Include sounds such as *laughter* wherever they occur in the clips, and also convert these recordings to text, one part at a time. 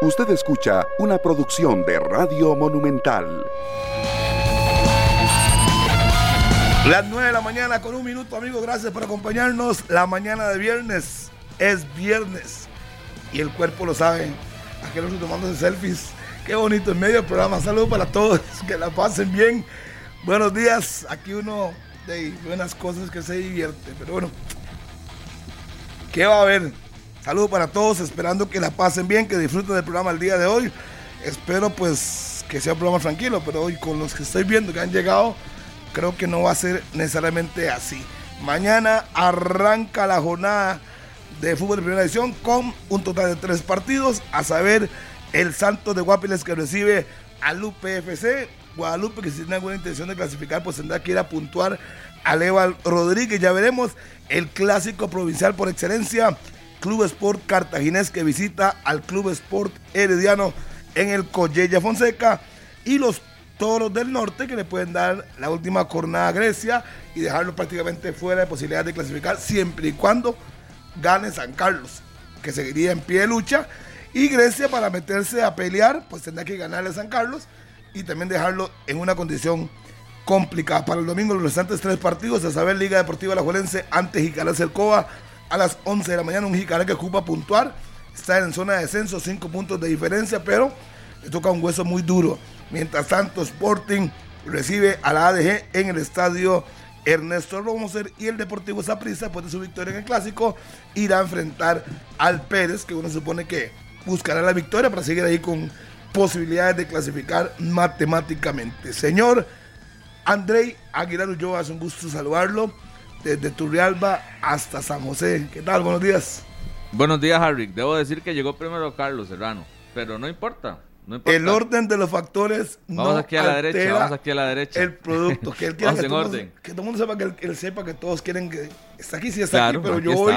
Usted escucha una producción de Radio Monumental. Las 9 de la mañana con un minuto, amigos. Gracias por acompañarnos. La mañana de viernes es viernes. Y el cuerpo lo sabe. Aquí los tomando selfies. Qué bonito en medio del programa. Saludos para todos. *laughs* Que la pasen bien. Buenos días. Aquí uno de buenas cosas que se divierte. Pero bueno, ¿qué va a haber? Saludos para todos, esperando que la pasen bien, que disfruten del programa el día de hoy. Espero pues que sea un programa tranquilo, pero hoy con los que estoy viendo que han llegado, creo que no va a ser necesariamente así. Mañana arranca la jornada de fútbol de primera edición con un total de tres partidos, a saber el Santos de Guapiles que recibe al UPFC, Guadalupe que si tiene alguna intención de clasificar pues tendrá que ir a puntuar a Leval Rodríguez, ya veremos el clásico provincial por excelencia Club Sport Cartaginés que visita al Club Sport Herediano en el Collella Fonseca y los Toros del Norte que le pueden dar la última jornada a Grecia y dejarlo prácticamente fuera de posibilidad de clasificar siempre y cuando gane San Carlos, que seguiría en pie de lucha. Y Grecia para meterse a pelear, pues tendrá que ganarle a San Carlos y también dejarlo en una condición complicada. Para el domingo los restantes tres partidos, a saber Liga Deportiva La Juelense ante Jicaral Cercova a las 11 de la mañana. Un Jicaral que ocupa puntuar. Está en zona de descenso, 5 puntos de diferencia, pero le toca un hueso muy duro. Mientras tanto, Sporting recibe a la ADG en el estadio Ernesto Romoser y el Deportivo Saprissa, después de su victoria en el Clásico, irá a enfrentar al Pérez, que uno supone que buscará la victoria para seguir ahí con posibilidades de clasificar matemáticamente. Señor Andrei Aguilar Ulloa, es un gusto saludarlo desde Turrialba hasta San José. ¿Qué tal? Buenos días. Buenos días, Harry. Debo decir que llegó primero Carlos Serrano, pero no importa. No importa. El orden de los factores vamos no aquí a la derecha, vamos aquí a la derecha. El producto, que él quiera vamos que, en todo, orden. que todo el mundo sepa que él, él, sepa que todos quieren que está aquí, sí está claro, aquí, pero yo voy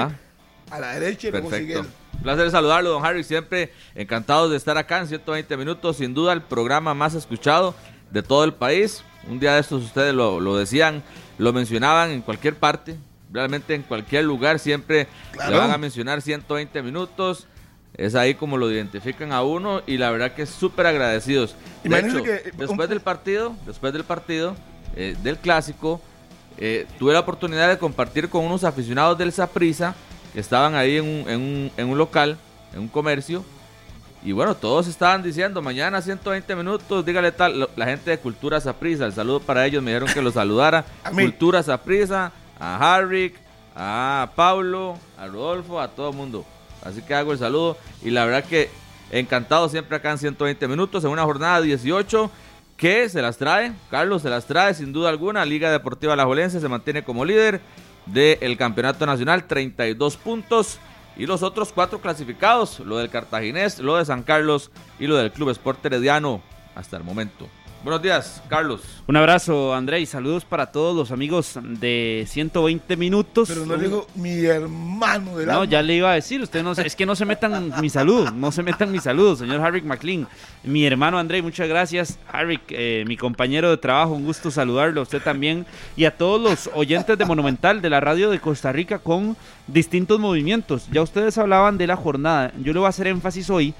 a la derecha y Perfecto. Un placer saludarlo, don Harry. Siempre encantados de estar acá en 120 minutos. Sin duda, el programa más escuchado de todo el país. Un día de estos ustedes lo, lo decían, lo mencionaban en cualquier parte. Realmente en cualquier lugar siempre Claro. le van a mencionar 120 minutos. Es ahí como lo identifican a uno y la verdad que es súper agradecidos. De Imagínese hecho, que, después del partido, después del partido, eh, del clásico, eh, tuve la oportunidad de compartir con unos aficionados del Saprisa que estaban ahí en un, en, un, en un local, en un comercio. Y bueno, todos estaban diciendo, mañana 120 minutos, dígale tal, la gente de Cultura Saprisa, el saludo para ellos, me dijeron que los saludara. *laughs* A mí. Cultura Saprisa, a Harrick, a Pablo, a Rodolfo, a todo el mundo. Así que hago el saludo y la verdad que encantado siempre acá en 120 minutos, en una jornada 18 que se las trae, Carlos se las trae sin duda alguna, Liga Deportiva Alajuelense se mantiene como líder del Campeonato Nacional, 32 puntos y los otros cuatro clasificados, lo del Cartaginés, lo de San Carlos y lo del Club Sport Herediano hasta el momento. Buenos días, Carlos. Un abrazo, André, y saludos para todos los amigos de 120 minutos. Pero no le digo mi hermano del No, alma. ya le iba a decir, usted no es que no se metan mi salud, no se metan mi salud, señor Harrick McLean. Mi hermano André, muchas gracias. Harrick, eh, mi compañero de trabajo, un gusto saludarlo a usted también. Y a todos los oyentes de Monumental, de la radio de Costa Rica, con distintos movimientos. Ya ustedes hablaban de la jornada. Yo le voy a hacer énfasis hoy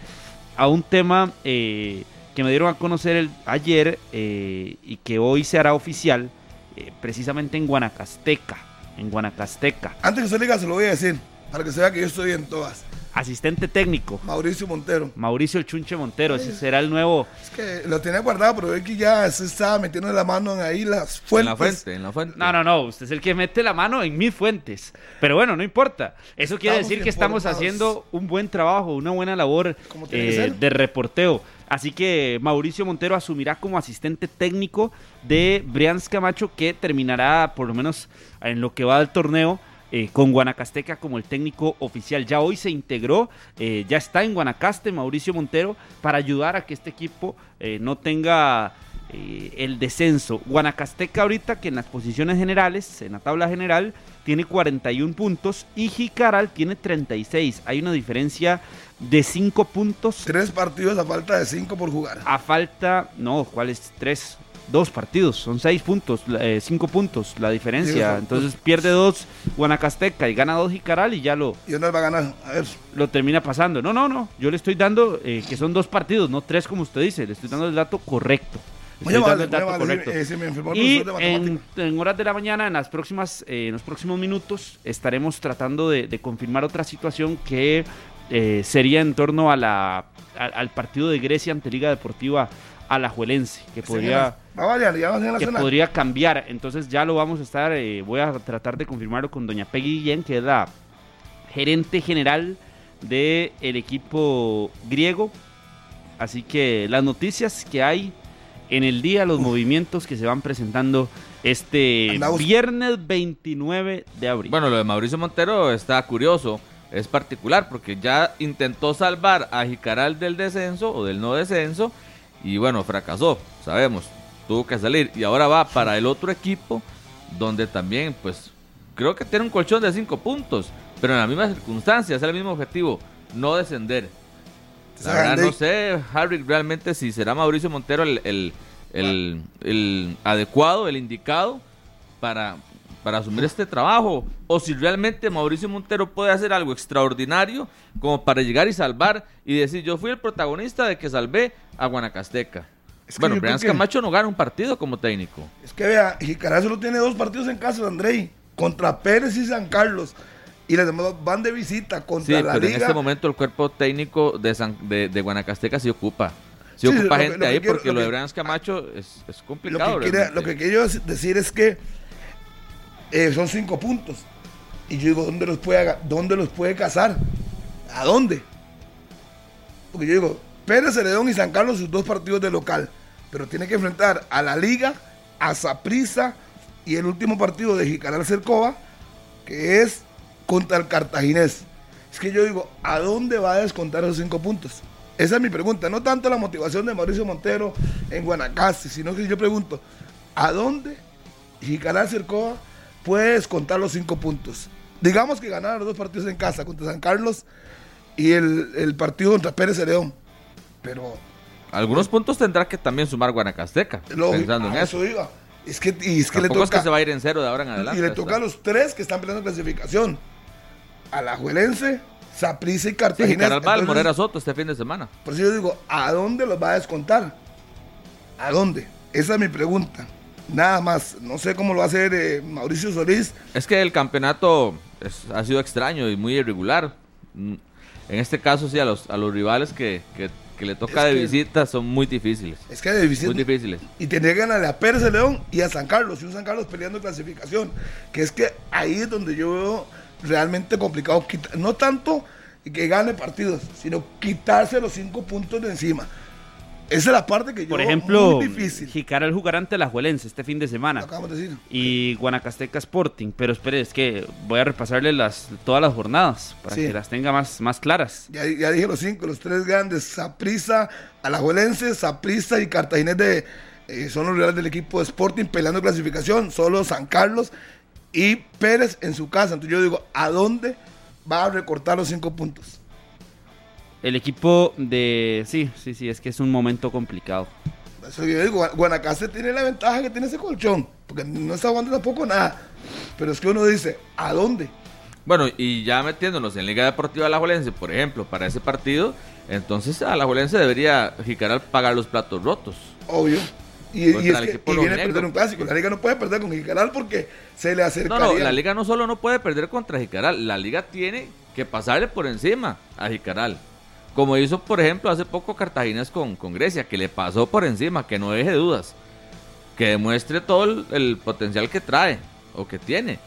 a un tema eh, que me dieron a conocer el- ayer eh, y que hoy se hará oficial, eh, precisamente en Guanacasteca. En Guanacasteca. Antes que usted diga, se lo voy a decir, para que se vea que yo estoy en todas. Asistente técnico, Mauricio Montero. Mauricio El Chunche Montero, ese será el nuevo. Es que lo tenía guardado, pero es que ya se estaba metiendo la mano en ahí las En fuentes. la fuente, en la fuente. No, no, no, usted es el que mete la mano en mis fuentes. Pero bueno, no importa. Eso quiere Estamos decir que estamos haciendo un buen trabajo, una buena labor eh, de reporteo. Así que Mauricio Montero asumirá como asistente técnico de Brians Camacho, que terminará por lo menos en lo que va del torneo. eh, con Guanacasteca como el técnico oficial. Ya hoy se integró, eh, ya está en Guanacaste Mauricio Montero para ayudar a que este equipo eh, no tenga eh, el descenso. Guanacasteca ahorita que en las posiciones generales, en la tabla general, tiene 41 puntos y Jicaral tiene 36. Hay una diferencia de 5 puntos Tres partidos a falta de cinco por jugar. a falta, no, ¿cuáles tres? dos partidos, son seis puntos, eh, cinco puntos la diferencia. Entonces pierde dos Guanacasteca y gana dos Jicaral y ya lo, ¿Y va a ganar? A ver. lo termina pasando. No, no, no. Yo le estoy dando eh, que son dos partidos, no tres como usted dice. Le estoy dando el dato correcto. Muy amable, correcto. Eh, me Y de en, horas de la mañana, en las próximas, eh, en los próximos minutos, estaremos tratando de, de confirmar otra situación que eh, sería en torno a la, a- al partido de Grecia ante Liga Deportiva Alajuelense, que podría Va a variar, ya va a ser en la que podría cambiar. Entonces ya lo vamos a estar, eh, voy a tratar de confirmarlo con doña Peggy Guillén, que es la gerente general del equipo griego. Así que las noticias que hay en el día, los movimientos que se van presentando este Andamos- viernes 29 de abril. Bueno, lo de Mauricio Montero está curioso, es particular, porque ya intentó salvar a Jicaral del descenso o del no descenso, y bueno, fracasó, sabemos, tuvo que salir, y ahora va para el otro equipo, donde también, pues, creo que tiene un colchón de cinco puntos, pero en las mismas circunstancias, es el mismo objetivo, no descender. La verdad no sé, Harry, realmente si será Mauricio Montero el, el, el- el adecuado, el indicado para, para asumir este trabajo. O si realmente Mauricio Montero puede hacer algo extraordinario como para llegar y salvar y decir, yo fui el protagonista de que salvé a Guanacasteca. Es que bueno, Brian creo que- Camacho no gana un partido como técnico. Es que vea, Jicaral solo tiene dos partidos en casa, Andrei. Contra Pérez y San Carlos. Y las demás van de visita Sí, contra la pero en Liga. este momento el cuerpo técnico de, San- de, de Guanacasteca sí ocupa. Sí, Sí, ocupa lo gente lo que ahí quiero- porque lo lo, de Brian Camacho es, es lo, complicado. que quiere- lo que quiero decir es que eh, son cinco puntos. Y yo digo, ¿dónde los puede, dónde los puede cazar? ¿A dónde? Porque yo digo, Pérez, Celedón y San Carlos, sus dos partidos de local. Pero tiene que enfrentar a la Liga, a Saprissa y el último partido de Jicaral Cercova, que es contra el Cartaginés. Es que yo digo, ¿a dónde va a descontar esos cinco puntos? Esa es mi pregunta. No tanto la motivación de Mauricio Montero en Guanacaste, sino que yo pregunto, ¿a dónde Jicaral Cercova puede descontar los cinco puntos? Digamos que ganaron los dos partidos en casa contra San Carlos y el, el partido contra Pérez León. Pero Algunos puntos tendrá que también sumar Guanacasteca, lo, pensando en eso. iba. Es que, y es que le es toca, que se va a ir en cero de ahora en adelante. y le toca a los tres que están peleando clasificación. A la Juelense, Saprissa y Sí, Cartagena. Jicaral va al Entonces, Morera Soto este fin de semana. Por eso yo digo, ¿a dónde los va a descontar? ¿A dónde? Esa es mi pregunta. Nada más. No sé cómo lo va a hacer eh, Mauricio Solís. Es que el campeonato es- ha sido extraño y muy irregular. Mm, En este caso, sí, a los, a los rivales que, que- que le toca Es de visita son muy difíciles. Es que de visita- Muy difíciles. Y tendría que ganarle a Pérez de León y a San Carlos. Y un San Carlos peleando clasificación. Que es que ahí es donde yo veo realmente complicado. No tanto que gane partidos, sino quitarse los cinco puntos de encima. Esa es la parte que yo Por ejemplo, muy difícil. Jicaral jugará ante la Juelense este fin de semana. Lo acabamos de decir. y Guanacasteca Sporting. Pero espere, es que voy a repasarle las, todas las jornadas para Sí. que las tenga más, más claras. Ya, ya dije los cinco, los tres grandes, Saprissa, Alajuelense, Saprissa y Cartaginés de, eh, son los rivales del equipo de Sporting peleando clasificación, solo San Carlos y Pérez en su casa. Entonces yo digo, ¿a dónde va a recortar los cinco puntos? El equipo de... Sí, sí, sí, es que es un momento complicado. Eso yo digo, Gua- Guanacaste tiene la ventaja que tiene ese colchón, porque no está jugando tampoco nada. Pero es que uno dice, ¿a dónde? Bueno, y ya metiéndonos en Liga Deportiva Alajuelense, por ejemplo, para ese partido, entonces Alajuelense debería Jicaral pagar los platos rotos. Obvio. Y, y es que y viene a perder un clásico. La liga no puede perder con Jicaral porque se le No, acercaría. no, la Liga no solo no puede perder contra Jicaral, la Liga tiene que pasarle por encima a Jicaral. Como hizo, por ejemplo, hace poco Cartaginés con, con Grecia, que le pasó por encima, que no deje dudas. Que demuestre todo el, el potencial que trae o que tiene.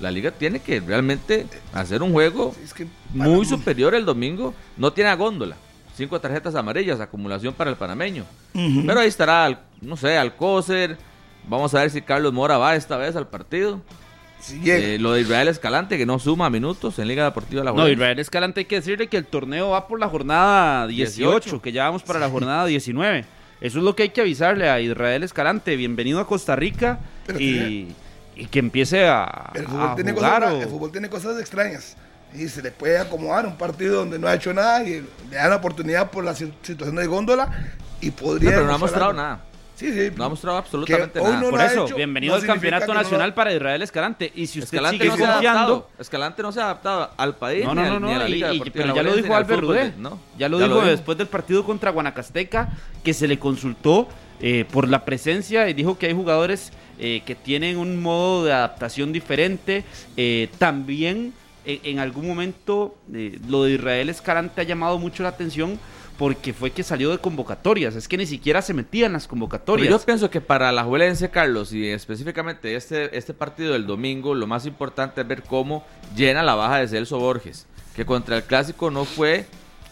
La liga tiene que realmente hacer un juego Es que muy superior el domingo. No tiene a góndola. Cinco tarjetas amarillas, acumulación para el panameño. Pero ahí estará, no sé, Alcócer. Vamos a ver si Carlos Mora va esta vez al partido. Llega. Eh, lo de Israel Escalante, que no suma minutos en Liga Deportiva La No. Israel Escalante hay que decirle que el torneo va por la jornada 18, 18. que ya vamos para la jornada 19. Eso es lo que hay que avisarle a Israel Escalante. Bienvenido a Costa Rica Pero y, y que empiece a, Pero el fútbol, a tiene jugar. cosas, o- el fútbol tiene cosas extrañas. Y se le puede acomodar un partido donde no ha hecho nada y le dan la oportunidad por la si- situación de góndola y No, podría. pero no ha mostrado algo. nada. Sí, sí. No ha mostrado absolutamente nada. no Por lo eso, hecho, bienvenido no al Campeonato que no lo- Nacional para Israel Escalante. Y si usted Escalante sigue no se ha confiando... adaptado. Escalante no se ha adaptado al país. No, ni no, no, ni a la y- Liga y- Deportiva pero ya lo dijo Albert Rudé. ¿no? Ya lo Ya dijo dijo. después del partido contra Guanacasteca, que se le consultó eh, por la presencia y dijo que hay jugadores eh, que tienen un modo de adaptación diferente. Eh, también eh, en algún momento eh, lo de Israel Escalante ha llamado mucho la atención porque fue que salió de convocatorias. Es que ni siquiera se metía en las Pero convocatorias. yo pienso que para la Juelense, Carlos, y específicamente este, este partido del domingo, lo más importante es ver cómo llena la baja de Celso Borges, que contra el Clásico no fue,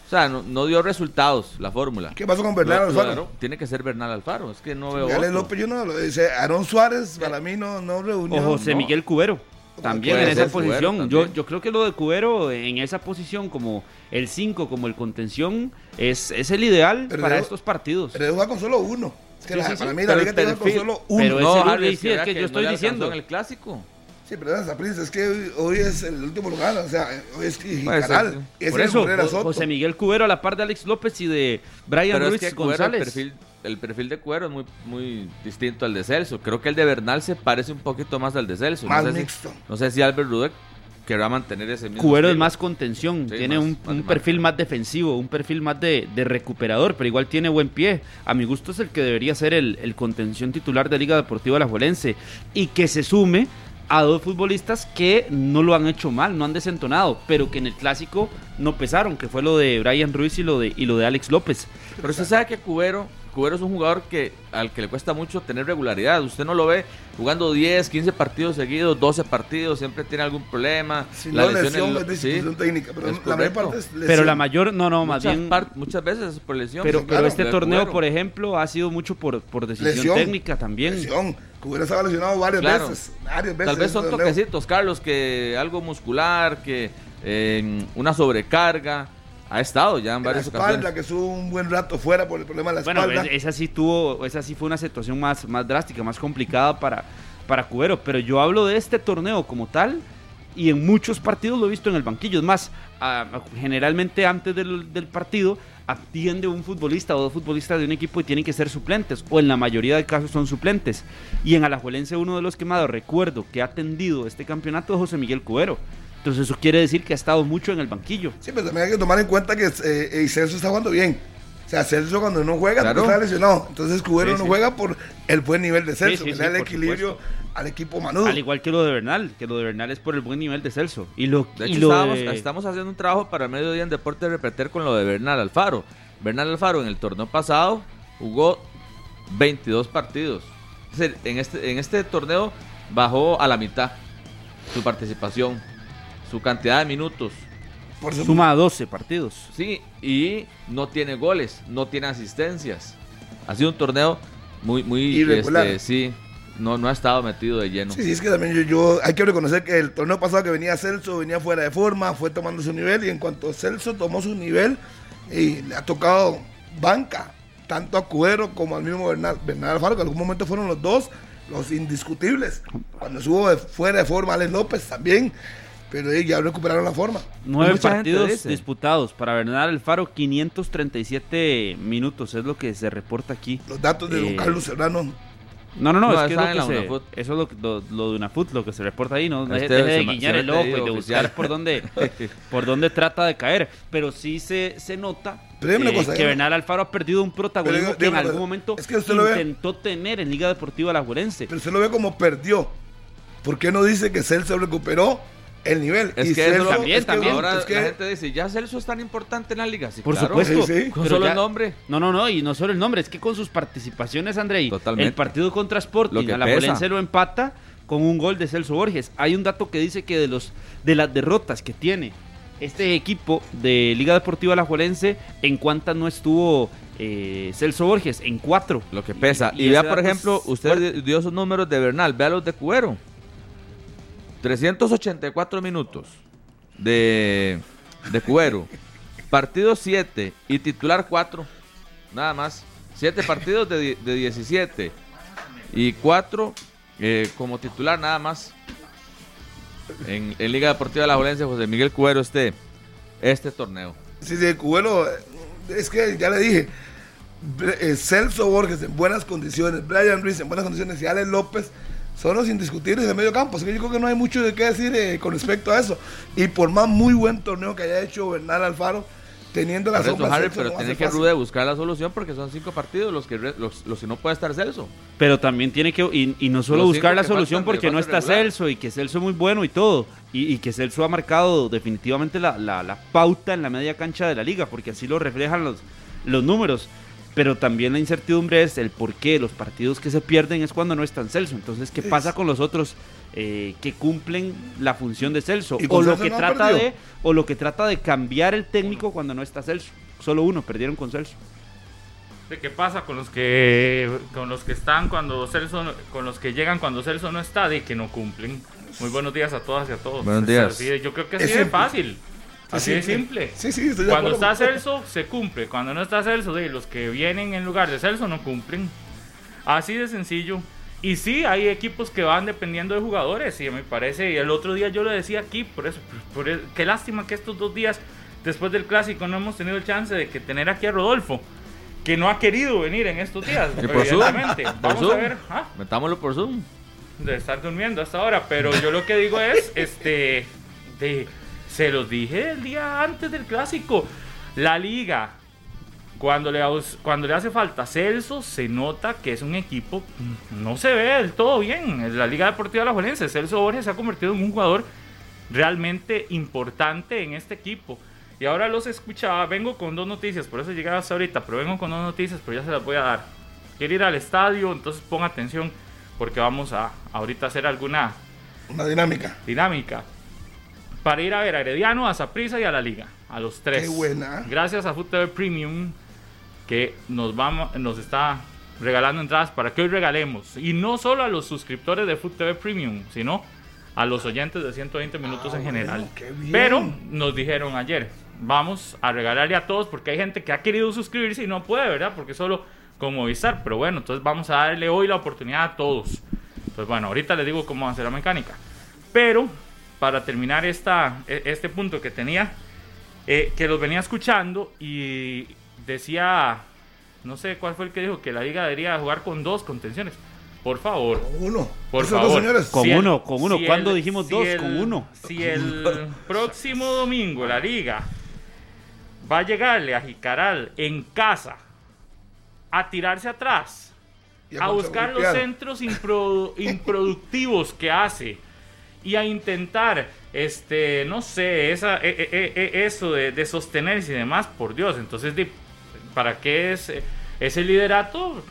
o sea, no, no dio resultados la fórmula. ¿Qué pasó con Lo- lo- Alfaro? Tiene que ser Bernal Alfaro, es que no veo. López, yo no lo dice. Aaron Suárez, para mí no, no reunió. O José no. Miguel Cubero. También en esa Cubero posición. Yo, yo creo que lo de Cubero en esa posición, como el 5, como el contención, es, es el ideal Pero para yo- estos partidos. Pero juega con solo uno. Es que Sí, la- sí, sí. para mí Pero la el liga te juega con solo uno. pero No, ese Harry, es que yo no estoy alcanzó diciendo. en el Clásico. Sí, pero esa prisa es que hoy, hoy es el último lugar. O sea, hoy es Jicaral. ser, y es Por el eso, Soto. José Miguel Cubero a la par de Alex López y de Brian Pero Ruiz es que Cuero, el González. perfil, el perfil de Cuero es muy, muy distinto al de Celso. Creo que el de Bernal se parece un poquito más al de Celso. Más no, sé mixto. Si, no sé si Albert Rudek querrá mantener ese mismo Cubero es más contención, Sí, tiene más- un, más un de perfil más defensivo, un perfil más de, de recuperador, pero igual tiene buen pie. A mi gusto es el que debería ser el, el contención titular de Liga Deportiva Alajuelense y que se sume a dos futbolistas que no lo han hecho mal, no han desentonado, pero que en el clásico no pesaron, que fue lo de Brian Ruiz y lo de, y lo de Alex López. Pero usted sabe que Cubero, Cubero es un jugador que al que le cuesta mucho tener regularidad. Usted no lo ve jugando 10, 15 partidos seguidos, 12 partidos, siempre tiene algún problema. Si La no lesión es de sí, técnica. Pero es la mayor parte es lesión. Pero la mayor, no, no, más muchas, bien... par- muchas veces es por lesión. Pero, sí, pero este torneo, Cubero. por ejemplo, ha sido mucho por, por decisión Lesión. técnica también. Lesión. Cubero estaba lesionado varias Claro. veces. Varias veces. Tal vez son toquecitos, Carlos, que algo muscular, que eh, una sobrecarga. Ha estado ya en La varias espalda, ocasiones. que estuvo un buen rato fuera por el problema de la Bueno, espalda. es- esa sí tuvo, esa sí fue una situación más, más drástica, más complicada para, para Cubero. Pero yo hablo de este torneo como tal y en muchos partidos lo he visto en el banquillo. Es más, a- a- generalmente antes del, del partido atiende un futbolista o dos futbolistas de un equipo y tienen que ser suplentes, o en la mayoría de casos son suplentes. Y en Alajuelense uno de los que más recuerdo que ha atendido este campeonato es José Miguel Cubero. Entonces eso quiere decir que ha estado mucho en el banquillo. Sí, pero también hay que tomar en cuenta que eh, Celso está jugando bien. O sea, Celso cuando no juega Claro. está lesionado. Entonces Cubero Sí, no sí. juega por el buen nivel de Celso, sí, que sí, le da el equilibrio supuesto. al equipo manudo. Al igual que lo de Bernal, que lo de Bernal es por el buen nivel de Celso. Y lo, De y hecho, lo estábamos, de- estamos haciendo un trabajo para Mediodía en Deporte Repetir con lo de Bernal Alfaro. Bernal Alfaro en el torneo pasado jugó 22 partidos. Es decir, en este, en este torneo bajó a la mitad su participación, su cantidad de minutos. Por su- suma 12 partidos. Sí, y no tiene goles, no tiene asistencias. Ha sido un torneo muy, muy Irregular. este, sí, no, no ha estado metido de lleno. Sí, sí, es que también yo, yo- hay que reconocer que el torneo pasado que venía Celso venía fuera de forma, fue tomando su nivel y en cuanto Celso tomó su nivel y le ha tocado banca, tanto a Cuero como al mismo Bernal, Bernal Alfaro, que en algún momento fueron los dos los indiscutibles. Cuando estuvo de- fuera de forma Alex López también, pero ellos ya recuperaron la forma. Nueve partidos disputados para Bernal Alfaro, 537 minutos es lo que se reporta aquí. Los datos de don Eh, Carlos Serrano. No, no, no, No, es que, es lo que se- eso es lo, que- lo, lo de Unafut, lo que se reporta ahí, no deje, deje de se guiñar se el ojo y de oficial. buscar por dónde, *laughs* por dónde trata de caer, pero sí se, se nota una eh, cosa, que eh, Bernal Alfaro ha perdido un protagonismo Pero que en una algún cosa, momento es que usted lo ve- intentó tener en Liga Deportiva La Juelense. Pero usted lo ve como perdió. ¿Por qué no dice que Celso recuperó el nivel? Es Y que eso Celso- también, es que- también. Ahora es que- la gente dice, ¿ya Celso es tan importante en la liga? Sí, Por claro. supuesto. Sí, sí. Con Pero solo ya- el nombre. No, no, no, y no solo el nombre, es que con sus participaciones, Andrei, Totalmente. el partido contra Lo Sporting, que a la pesa. Juelense lo empata con un gol de Celso Borges. Hay un dato que dice que de los de las derrotas que tiene este equipo de Liga Deportiva La Juelense, en cuántas no estuvo eh, Celso Borges, en cuatro. Lo que pesa. Y- Y, y vea, por ejemplo, usted fuerte. dio esos números de Bernal, vea los de Cuero. 384 minutos de, de Cuero. Partido 7 y titular 4. Nada más. 7 partidos de, de 17. Y 4 como titular nada más. En, en Liga Deportiva de la Jolense, José Miguel Cuero este, este torneo. Sí, sí, Cubero, eh, es que ya le dije, eh, Celso Borges en buenas condiciones, Brian Ruiz en buenas condiciones y Alex López son los indiscutibles de medio campo. Así que yo creo que no hay mucho de qué decir eh, con respecto a eso. Y por más muy buen torneo que haya hecho Bernal Alfaro, teniendo la sombra de Harry, pero no tiene que. Rude buscar la solución porque son cinco partidos los que, re- los, los que no puede estar Celso. Pero también tiene que, y, y no solo Los buscar la solución faltan porque no está regular. Celso y que Celso es muy bueno y todo. Y, y que Celso ha marcado definitivamente la, la- la pauta en la media cancha de la liga, porque así lo reflejan los, los números. Pero también la incertidumbre es el por qué los partidos que se pierden es cuando no están Celso. Entonces, ¿qué pasa con los otros eh, que cumplen la función de Celso? ¿Y con O lo, Celso que no trata de, o lo que trata de cambiar el técnico cuando no está Celso. Solo uno, perdieron con Celso. ¿De qué pasa con los que con los que están cuando Celso con los que llegan cuando Celso no está de que no cumplen? Muy buenos días a todas y a todos. Buenos Es días. yo creo que así Es de simple. fácil. Así de simple. Sí, sí, estoy de Cuando acuerdo está. Celso, se cumple. Cuando no está Celso, de los que vienen en lugar de Celso no cumplen. Así de sencillo. Y sí, hay equipos que van dependiendo de jugadores. Y me parece, y el otro día yo lo decía aquí, por eso, por, por- qué lástima que estos dos días después del clásico no hemos tenido el chance de que tener aquí a Rodolfo, que no ha querido venir en estos días. *laughs* Y por Zoom. evidentemente. Por Vamos a ver. ¿ah? Metámoslo por Zoom. de estar durmiendo hasta ahora, pero yo lo que digo es, este, de, se los dije el día antes del clásico, la liga, cuando le, cuando le hace falta Celso, se nota que es un equipo, no se ve del todo bien, en la Liga Deportiva Alajuelense, Celso Borges se ha convertido en un jugador realmente importante en este equipo. Y ahora los escuchaba, vengo con dos noticias, por eso llegué hasta ahorita, pero vengo con dos noticias, pero ya se las voy a dar. Quiere ir al estadio, entonces ponga atención, porque vamos a ahorita hacer alguna Una dinámica. dinámica para ir a ver a Herediano, a Saprissa y a la Liga, a los tres. Qué buena. Gracias a FUTV Premium que nos vamos, nos está regalando entradas para que hoy regalemos y no solo a los suscriptores de FUTV Premium, sino a los oyentes de 120 minutos Ah, en bueno, general. qué bien. Pero nos dijeron ayer, vamos a regalarle a todos porque hay gente que ha querido suscribirse y no puede, ¿verdad? Porque solo con Movistar, pero bueno, entonces vamos a darle hoy la oportunidad a todos. Pues bueno, ahorita les digo cómo va a ser la mecánica. Pero para terminar esta, e- este punto que tenía, eh, que los venía escuchando y decía, no sé cuál fue el que dijo que la liga debería jugar con dos contenciones. Por favor, Uno. por Esos favor. dos señores. Con Si el- uno, con uno. si ¿Cuándo el- dijimos si dos? el- Con uno. Si el *laughs* próximo domingo la liga va a llegarle a Jicaral en casa a tirarse atrás, a buscar los centros impro- improductivos que hace y a intentar, este, no sé, esa, e- e- e- e- eso de, de sostenerse y demás, por Dios. Entonces, ¿para qué es eh, ese liderato?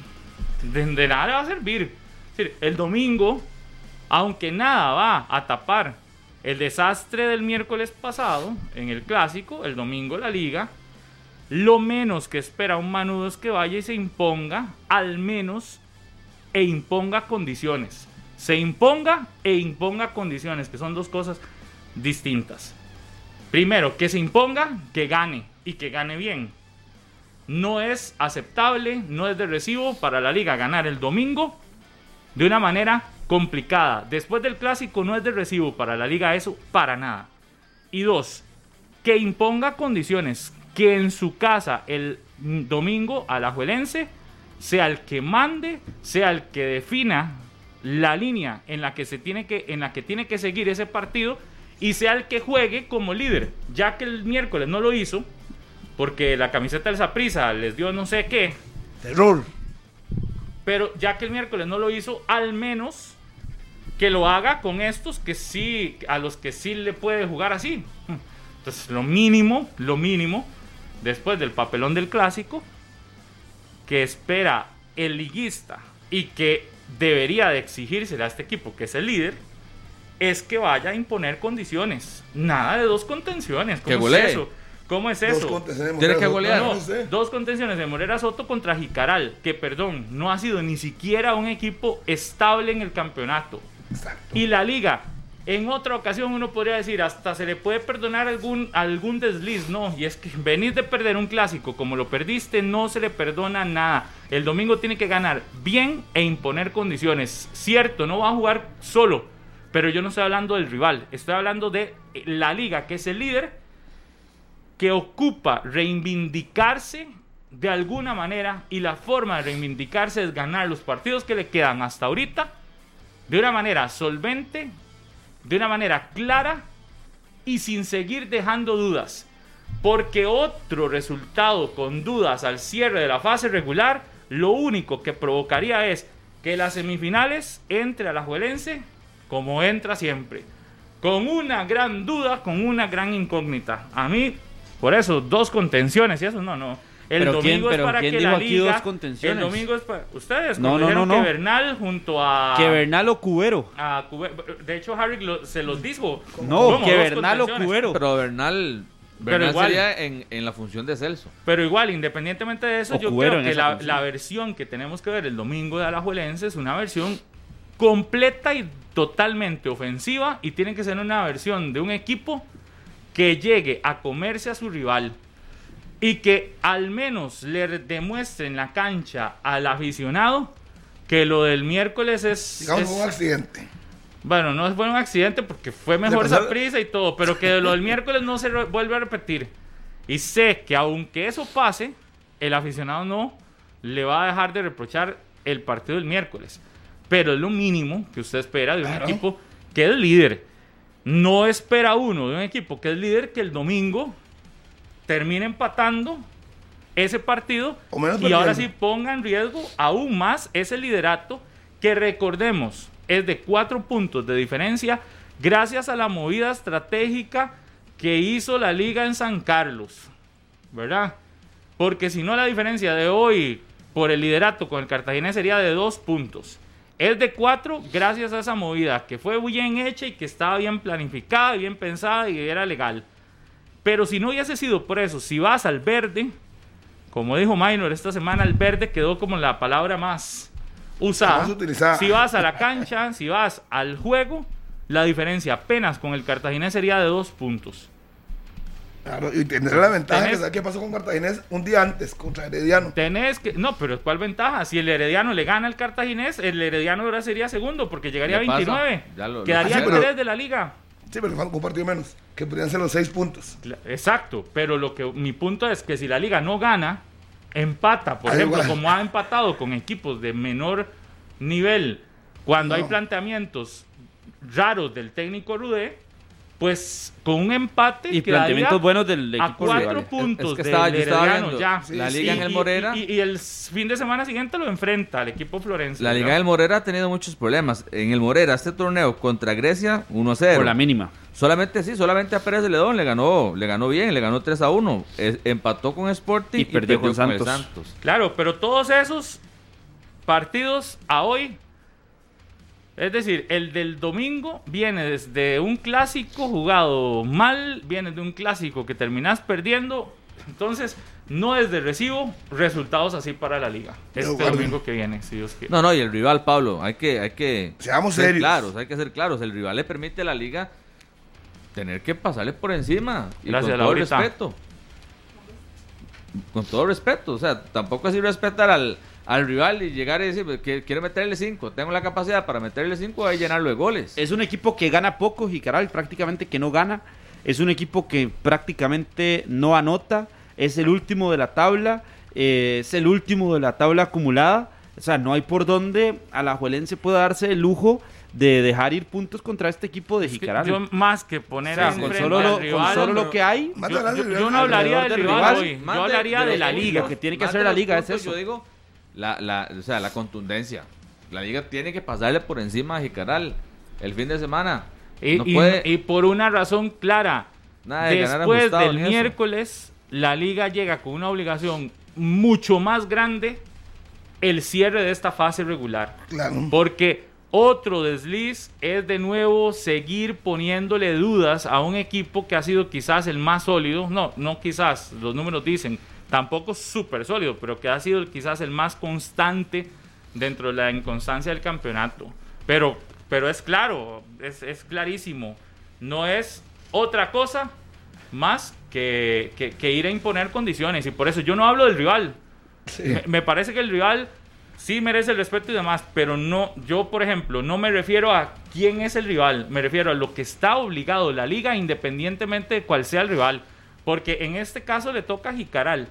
De, de nada le va a servir. Es decir, el domingo, aunque nada va a tapar el desastre del miércoles pasado en el clásico, el domingo la liga, lo menos que espera un Manudo es que vaya y se imponga, al menos, e imponga condiciones. Se imponga e imponga condiciones, que son dos cosas distintas. Primero, que se imponga, que gane y que gane bien. No es aceptable, no es de recibo para la liga ganar el domingo de una manera complicada. Después del clásico no es de recibo para la liga eso, para nada. Y dos, que imponga condiciones, que en su casa el domingo alajuelense sea el que mande, sea el que defina la línea en la que se tiene que en la que tiene que seguir ese partido y sea el que juegue como líder, ya que el miércoles no lo hizo porque la camiseta del Saprissa les dio no sé qué, Terror. pero ya que el miércoles no lo hizo, al menos que lo haga con estos que sí, a los que sí le puede jugar así. Entonces, lo mínimo, lo mínimo, después del papelón del clásico, que espera el liguista y que debería de exigírsele a este equipo, que es el líder, es que vaya a imponer condiciones. Nada de dos contenciones. Que ¿Cómo golee. es eso? ¿Cómo es Dos eso? contenciones, Tiene que golear. no dos contenciones de Morera Soto contra Jicaral, que perdón, no ha sido ni siquiera un equipo estable en el campeonato. Exacto. Y la liga, en otra ocasión uno podría decir, hasta se le puede perdonar algún, algún desliz, no, y es que venir de perder un clásico como lo perdiste, no se le perdona nada. El domingo tiene que ganar bien e imponer condiciones. Cierto, no va a jugar solo, pero yo no estoy hablando del rival, estoy hablando de la liga, que es el líder, que ocupa reivindicarse de alguna manera y la forma de reivindicarse es ganar los partidos que le quedan hasta ahorita de una manera solvente, de una manera clara y sin seguir dejando dudas. Porque otro resultado con dudas al cierre de la fase regular, lo único que provocaría es que las semifinales entre a la Juelense como entra siempre. Con una gran duda, con una gran incógnita. A mí, por eso, dos contenciones y eso no, no. El Pero quién- domingo pero es para quién que dijo la aquí liga. dos contenciones? El domingo es para. Ustedes, No, no, dijeron no, que no. Bernal junto a. Que Bernal o Cubero. a De hecho, Harry lo- se los dijo. No, que Bernal o. Cubero. Pero Bernal, Pero Bernal igual. sería en, en la función de Celso. Pero igual, independientemente de eso, O yo Cubero creo que la, la versión que tenemos que ver el domingo de Alajuelense es una versión completa y totalmente ofensiva y tiene que ser una versión de un equipo que llegue a comerse a su rival y que al menos le demuestre en la cancha al aficionado que lo del miércoles es... Digamos es- un accidente. bueno, no fue un accidente porque fue mejor esa prisa y todo, pero que lo del *laughs* miércoles no se vuelve a repetir. Y sé que aunque eso pase, el aficionado no le va a dejar de reprochar el partido del miércoles. Pero es lo mínimo que usted espera de un Claro. equipo que es líder. No espera uno de un equipo que es líder que el domingo termine empatando ese partido O menos y ahora sí ponga en riesgo aún más ese liderato que recordemos es de cuatro puntos de diferencia gracias a la movida estratégica que hizo la liga en San Carlos, ¿verdad? Porque si no la diferencia de hoy por el liderato con el Cartaginés sería de dos puntos. Es de cuatro gracias a esa movida que fue bien hecha y que estaba bien planificada, bien pensada y era legal. Pero si no hubiese sido por eso, si vas al verde, como dijo Minor esta semana, el verde quedó como la palabra más usada. Más utilizada. Si vas a la cancha, *laughs* si vas al juego, la diferencia apenas con el Cartaginés sería de dos puntos. Claro, y tendrá la ventaja Tenés- que sabe qué pasó con Cartaginés un día antes contra Herediano. Tenés que. No, pero ¿cuál ventaja? Si el Herediano le gana al Cartaginés, el Herediano ahora sería segundo porque llegaría a Le pasa, 29. ya lo- lo Quedaría pasa. en Pero- 3 de la liga. Sí, pero falta un partido menos, que podrían ser los seis puntos. Exacto, pero lo que mi punto es que si la liga no gana, empata, por ejemplo, igual. como ha empatado con equipos de menor nivel, cuando hay planteamientos raros del técnico Rudé, pues con un empate Y planteamientos buenos del a equipo cuatro rival. puntos Es que estaba- Herediano, ya. la Sí, liga sí. en el Y- Morera. Y, y el fin de semana siguiente lo enfrenta al equipo Florencio. La Liga del Morera ha tenido muchos problemas. En el Morera, este torneo contra Grecia, 1-0. Por la mínima. Solamente sí, solamente a Pérez de Ledón le ganó, le ganó bien, le ganó 3 a 1. Es- empató con Sporting Y perdió con el Santos. Claro, pero todos esos partidos a hoy, es decir, el del domingo viene desde un clásico jugado mal, viene de un clásico que terminás perdiendo, entonces no es de recibo resultados así para la liga. Este domingo que viene, si Dios quiere. No, no, y el rival, Pablo, hay que, hay que Seamos ser serios. claros, hay que ser claros. El rival le permite a la liga tener que pasarle por encima. Y Gracias, con todo Laurita. respeto. Con todo respeto. O sea, tampoco así respetar al, al rival y llegar y decir, que quiero meterle 5, tengo la capacidad para meterle 5 y llenarlo de goles. Es un equipo que gana poco, Jicaral, prácticamente que no gana. Es un equipo que prácticamente no anota. Es el último de la tabla. eh, es el último de la tabla acumulada. O sea, no hay por dónde a la Juelense pueda darse el lujo de dejar ir puntos contra este equipo de Jicaral. yo más que poner Sí, a con solo, lo, con solo lo que hay, yo, no hablaría del rival, rival hoy, yo hablaría de la liga. Lo que tiene que hacer la liga es eso. Yo digo, la, la, o sea, la contundencia. La liga tiene que pasarle por encima a Jicaral el fin de semana. Y, no y- puede y por una razón clara, nada de ganar después del ni eso. miércoles, la liga llega con una obligación mucho más grande el cierre de esta fase regular. Claro. Porque otro desliz es de nuevo seguir poniéndole dudas a un equipo que ha sido quizás el más sólido. No, no quizás, los números dicen, tampoco súper sólido, pero que ha sido quizás el más constante dentro de la inconstancia del campeonato. Pero, pero es claro, es, es clarísimo. No es otra cosa más que, que- que ir a imponer condiciones. Y por eso yo no hablo del rival. Me, me parece que el rival sí merece el respeto y demás, pero no, yo por ejemplo, no me refiero a quién es el rival, me refiero a lo que está obligado la liga independientemente de cuál sea el rival, porque en este caso le toca a Jicaral.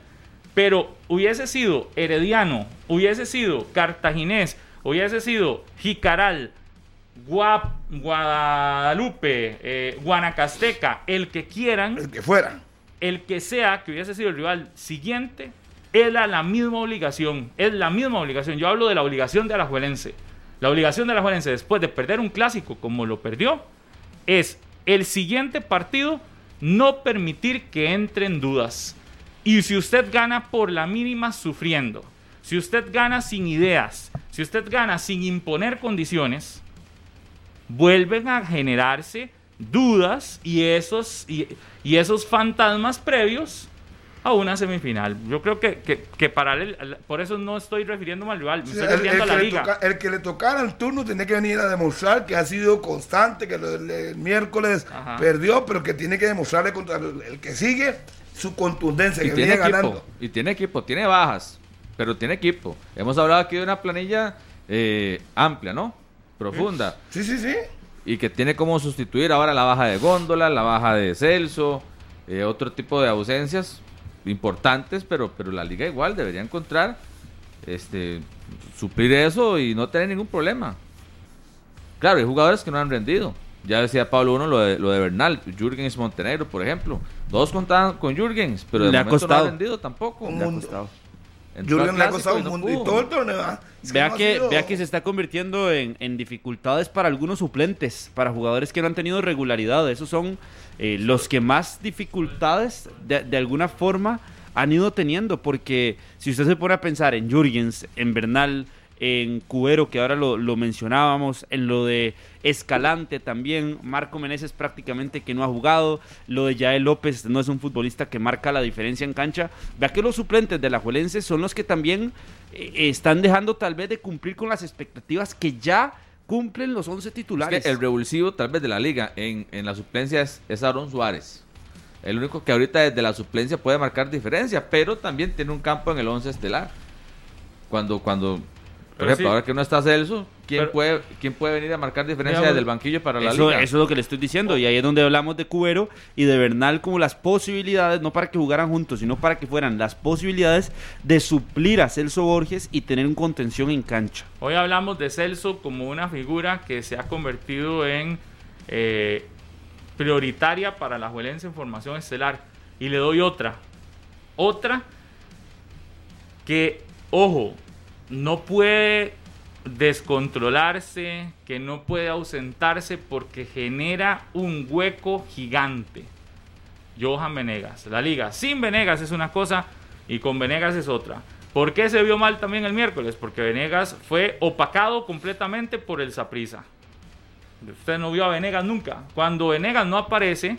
Pero hubiese sido Herediano, hubiese sido Cartaginés, hubiese sido Jicaral, Gua- Guadalupe, eh, Guanacasteca, el que quieran, El que fuera. el que sea que hubiese sido el rival siguiente, era la misma obligación. Es la misma obligación. Yo hablo de la obligación de Alajuelense. La obligación de Alajuelense después de perder un clásico como lo perdió, es el siguiente partido no permitir que entren dudas. Y si usted gana por la mínima sufriendo, si usted gana sin ideas, si usted gana sin imponer condiciones, vuelven a generarse dudas y esos, y, y esos fantasmas previos a una semifinal. Yo creo que, que, que para el- por eso no estoy refiriéndome al rival, me Sí, estoy el, refiriendo el a la liga. toca- el que le tocara el turno tenía que venir a demostrar que ha sido constante, que lo del- el miércoles Ajá. perdió, pero que tiene que demostrarle contra el, el que sigue su contundencia, Y que tiene viene equipo, ganando. y tiene equipo, tiene bajas, pero tiene equipo. Hemos hablado aquí de una planilla eh, amplia, ¿no? Profunda. Sí, sí, sí. Y que tiene como sustituir ahora la baja de Góndola, la baja de Celso, eh, otro tipo de ausencias importantes, pero, pero la liga igual debería encontrar, este, suplir eso y no tener ningún problema. Claro, hay jugadores que no han rendido. Ya decía Pablo uno lo de, lo de Bernal, Jürgens Montenegro, por ejemplo. Todos contaban con Jürgens, pero de Le ha momento no costado. ha rendido tampoco. Le ha costado. Jürgen le ha costado un no mundo y pudo. todo el torneo. ¿ah? Es Vea no que, sido- vea que se está convirtiendo en, en dificultades para algunos suplentes, para jugadores que no han tenido regularidad. Esos son eh, los que más dificultades de, de alguna forma han ido teniendo. Porque si usted se pone a pensar en Jürgens, en Bernal, en Cubero, que ahora lo, lo mencionábamos, en lo de Escalante también, Marco Meneses prácticamente que no ha jugado, lo de Yael López no es un futbolista que marca la diferencia en cancha. Vea que los suplentes de la Juelense son los que también eh, están dejando tal vez de cumplir con las expectativas que ya cumplen los 11 Es titulares. que el revulsivo tal vez de la liga en, en la suplencia es, es Aaron Suárez. El único que ahorita desde la suplencia puede marcar diferencia, pero también tiene un campo en el 11 estelar. Cuando, cuando por ejemplo, sí. ahora que no está Celso, ¿quién, Pero- puede, ¿quién puede venir a marcar diferencia Digamos, desde el banquillo para la Eso, liga? eso es lo que le estoy diciendo. Y ahí es donde hablamos de Cubero y de Bernal como las posibilidades, no para que jugaran juntos, sino para que fueran las posibilidades de suplir a Celso Borges y tener un contención en cancha. Hoy hablamos de Celso como una figura que se ha convertido en eh, prioritaria para la Juelense en formación estelar. Y le doy otra. Otra que, ojo, no puede descontrolarse, que no puede ausentarse porque genera un hueco gigante. Johan Venegas. La liga sin Venegas es una cosa y con Venegas es otra. ¿Por qué se vio mal también el miércoles? Porque Venegas fue opacado completamente por el Saprisa. Usted no vio a Venegas nunca. Cuando Venegas no aparece,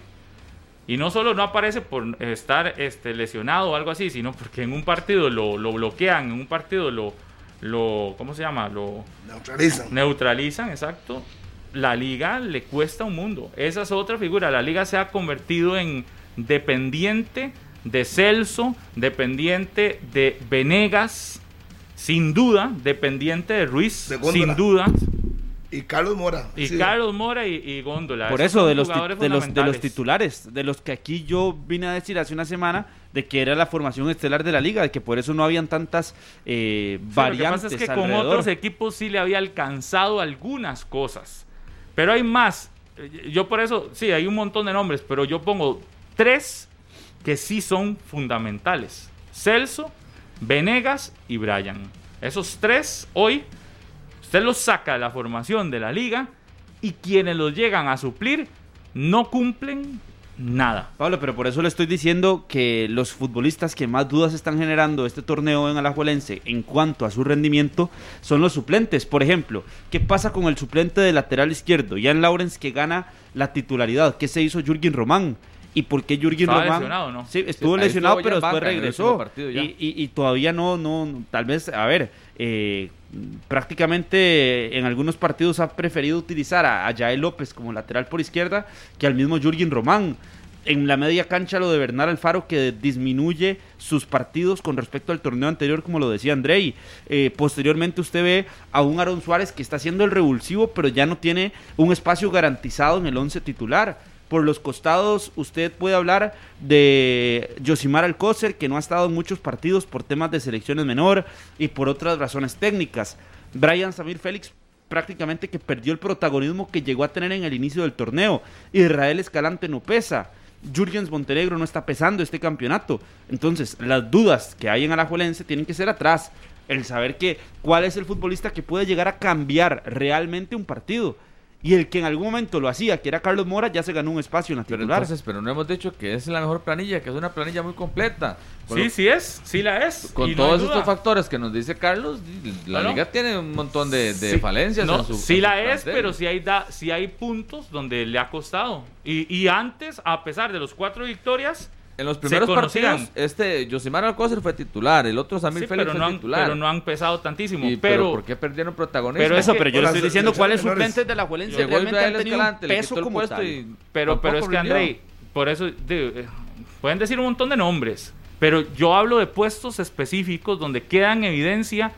y no solo no aparece por estar este, lesionado o algo así, sino porque en un partido lo, lo bloquean, en un partido lo, lo, ¿cómo se llama? Lo Neutralizan. neutralizan, exacto. La liga le cuesta un mundo. Esa es otra figura. La liga se ha convertido en dependiente de Celso, dependiente de Venegas, sin duda, dependiente de Ruiz, sin duda, Y Carlos Mora. y Sí. Carlos Mora y, y Góndola. Por Esos eso, de los, de, los, de los titulares, de los que aquí yo vine a decir hace una semana, de que era la formación estelar de la liga, de que por eso no habían tantas eh, Sí, variantes Lo que pasa es que con alrededor. otros equipos sí le había alcanzado algunas cosas. Pero hay más. Eh, Yo por eso, sí, hay un montón de nombres, pero yo pongo tres que sí son fundamentales. Celso, Venegas y Brian. Esos tres hoy, usted los saca de la formación de la liga y quienes los llegan a suplir no cumplen nada. Pablo, pero por eso le estoy diciendo que los futbolistas que más dudas están generando este torneo en Alajuelense en cuanto a su rendimiento son los suplentes. Por ejemplo, ¿qué pasa con el suplente de lateral izquierdo? Jan Lawrence que gana la titularidad. ¿Qué se hizo Jürgen Román? ¿Y por qué Jürgen Estaba Román? lesionado, ¿no? Sí, estuvo lesionado, estuvo pero después banca regresó. Y, y- y todavía no, no, no, tal vez, a ver, eh, prácticamente en algunos partidos ha preferido utilizar a, a Yael López como lateral por izquierda que al mismo Jürgen Román. En la media cancha lo de Bernal Alfaro que disminuye sus partidos con respecto al torneo anterior, como lo decía Andrei. Eh, posteriormente usted ve a un Aaron Suárez que está haciendo el revulsivo, pero ya no tiene un espacio garantizado en el once titular. Por los costados, usted puede hablar de Josimar Alcócer, que no ha estado en muchos partidos por temas de selecciones menor y por otras razones técnicas. Brian Samir Félix prácticamente que perdió el protagonismo que llegó a tener en el inicio del torneo. Israel Escalante no pesa. Jürgens Montenegro no está pesando este campeonato. Entonces, las dudas que hay en Alajuelense tienen que ser atrás. El saber que cuál es el futbolista que puede llegar a cambiar realmente un partido. Y el que en algún momento lo hacía, que era Carlos Mora, ya se ganó un espacio en la Pero titular. entonces, pero no hemos dicho que es la mejor planilla, que es una planilla muy completa. Con Sí, lo- sí es, sí la es. Con y no todos duda. estos factores que nos dice Carlos, la Bueno. liga tiene un montón de, de Sí, falencias. no, en su, sí en su la es, plantel. pero sí hay, da, sí hay puntos donde le ha costado. Y, y antes, a pesar de los cuatro victorias, En los primeros conocían. partidos, este Josimar Alcócer fue titular, el otro Samir sí, Félix pero, fue no han, titular. pero no han pesado tantísimo. Y- pero, ¿por qué perdieron protagonismo? Pero eso, pero yo le estoy diciendo cuáles suplentes de la Juelense realmente han tenido un peso como puesto tal. y Pero, pero es que. Andrei, por eso de- eh, pueden decir un montón de nombres, pero yo hablo de puestos específicos donde queda en evidencia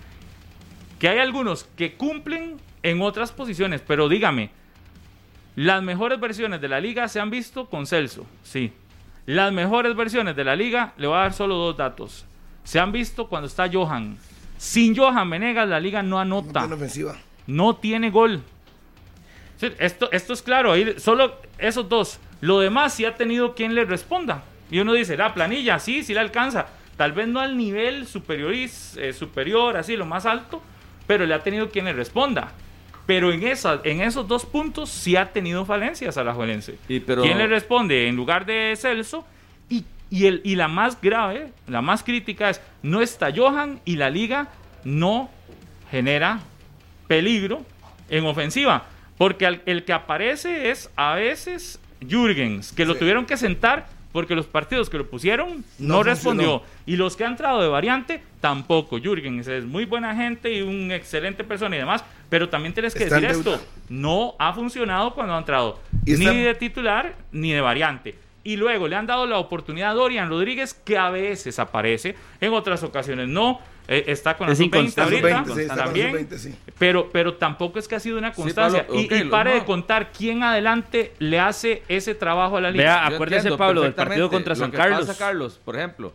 que hay algunos que cumplen en otras posiciones, pero dígame, las mejores versiones de la liga se han visto con Celso, sí. Las mejores versiones de la liga, le voy a dar solo dos datos. Se han visto cuando está Johan. Sin Johan Venegas, la liga no No anota tiene ofensiva. no tiene gol. Esto, esto es claro, ahí solo esos dos. Lo demás sí ha tenido quien le responda. Y uno dice, la planilla, sí, sí la alcanza. Tal vez no al nivel superior, superior, así, lo más alto, pero le ha tenido quien le responda. Pero en, esa, en esos dos puntos sí ha tenido falencias a la Juelense. Y pero- ¿Quién le responde en lugar de Celso? Y, y, el, y la más grave, la más crítica es, no está Johan y la liga no genera peligro en ofensiva. Porque el que aparece es a veces Jürgens, que lo Sí. tuvieron que sentar porque los partidos que lo pusieron no, No respondió. Y los que han entrado de variante, tampoco. Jürgens es muy buena gente y un excelente persona y demás. Pero también tienes que Está decir esto. No ha funcionado cuando ha entrado. Y está- Ni de titular ni de variante. Y luego le han dado la oportunidad a Dorian Rodríguez, que a veces aparece, en otras ocasiones no. Eh, está con la Es sub-20 inconstante. ahorita, Sub-20, sí, está con la también. sub-20, sí. Pero, pero tampoco es que ha sido una constancia. Pablo, y, pare no. de contar quién adelante le hace ese trabajo a la liga. Vea, acuérdese, entiendo Pablo, del partido contra San Carlos. pasa, Carlos, por ejemplo,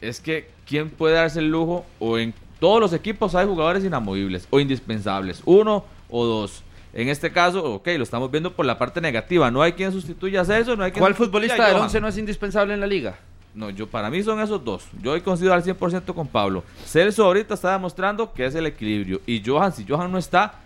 es que ¿quién puede darse el lujo? O en todos los equipos hay jugadores inamovibles o indispensables, uno o dos. En este caso, ok, lo estamos viendo por la parte negativa. No hay quien sustituya a Celso, no hay quien ¿Cuál futbolista del Johan. 11 no es indispensable en la liga? No, yo para mí son esos dos. Yo he coincido al 100% con Pablo. Celso ahorita está demostrando que es el equilibrio. Y Johan, si Johan no está,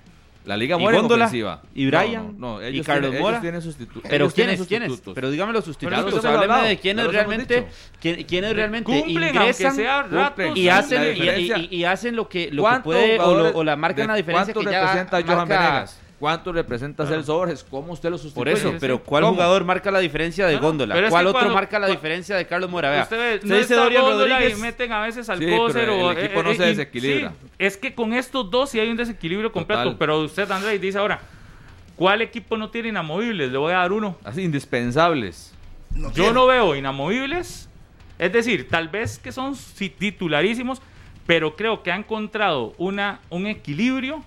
la liga ¿Y muere Góndola? ofensiva. ¿Y No, Brian? No, no, ¿Y ellos Carlos tienen, Mora? tienen Pero ¿quiénes? ¿Quiénes? Pero dígame los sustitutos. Hábleme hablado, de quiénes realmente, dicho. quién- quiénes realmente Cumplen, ingresan sea ratos. y hacen, y- y, y hacen lo que, lo que ¿Cuántos puede o, lo- o la marcan de- la diferencia ¿Cuánto que ya representa Johan marca- Venegas? ¿Cuánto representa Celso Borges? ¿Cómo usted lo Por sustituye? eso, sí, pero. ¿cuál ¿Cómo? jugador marca la diferencia de No, Góndola? es ¿Cuál que otro cuando- marca la diferencia de Carlos Mora? Vea, Usted ve, no dice Dorian Góndola Rodríguez. y meten a veces al Sí, Cócer el o equipo no se desequilibra. sí, es que con estos dos sí hay un desequilibrio completo, Total. pero usted Andrés dice ahora, ¿cuál equipo no tiene inamovibles? Le voy a dar uno. Así, indispensables. No Yo tiene. no veo inamovibles. Es decir, tal vez que son titularísimos, pero creo que ha encontrado una, un equilibrio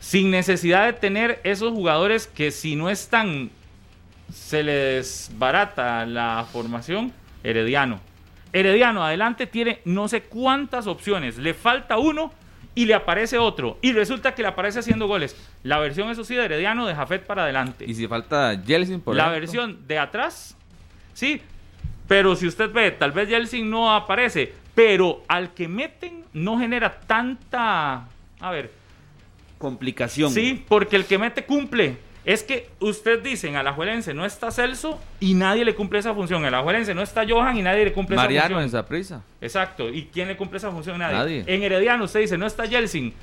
sin necesidad de tener esos jugadores que si no están, se les barata la formación. Herediano. Herediano adelante tiene no sé cuántas opciones. Le falta uno y le aparece otro. Y resulta que le aparece haciendo goles. La versión, eso sí, de Herediano de Jafet para adelante Y si falta Jelsin, por la ejemplo. versión de atrás, sí. Pero si usted ve, tal vez Yeltsin no aparece, pero al que meten no genera tanta. A ver, Complicación. sí, porque el que mete cumple. Es que usted dice en Alajuelense no está Celso y nadie le cumple esa función. En Alajuelense no está Johan y nadie le cumple Mariano esa en función. Saprissa. Exacto. ¿Y quién le cumple esa función? Nadie. Nadie. En Herediano usted dice no está Yeltsin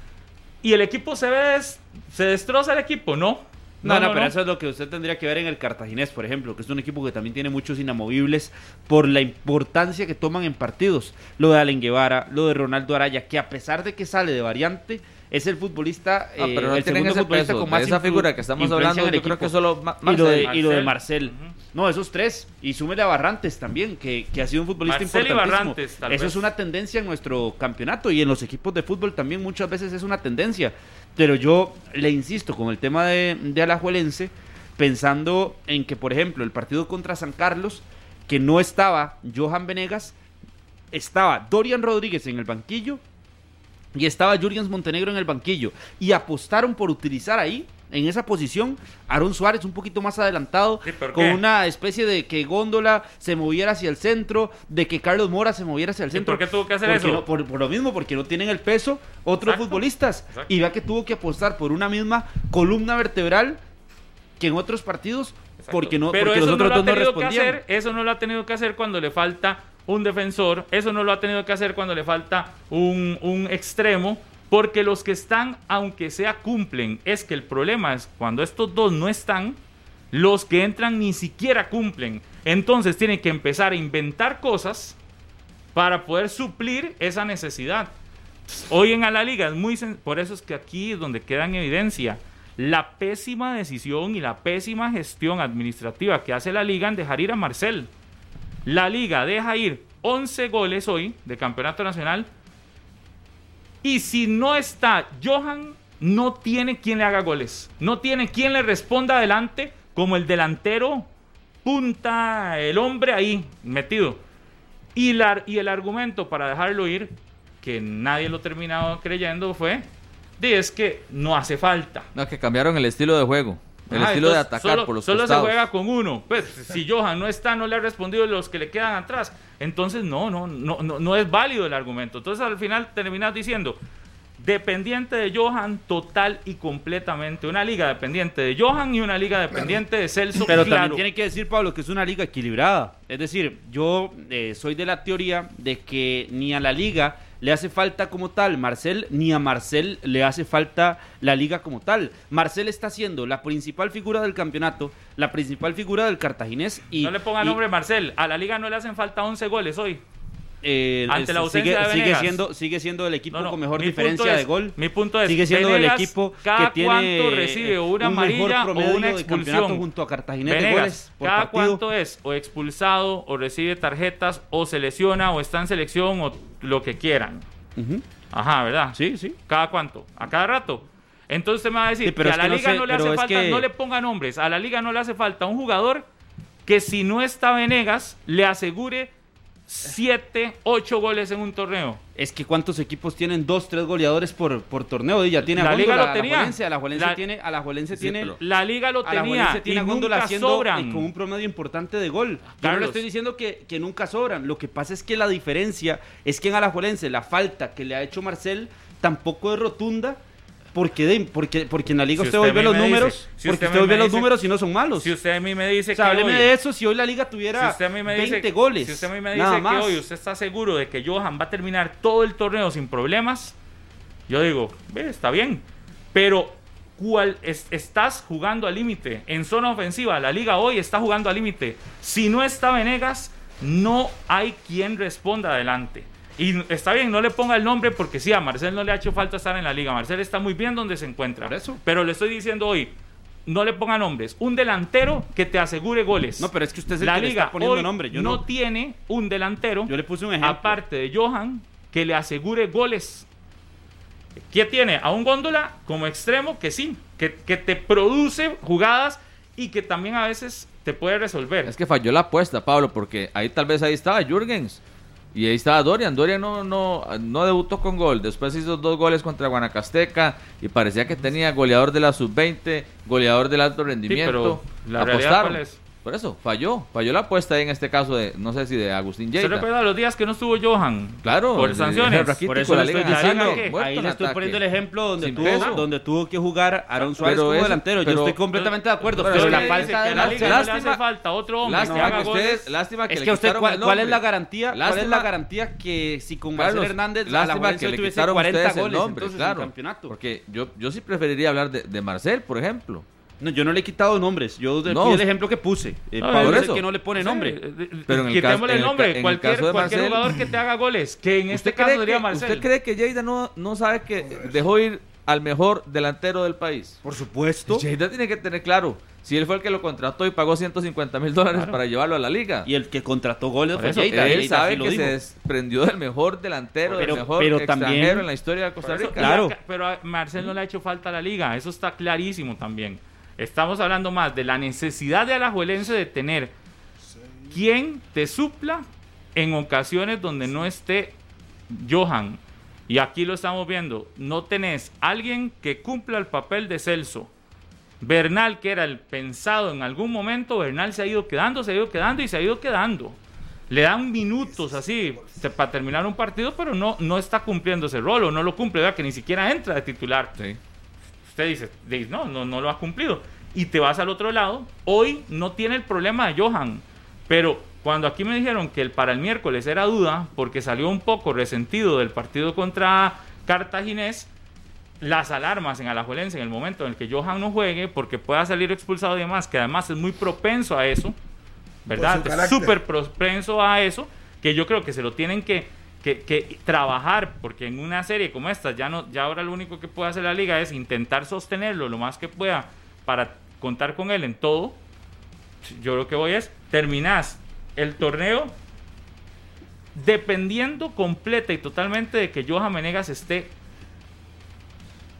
y el equipo se ve, des- se destroza el equipo. No. No, no, pero eso es lo que usted tendría que ver en el Cartaginés, por ejemplo, que es un equipo que también tiene muchos inamovibles por la importancia que toman en partidos. Lo de Allen Guevara, lo de Ronaldo Araya, que a pesar de que sale de variante, es el futbolista, Ah, eh, pero no el segundo futbolista peso. con más de esa figura que estamos hablando, yo creo que solo Ma- y lo de, Marcel. y lo de Marcel. Marcel. No, esos tres. Y súmele a Barrantes también, que, que ha sido un futbolista Marcel y. Barrantes, tal Eso vez. es una tendencia en nuestro campeonato y en los equipos de fútbol también muchas veces es una tendencia. Pero yo le insisto con el tema de, de Alajuelense, pensando en que, por ejemplo, el partido contra San Carlos, que no estaba Johan Venegas, estaba Dorian Rodríguez en el banquillo y estaba Jurgens Montenegro en el banquillo. Y apostaron por utilizar ahí, en esa posición, Aaron Suárez un poquito más adelantado, Sí, ¿por con qué? una especie de que Góndola se moviera hacia el centro, de que Carlos Mora se moviera hacia el ¿Y centro. por qué tuvo que hacer Porque eso? no- por, por lo mismo, porque no tienen el peso otros Exacto, futbolistas. exacto. Y vea que tuvo que apostar por una misma columna vertebral que en otros partidos, Exacto. porque no, Pero porque eso los no otros lo ha dos no que hacer, eso no lo ha tenido que hacer cuando le falta un defensor, eso no lo ha tenido que hacer cuando le falta un, un extremo, porque los que están, aunque sea cumplen, es que el problema es cuando estos dos no están, los que entran ni siquiera cumplen. Entonces tienen que empezar a inventar cosas para poder suplir esa necesidad. Hoy en a la liga es muy por eso es que aquí es donde queda en evidencia la pésima decisión y la pésima gestión administrativa que hace la liga en dejar ir a Marcel. La liga deja ir 11 goles hoy de campeonato nacional y si no está Johan no tiene quien le haga goles, no tiene quien le responda adelante como el delantero punta, el hombre ahí metido. Y, la- y el argumento para dejarlo ir, que nadie lo terminado creyendo, fue de es que no hace falta. No, que cambiaron el estilo de juego. El Ajá, estilo de atacar solo, por los solo costados. se juega con uno. Pues si Johan no está, no le ha respondido los que le quedan atrás. Entonces no, no, no, no, no es válido el argumento. Entonces al final terminas diciendo, dependiente de Johan total y completamente. Una liga dependiente de Johan y una liga dependiente de Celso. Pero claro. también tiene que decir, Pablo, que es una liga equilibrada. Es decir, yo eh, soy de la teoría de que ni a la liga le hace falta como tal Marcel, ni a Marcel le hace falta la liga como tal. Marcel está siendo la principal figura del campeonato, la principal figura del cartaginés y... No le ponga y, nombre Marcel. A la liga no le hacen falta 11 goles hoy. Eh, ante la sigue- ausencia de sigue, siendo, sigue siendo el equipo No, no, con mejor diferencia de gol. Mi punto es, Sigue siendo Venegas, el equipo cada que tiene cuánto recibe una un mejor amarilla o promedio una expulsión. junto a de goles por cada partido. cuánto es o expulsado o recibe tarjetas o se lesiona o está en selección o lo que quieran. Ajá, ¿verdad? Sí, sí. ¿Cada cuánto? ¿A cada rato? Entonces usted me va a decir Sí, pero que a la que no liga sé, no le hace falta, que- no le ponga nombres, a la liga no le hace falta un jugador que si no está Venegas le asegure 7, 8 goles en un torneo. Es que cuántos equipos tienen dos, tres goleadores por, por torneo. Y ya tiene a La liga Góndola, lo tenía. A la Juelense tiene, a la Juelense tiene, La liga lo tenía tiene y a nunca haciendo sobran. eh, con un promedio importante de gol. Yo no le estoy diciendo que, que nunca sobran. Lo que pasa es que la diferencia es que en Alajuelense la falta que le ha hecho Marcel tampoco es rotunda. Porque, de- porque, porque en la liga Si usted, usted hoy ve a mí los dice- números. si porque usted usted mí hoy ve me los dice- números y no son malos. Si usted a mí me dice o sea, que hábleme hoy- de eso si hoy la liga tuviera Si usted a mí me dice, 20 goles. Si usted a mí me dice nada que más. hoy usted está seguro de que Johan va a terminar todo el torneo sin problemas, yo digo, ve, está bien. Pero ¿cuál es- estás jugando al límite en zona ofensiva. La liga hoy está jugando al límite. Si no está Venegas, no hay quien responda adelante. Y está bien, no le ponga el nombre porque sí, a Marcel no le ha hecho falta estar en la liga. Marcel está muy bien donde se encuentra. Eso. Pero le estoy diciendo hoy, no le ponga nombres. Un delantero que te asegure goles. No, pero es que usted es el la que le liga está poniendo hoy nombre. Yo no, no, tiene un delantero, yo le puse un ejemplo. aparte de Johan, que le asegure goles. ¿Qué tiene? A un góndola como extremo que sí, que, que te produce jugadas y que también a veces te puede resolver. Es que falló la apuesta, Pablo, porque ahí tal vez ahí estaba Jürgens. Y ahí estaba Dorian. Dorian no, no, no debutó con gol. Después hizo dos goles contra Guanacasteca. Y parecía que tenía goleador de la sub-20, goleador del alto rendimiento. pero la realidad, Apostaron. ¿cuál es? Por eso, falló. Falló la apuesta en este caso de, no sé si de Agustín ¿Se Lleida. recuerda los días que no estuvo Johan? Claro. Por sanciones. Por eso la le estoy diciendo, muerto ahí le estoy ataque. poniendo el ejemplo donde tuvo, donde tuvo que jugar Aaron Suárez Pero como delantero. pero- Yo estoy completamente de acuerdo. pero la que falta de que la liga le Lástima- hace falta otro hombre que Lástima haga que goles. ustedes, lástima que Es le que usted, quitaron ¿cuál, es la garantía? ¿Cuál es Lástima- la garantía que si con Carlos, Marcel Hernández a la lástima Juventus que le tuviese quitaron 40 ustedes el goles nombre, entonces claro. en el campeonato? Porque yo, yo sí preferiría hablar de, de Marcel, por ejemplo. No, yo no le he quitado nombres. Yo No, fui el ejemplo que puse. Eh, No, Pablo es el que no le pone Sí, nombre. eh, eh, Pero en el quitémosle caso- en el nombre. en el cualquier caso de cualquier Marcel- jugador que te haga goles. Que en este ¿Usted caso sería que, Marcel. ¿Usted cree que Lleida no, no sabe que dejó ir al mejor delantero del país? Por supuesto. Lleida tiene que tener claro si él fue el que lo contrató y pagó 150 mil dólares Claro. para llevarlo a la liga. Y el que contrató goles fue Lleida. él Lleida sabe que dijo. se desprendió del mejor delantero, Pero- del mejor pero extranjero también- en la historia de Costa Por eso, Rica. Claro. pero a Marcel no le ha hecho falta a la liga, eso está clarísimo también. Estamos hablando más de la necesidad de Alajuelense de tener quien te supla en ocasiones donde no esté Johan. Y aquí lo estamos viendo. No tenés alguien que cumpla el papel de Celso. Bernal, que era el pensado en algún momento, Bernal se ha ido quedando, se ha ido quedando y se ha ido quedando. Le dan minutos así para terminar un partido, pero no, no está cumpliendo ese rol o no lo cumple, ¿verdad? que ni siquiera entra de titular. Usted dice, no, no, no lo ha cumplido. Y te vas al otro lado. Hoy no tiene el problema de Johan. Pero cuando aquí me dijeron que el para el miércoles era duda, porque salió un poco resentido del partido contra Cartaginés, las alarmas en Alajuelense en el momento en el que Johan no juegue, porque pueda salir expulsado y demás, que además es muy propenso a eso, ¿verdad? Es súper propenso a eso, que yo creo que se lo tienen que, que- que trabajar, porque en una serie como esta, ya, no, ya ahora lo único que puede hacer la liga es intentar sostenerlo lo más que pueda para contar con él en todo. Yo lo que voy es, terminás el torneo dependiendo completa y totalmente de que Johan Menegas esté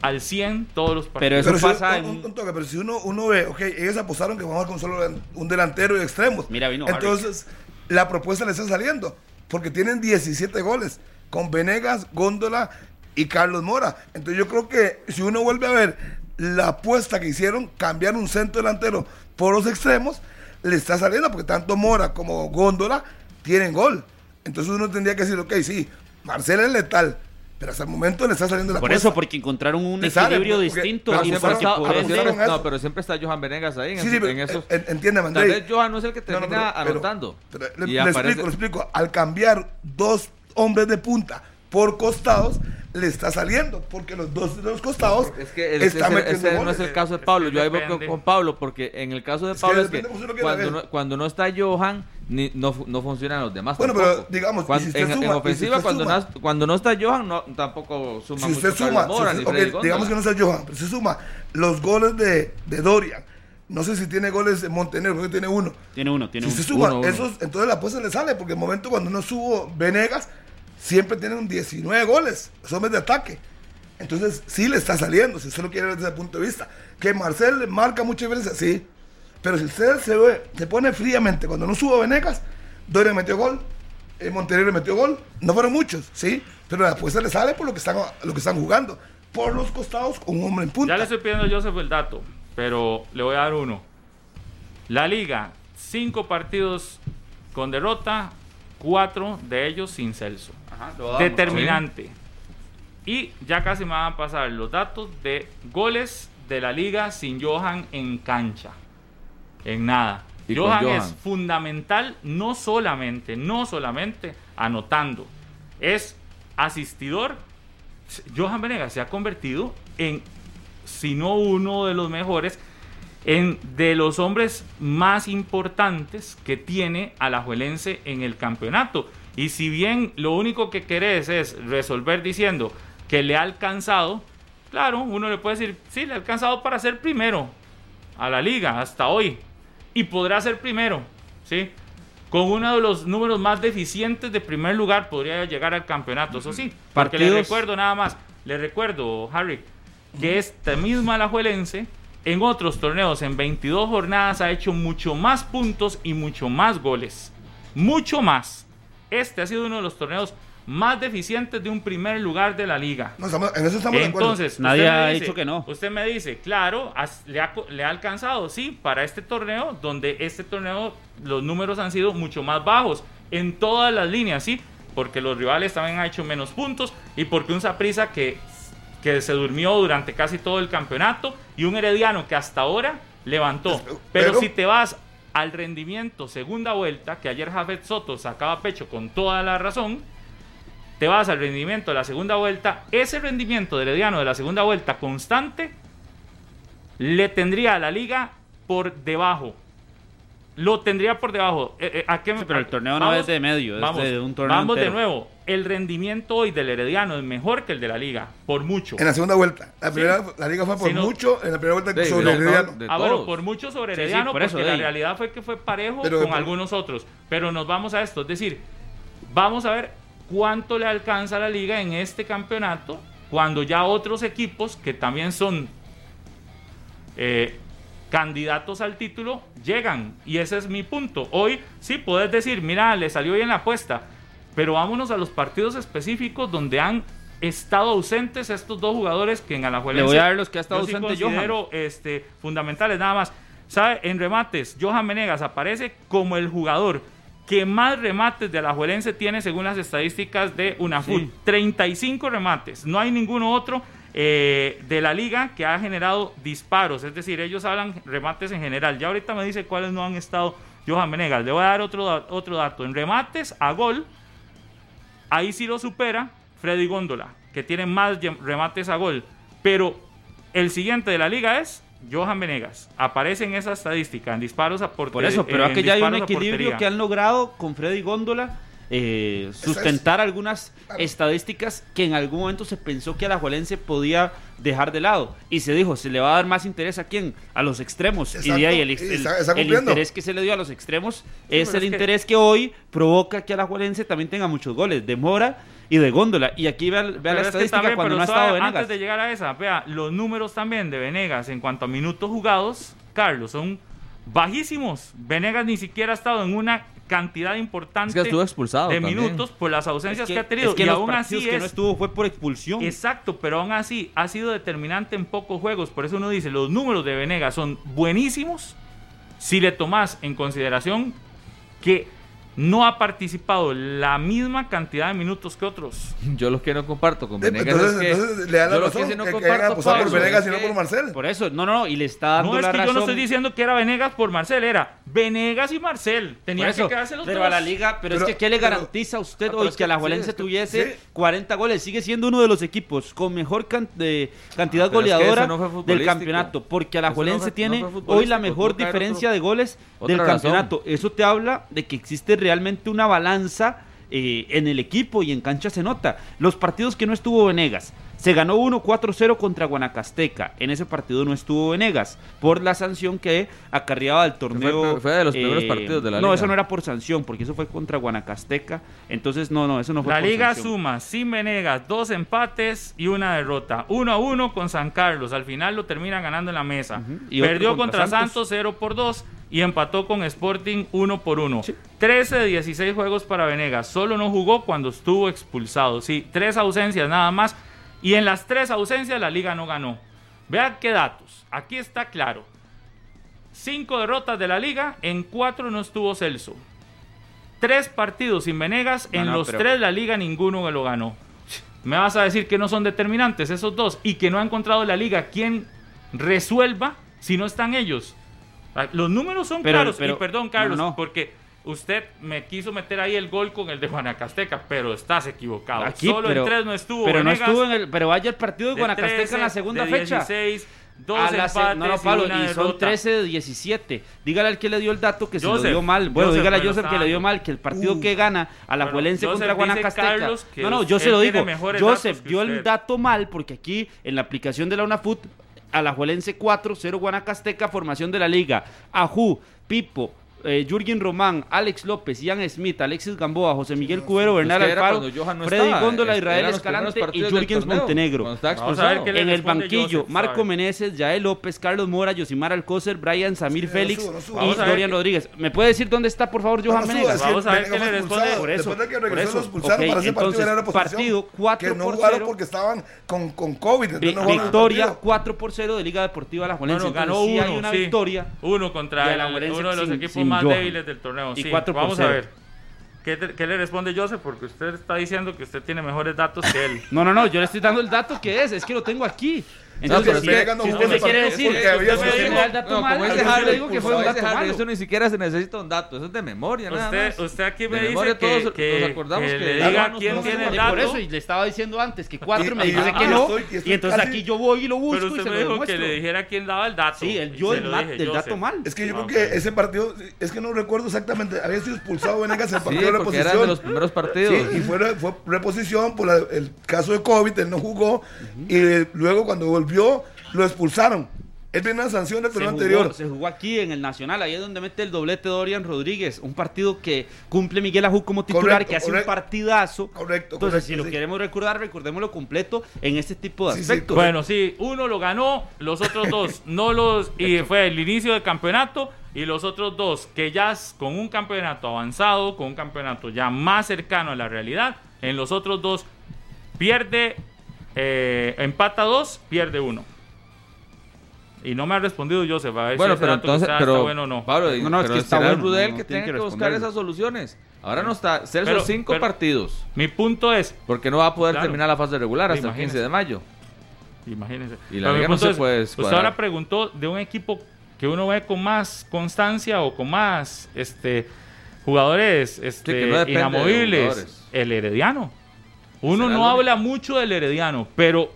al 100 todos los partidos. Pero eso Pero pasa un, en- un- un toque, pero si uno, uno ve, ok, ellos apostaron que vamos con solo un delantero y extremos. Mira, vino Entonces, la propuesta le está saliendo, porque tienen 17 goles, con Venegas, Góndola y Carlos Mora. Entonces yo creo que si uno vuelve a ver la apuesta que hicieron, cambiar un centro delantero por los extremos, le está saliendo, porque tanto Mora como Góndola tienen gol. Entonces uno tendría que decir, ok, sí, Marcelo es letal, pero hasta el momento le está saliendo la Por eso, porque encontraron un Te sale, equilibrio porque- distinto pero y siempre porque está- pero siempre- no, pero siempre está Johan Venegas ahí en, Sí, sí, pero, en esos. en- entiéndeme, Tal vez Johan no es el que No, no, termina pero- pero- anotando. pero le, explico, le explico. Al cambiar dos hombres de punta por costados, le está saliendo, porque los dos de los costados Es que el- están ese, ese no es el caso de Es Pablo. que Yo ahí voy con, con Pablo, porque en el caso de Es que Pablo es que se cuando no, cuando no está Johan, ni, no, no funcionan los demás. Bueno, tampoco. pero, digamos, y Cuan- si usted en, en suma- si ofensiva, cuando, suma- no, cuando no está Johan, no, tampoco suma Si usted mucho suma, Mora, si usted- digamos que no sea Johan, pero si suma los goles de, de Dorian, no sé si tiene goles de Montenegro, creo que tiene uno. Tiene uno, tiene Si uno. usted suma Uno, uno. esos, entonces la apuesta le sale, porque el momento cuando no subo Venegas, siempre tiene un 19 goles, hombres de ataque. Entonces, sí le está saliendo, si usted lo quiere ver desde ese punto de vista. Que Marcel marca mucha diferencia, sí. Pero si usted se, ve, se pone fríamente, cuando no subo Venegas, Dorian metió gol, eh, Montenegro metió gol, no fueron muchos, sí. Pero la apuesta le sale por lo que están, lo que están jugando. Por los costados, con un hombre en punta. Ya le estoy pidiendo a Joseph el dato, pero le voy a dar uno. La liga, cinco partidos con derrota, cuatro de ellos sin Celso. Ajá, lo damos. Determinante. Y ya casi me van a pasar los datos de goles de la liga sin Johan en cancha. En nada. Johan, Johan. es fundamental no solamente, no solamente anotando, es asistidor. Johan Venegas se ha convertido en, si no uno de los mejores, en de los hombres más importantes que tiene Alajuelense en el campeonato. Y si bien lo único que querés es resolver diciendo que le ha alcanzado, claro, uno le puede decir, sí, le ha alcanzado para ser primero a la liga hasta hoy. Y podrá ser primero, ¿sí? Con uno de los números más deficientes de primer lugar podría llegar al campeonato, eso sí. Porque le recuerdo nada más, le recuerdo, Harry, que esta misma Alajuelense en otros torneos, en 22 jornadas, ha hecho mucho más puntos y mucho más goles. Mucho más. Este ha sido uno de los torneos más deficientes de un primer lugar de la liga. No, estamos- en eso estamos de acuerdo. Entonces, Nadie usted me ha dice- dicho que no. Usted me dice, claro, has- le, ha, co- le ha alcanzado, sí, para este torneo, donde este torneo los números han sido mucho más bajos en todas las líneas, sí, porque los rivales también han hecho menos puntos y porque un Saprissa que, que se durmió durante casi todo el campeonato y un Herediano que hasta ahora levantó. Pero- Pero si te vas al rendimiento segunda vuelta, que ayer Jafet Soto sacaba pecho con toda la razón, te vas al rendimiento de la segunda vuelta, ese rendimiento de Herediano de la segunda vuelta constante le tendría a la liga por debajo. Lo tendría por debajo. Eh, eh, ¿a qué me- Sí, pero el torneo no es de medio, es de un torneo Vamos entero. de nuevo. El rendimiento hoy del Herediano es mejor que el de la liga, por mucho. En la segunda vuelta. La, primera, la liga fue por Si no- mucho, en la primera vuelta De- sobre Herediano. de- Ah, bueno, por mucho sobre Sí, sí, Herediano, por porque la ahí. realidad fue que fue parejo Pero- con pero- algunos otros. Pero nos vamos a esto, es decir, vamos a ver cuánto le alcanza a la liga en este campeonato cuando ya otros equipos que también son eh, candidatos al título llegan. Y ese es mi punto. Hoy sí puedes decir, mira, le salió bien la apuesta, pero vámonos a los partidos específicos donde han estado ausentes estos dos jugadores que en Alajuelense Le voy a dar los que ha estado yo sí ausente este, fundamentales nada más. ¿Sabe? En remates, Johan Menegas aparece como el jugador que más remates de Alajuelense tiene según las estadísticas de UNAFUT. Sí. 35 remates. No hay ninguno otro eh, de la liga que ha generado disparos. Es decir, ellos hablan remates en general. Ya ahorita me dice cuáles no han estado Johan Menegas. Le voy a dar otro, otro dato. En remates a gol, ahí sí lo supera Freddy Góndola, que tiene más remates a gol. Pero el siguiente de la liga es Johan Venegas. Aparece en esa estadística, en disparos a portería. Por eso, pero en aquí ya hay un equilibrio que han logrado con Freddy Góndola eh, sustentar algunas estadísticas que en algún momento se pensó que Alajuelense podía dejar de lado. Y se dijo, se le va a dar más interés a quién? A los extremos. y de ahí el, Exacto, y el- está- está el cumpliendo. interés que se le dio a los extremos es el es interés que... hoy provoca que Alajuelense también tenga muchos goles de Mora y de Góndola. Y aquí vea, vea la es que estadística también, cuando no ha estado Venegas. Antes de llegar a esa, vea, los números también de Venegas en cuanto a minutos jugados, Carlos, son bajísimos. Venegas ni siquiera ha estado en una cantidad importante Es que estuvo expulsado de también. minutos por las ausencias Es que, ha tenido. es que y aún así que es no estuvo fue por expulsión. Exacto, pero aún así ha sido determinante en pocos juegos. Por eso uno dice, los números de Venegas son buenísimos si le tomas en consideración que no ha participado la misma cantidad de minutos que otros. *laughs* Yo lo que no comparto con Venegas Entonces, es que. entonces le da la yo razón que no que, comparto, por Venegas es y no que- por Marcel. Por eso, no, no, y le está dando No es la que yo razón. no estoy diciendo que era Venegas por Marcel, era Venegas y Marcel. Por Tenían eso, que quedarse los pero dos. a la liga, pero, Pero- es que ¿qué le garantiza a usted Ah, hoy es que que- la sí, es tuviese sí. 40 goles? Sigue siendo uno de los equipos con mejor can- de cantidad Ah, es goleadora no del campeoor porque a la Eso no Juelense fue- no tiene hoy la mejor diferencia de goles del razón. campeonato. Eso te habla de que existe realmente una balanza eh, en el equipo y en cancha se nota. Los partidos que no estuvo Venegas. Se ganó 1-4-0 contra Guanacasteca. En ese partido no estuvo Venegas por la sanción que acarreaba el torneo. Fue- fue de los primeros partidos de la No, liga. eso no era por sanción, porque eso fue contra Guanacasteca. Entonces, no, no, eso no fue La por liga sanción. suma sin Venegas dos empates y una derrota. Uno a uno con San Carlos. Al final lo termina ganando en la mesa. Y Perdió contra. Santos 0 por 2 y empató con Sporting 1 por 1. Sí. 13 de 16 juegos para Venegas. Solo no jugó cuando estuvo expulsado. Sí, tres ausencias nada más. Y en las tres ausencias la liga no ganó. Vean qué datos. Aquí está claro. Cinco derrotas de la liga, en cuatro no estuvo Celso. Tres partidos sin Venegas, No, en no, los pero- tres la liga ninguno lo ganó. Me vas a decir que no son determinantes esos dos y que no ha encontrado la liga quien resuelva si no están ellos. Ah, Los números son Pero- claros. pero- y perdón, Carlos, no. porque usted me quiso meter ahí el gol con el de Guanacasteca, pero estás equivocado. Aquí, Solo pero, en tres no estuvo. Pero no estuvo en el. Pero vaya el partido de, de Guanacasteca 13, en la segunda de fecha. 16, dos A la se- empates no, no, Pablo, y, son derrota. 13 de 17. Dígale al que le dio el dato que se lo dio mal. Bueno, Joseph dígale a Joseph que le dio mal, que el partido Uh. que gana a la Juelense contra Guanacasteca. No, no, yo se lo digo. Joseph dio el dato mal porque aquí en la aplicación de la UNAFUT, a la Juelense 4, 0 Guanacasteca, formación de la liga. Ajú, Pipo. Eh, Jürgen Román, Alex López, Ian Smith, Alexis Gamboa, José Miguel Cubero, Bernal que era Alfaro, no Freddy estaba, Góndola, Israel los Escalante y torneo, Montenegro. En el banquillo, Joseph, Marco sabe. Meneses, Yael López, Carlos Mora, Yosimar Alcócer, Brian Samir Sí, no Félix subo, no subo. y Dorian qué- Rodríguez. ¿Me puede decir dónde está, por favor, Johan No, no, Menegas? es que Vamos a ver qué le responde. Por eso, Después de que por regresó, eso. lo expulsaron Ok, para ese partido entonces, posesión, partido 4 que no por jugaron 0. porque estaban con, con COVID. Vi- no victoria partido. 4 por 0 de Liga Deportiva La Juelense. Ganó uno, hay una victoria. Uno contra uno de los equipos más Johan. débiles del torneo. Y Sí, Vamos a ver. ¿Qué, te- qué le responde Joseph? Porque usted está diciendo que usted tiene mejores datos que él. *laughs* No, no, no, yo le estoy dando el dato que es, es que lo tengo aquí. Entonces, si, no si usted me ese quiere decir, porque si había usted me sido- da el dato No, mal, como Harry, digo que fue un dato Harry, malo. Eso ni siquiera se necesita un dato, eso es de memoria, nada Usted, más. usted aquí De me dice que, todos que- nos acordamos que que le diga quién tiene el dato. por eso, y le estaba diciendo antes que 4 Y- me dice que no. y entonces aquí yo voy y lo busco Pero y usted se me dijo que le dijera quién daba el dato. Sí, el yo el, dato mal. Es que yo creo que ese partido, es que no recuerdo exactamente, había sido expulsado Venegas en el partido de porque reposición. eran de los primeros partidos. Sí, y fue, fue reposición por el caso de COVID, él no jugó, y luego cuando volvió, lo expulsaron. Él viene una sanción del torneo anterior. se jugó aquí en el Nacional, ahí es donde mete el doblete Dorian Rodríguez, un partido que cumple Miguel Ajú como titular, Correcto, que hace correcto. un partidazo. Correcto, Entonces, correcto, si lo sí. queremos recordar, recordémoslo completo en este tipo de Sí, sí, aspectos. Bueno, sí, uno lo ganó, los otros dos *laughs* no los. Y fue el inicio del campeonato. Y los otros dos, que ya es con un campeonato avanzado, con un campeonato ya más cercano a la realidad, en los otros dos pierde, eh, empata dos, pierde uno. Y no me ha respondido Joseph. A ver Bueno, si pero entonces, pero está bueno o no. Pablo, No, no, es que está bueno, Rudel no, que tiene que que buscar esas soluciones. Ahora no está, Celso, Pero- cinco pero- partidos, Mi punto es, porque no va a poder Claro. terminar la fase regular hasta el Imagínese. 15 de mayo. Imagínense. Y la liga no se es, puede Usted descuadrar. ahora preguntó de un equipo que uno ve con más constancia o con más este jugadores este, no inamovibles. jugadores. El Herediano. Uno no habla mucho del Herediano, pero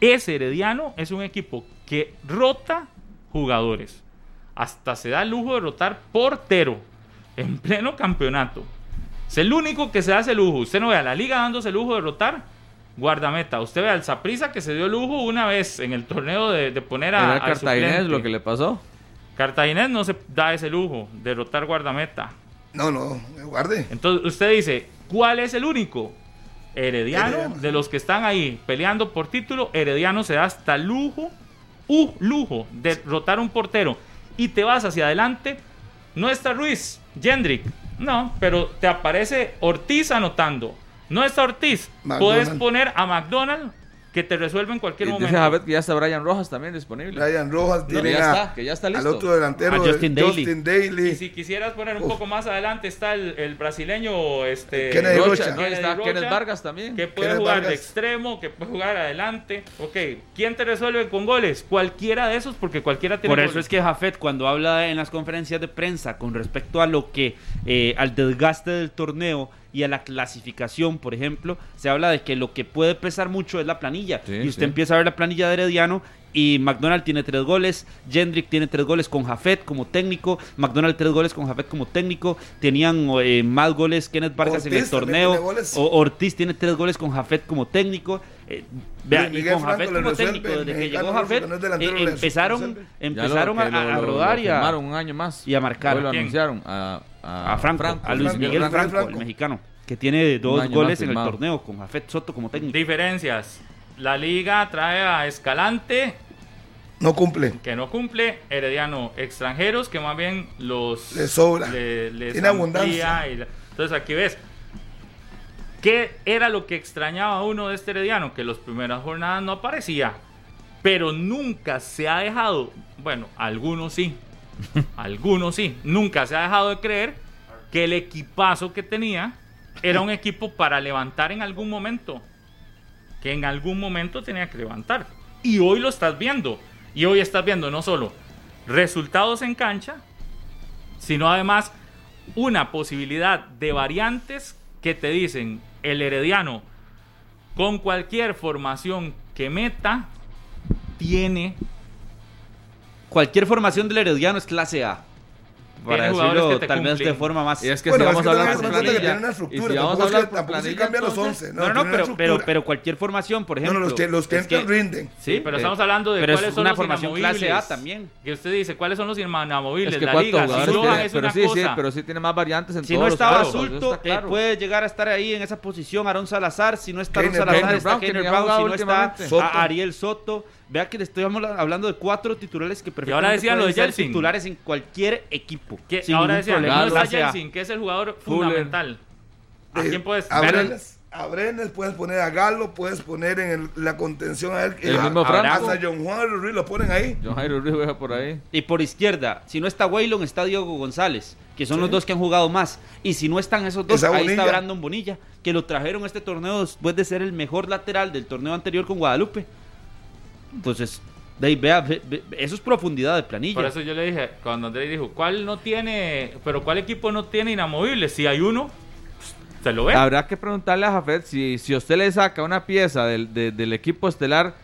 ese Herediano es un equipo que rota jugadores. Hasta se da el lujo de rotar portero en pleno campeonato. Es el único que se hace el lujo. Usted no ve a la liga dándose el lujo de rotar guardameta. Usted ve al Saprisa que se dio el lujo una vez en el torneo de, de poner a, Era Cartaginés suplente. lo que le pasó. Cartaginés no se da ese lujo de rotar guardameta. No, no, guarde. Entonces usted dice, ¿cuál es el único? Herediano, Herediano. de los que están ahí peleando por título, Herediano se da hasta lujo, uh, lujo de rotar un portero. Y te vas hacia adelante, no está Ruiz, Jendrick, no, pero te aparece Ortiz anotando. No está Ortiz, puedes poner a McDonald que te resuelve en cualquier Y momento. dice Javet que ya está Brian Rojas también disponible. Brian Rojas No, tiene ya a- está, que ya está al otro delantero, A Justin Daly. Justin Daly. Y si quisieras poner un Uf. poco más adelante está el, el brasileño este Kennedy Rocha, Rocha. ¿no? Ahí está Kennedy Kenneth Rocha, Vargas también. que puede Kenneth jugar de extremo, que puede jugar adelante. Ok, ¿quién te resuelve con goles? Cualquiera de esos, porque cualquiera tiene Por eso goles. es que Jafet cuando habla en las conferencias de prensa con respecto a lo que eh, al desgaste del torneo y a la clasificación, por ejemplo, se habla de que lo que puede pesar mucho es la planilla. Sí, y usted sí. empieza a ver la planilla de Herediano y McDonald tiene tres goles, Jendrick tiene tres goles con Jafet como técnico, McDonald tres goles con Jafet como técnico, tenían eh, más goles Kenneth Vargas en el torneo, o Ortiz tiene tres goles con Jafet como técnico. Eh, vea, y con Franco Jafet como resuelve, técnico, desde que llegó Jafet, eh, empezaron, empezaron a, lo- a lo- lo rodar y a, un año más. y a marcar. Lo anunciaron a, a, a Franco, a Luis Franco, Miguel Franco, Franco, Franco. el mexicano, que tiene dos goles en el torneo con Jafet Soto como técnico. Diferencias. La liga trae a Escalante, No cumple. que no cumple. Herediano, extranjeros, que más bien los... Le sobra. le- les Tiene abundancia. y la- entonces aquí ves. ¿Qué era lo que extrañaba a uno de este Herediano? Que las primeras jornadas no aparecía. Pero nunca se ha dejado, bueno, algunos sí, *laughs* algunos sí, nunca se ha dejado de creer que el equipazo que tenía era un equipo para levantar en algún momento. Que en algún momento tenía que levantar. Y hoy lo estás viendo. Y hoy estás viendo no solo resultados en cancha, sino además una posibilidad de variantes que te dicen el herediano con cualquier formación que meta tiene Cualquier formación del Herediano es clase A. Para decirlo que te tal vez de cumplen. forma más... Y es que Bueno, si es vamos que a hablar por que planilla, una y si vamos a que- hablar por que planilla, cambia los entonces, 11, No, no, tiene una pero, pero, pero cualquier formación, por No, ejemplo... no, los que, los que es entran rinden. Sí, pero eh, estamos hablando de cuáles son una los formación clase A también. Que usted dice, ¿cuáles son los inamovibles? Es que la liga, si tiene, es pero una sí, sí, cosa. pero sí tiene más variantes en Si todos no los estaba casos, eso Sulto, está claro. eh, puede llegar a estar ahí en esa posición Aaron Salazar. Si no está Aaron Keiner Salazar, está que ha Brown. Si no está Ariel Soto. Vea que le estoy hablando de cuatro titulares que Y ahora perfectamente decían lo pueden de ser Jelsin. titulares en cualquier equipo. Que ahora decían, problema. no está A. Jelsin, que es el jugador Fuller. fundamental. ¿A Eh, quién puedes A? Brenes, a Brenes puedes poner a Galo, puedes poner en el- la contención a él. El a- mismo a- Franco. Hasta John Juan Ruiz lo ponen ahí. John Jairo Ruiz juega por ahí. Y por izquierda, si no está Waylon, está Diego González, que son los dos que han jugado más. Y si no están esos dos, Esa ahí está. Brandon Bonilla, que lo trajeron a este torneo después de ser el mejor lateral del torneo anterior con Guadalupe. Entonces, de ahí, vea, ve- ve- eso es profundidad de planilla. Por eso yo le dije, cuando Andrés dijo, ¿cuál no tiene, pero cuál equipo no tiene inamovibles? Si hay uno, pues, se lo ve. Habrá que preguntarle a Jafet si, si usted le saca una pieza del, de- del equipo estelar,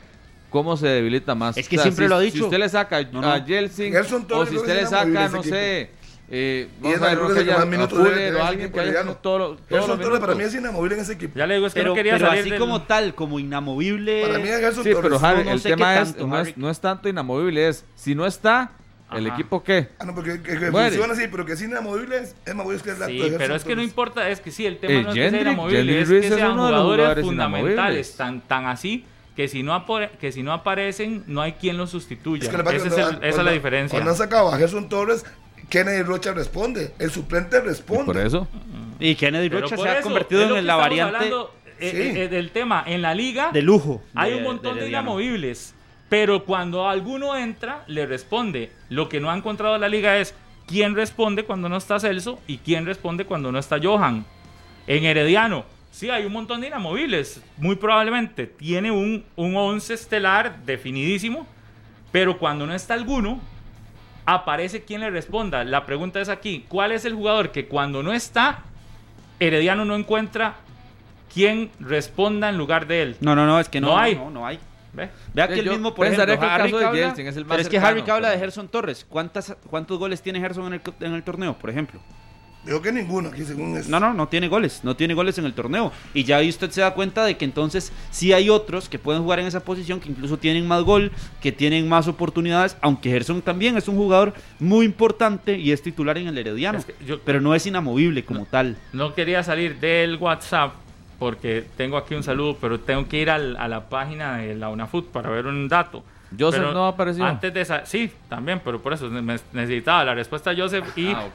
¿cómo se debilita más? Es que siempre si, lo ha Si dicho. usted le saca No, no. a Jelsin, o si usted le saca, inamovible no sé, Eh, Y vamos es a ver, la no que que más a minutos debe Fuller o alguien que haya todo lo- todos Gerson Torres para mí es inamovible en ese equipo. Ya le digo, es que Pero, no quería pero salir así del- como tal, como inamovible. Para mí es Gerson Sí, pero Torres. Harry, no el sé tema es tanto, no, es, no es tanto inamovible, es si no está, ¿el Ajá. equipo qué? Ah, no, porque que, que funciona así, pero que es inamovible es, es más bueno que el acto de Sí, Gerson pero es que no importa, es que sí, el tema Eh, no es que sea inamovible, es Ruiz que es sean uno jugadores jugadores fundamentales, tan, tan así que si, no que si no aparecen, no hay quien los sustituya. Es que Ese es es el- esa es la diferencia. Cuando han sacado a Gerson Torres, Kennedy Rocha responde. El suplente Y responde. por eso, Y Kennedy Pero Rocha se ha eso, convertido en la estamos variante hablando, eh, Sí. eh, eh, del tema. En la liga de lujo. hay de- un montón de Herediano. inamovibles, pero cuando alguno entra, le responde. Lo que no ha encontrado la liga es quién responde cuando no está Celso y quién responde cuando no está Johan. En Herediano, sí, hay un montón de inamovibles. Muy probablemente tiene un, un 11 estelar definidísimo, pero cuando no está alguno, aparece quien le responda. La pregunta es aquí, ¿cuál es el jugador que cuando no está, Herediano no encuentra quien responda en lugar de él? No, no, no, es que no, No hay. No, no hay. ¿Ve? Vea que el mismo, por ejemplo, que el Harry caso habla- es el más pero es que Harry habla de Gerson Torres. ¿Cuántas, ¿Cuántos goles tiene Gerson en el, en el torneo, por ejemplo? Digo que ninguno aquí, según eso. No, no, no tiene goles, no tiene goles en el torneo. Y ya ahí usted se da cuenta de que entonces sí hay otros que pueden jugar en esa posición, que incluso tienen más gol, que tienen más oportunidades, aunque Gerson también es un jugador muy importante y es titular en el Herediano. Es que yo- pero no es inamovible como tal. No quería salir del WhatsApp porque tengo aquí un saludo, pero tengo que ir al- a la página de la UNAFUT para ver un dato. Joseph Pero no apareció. Antes de esa, sí, también, pero por eso ne- necesitaba la respuesta de Joseph y ah,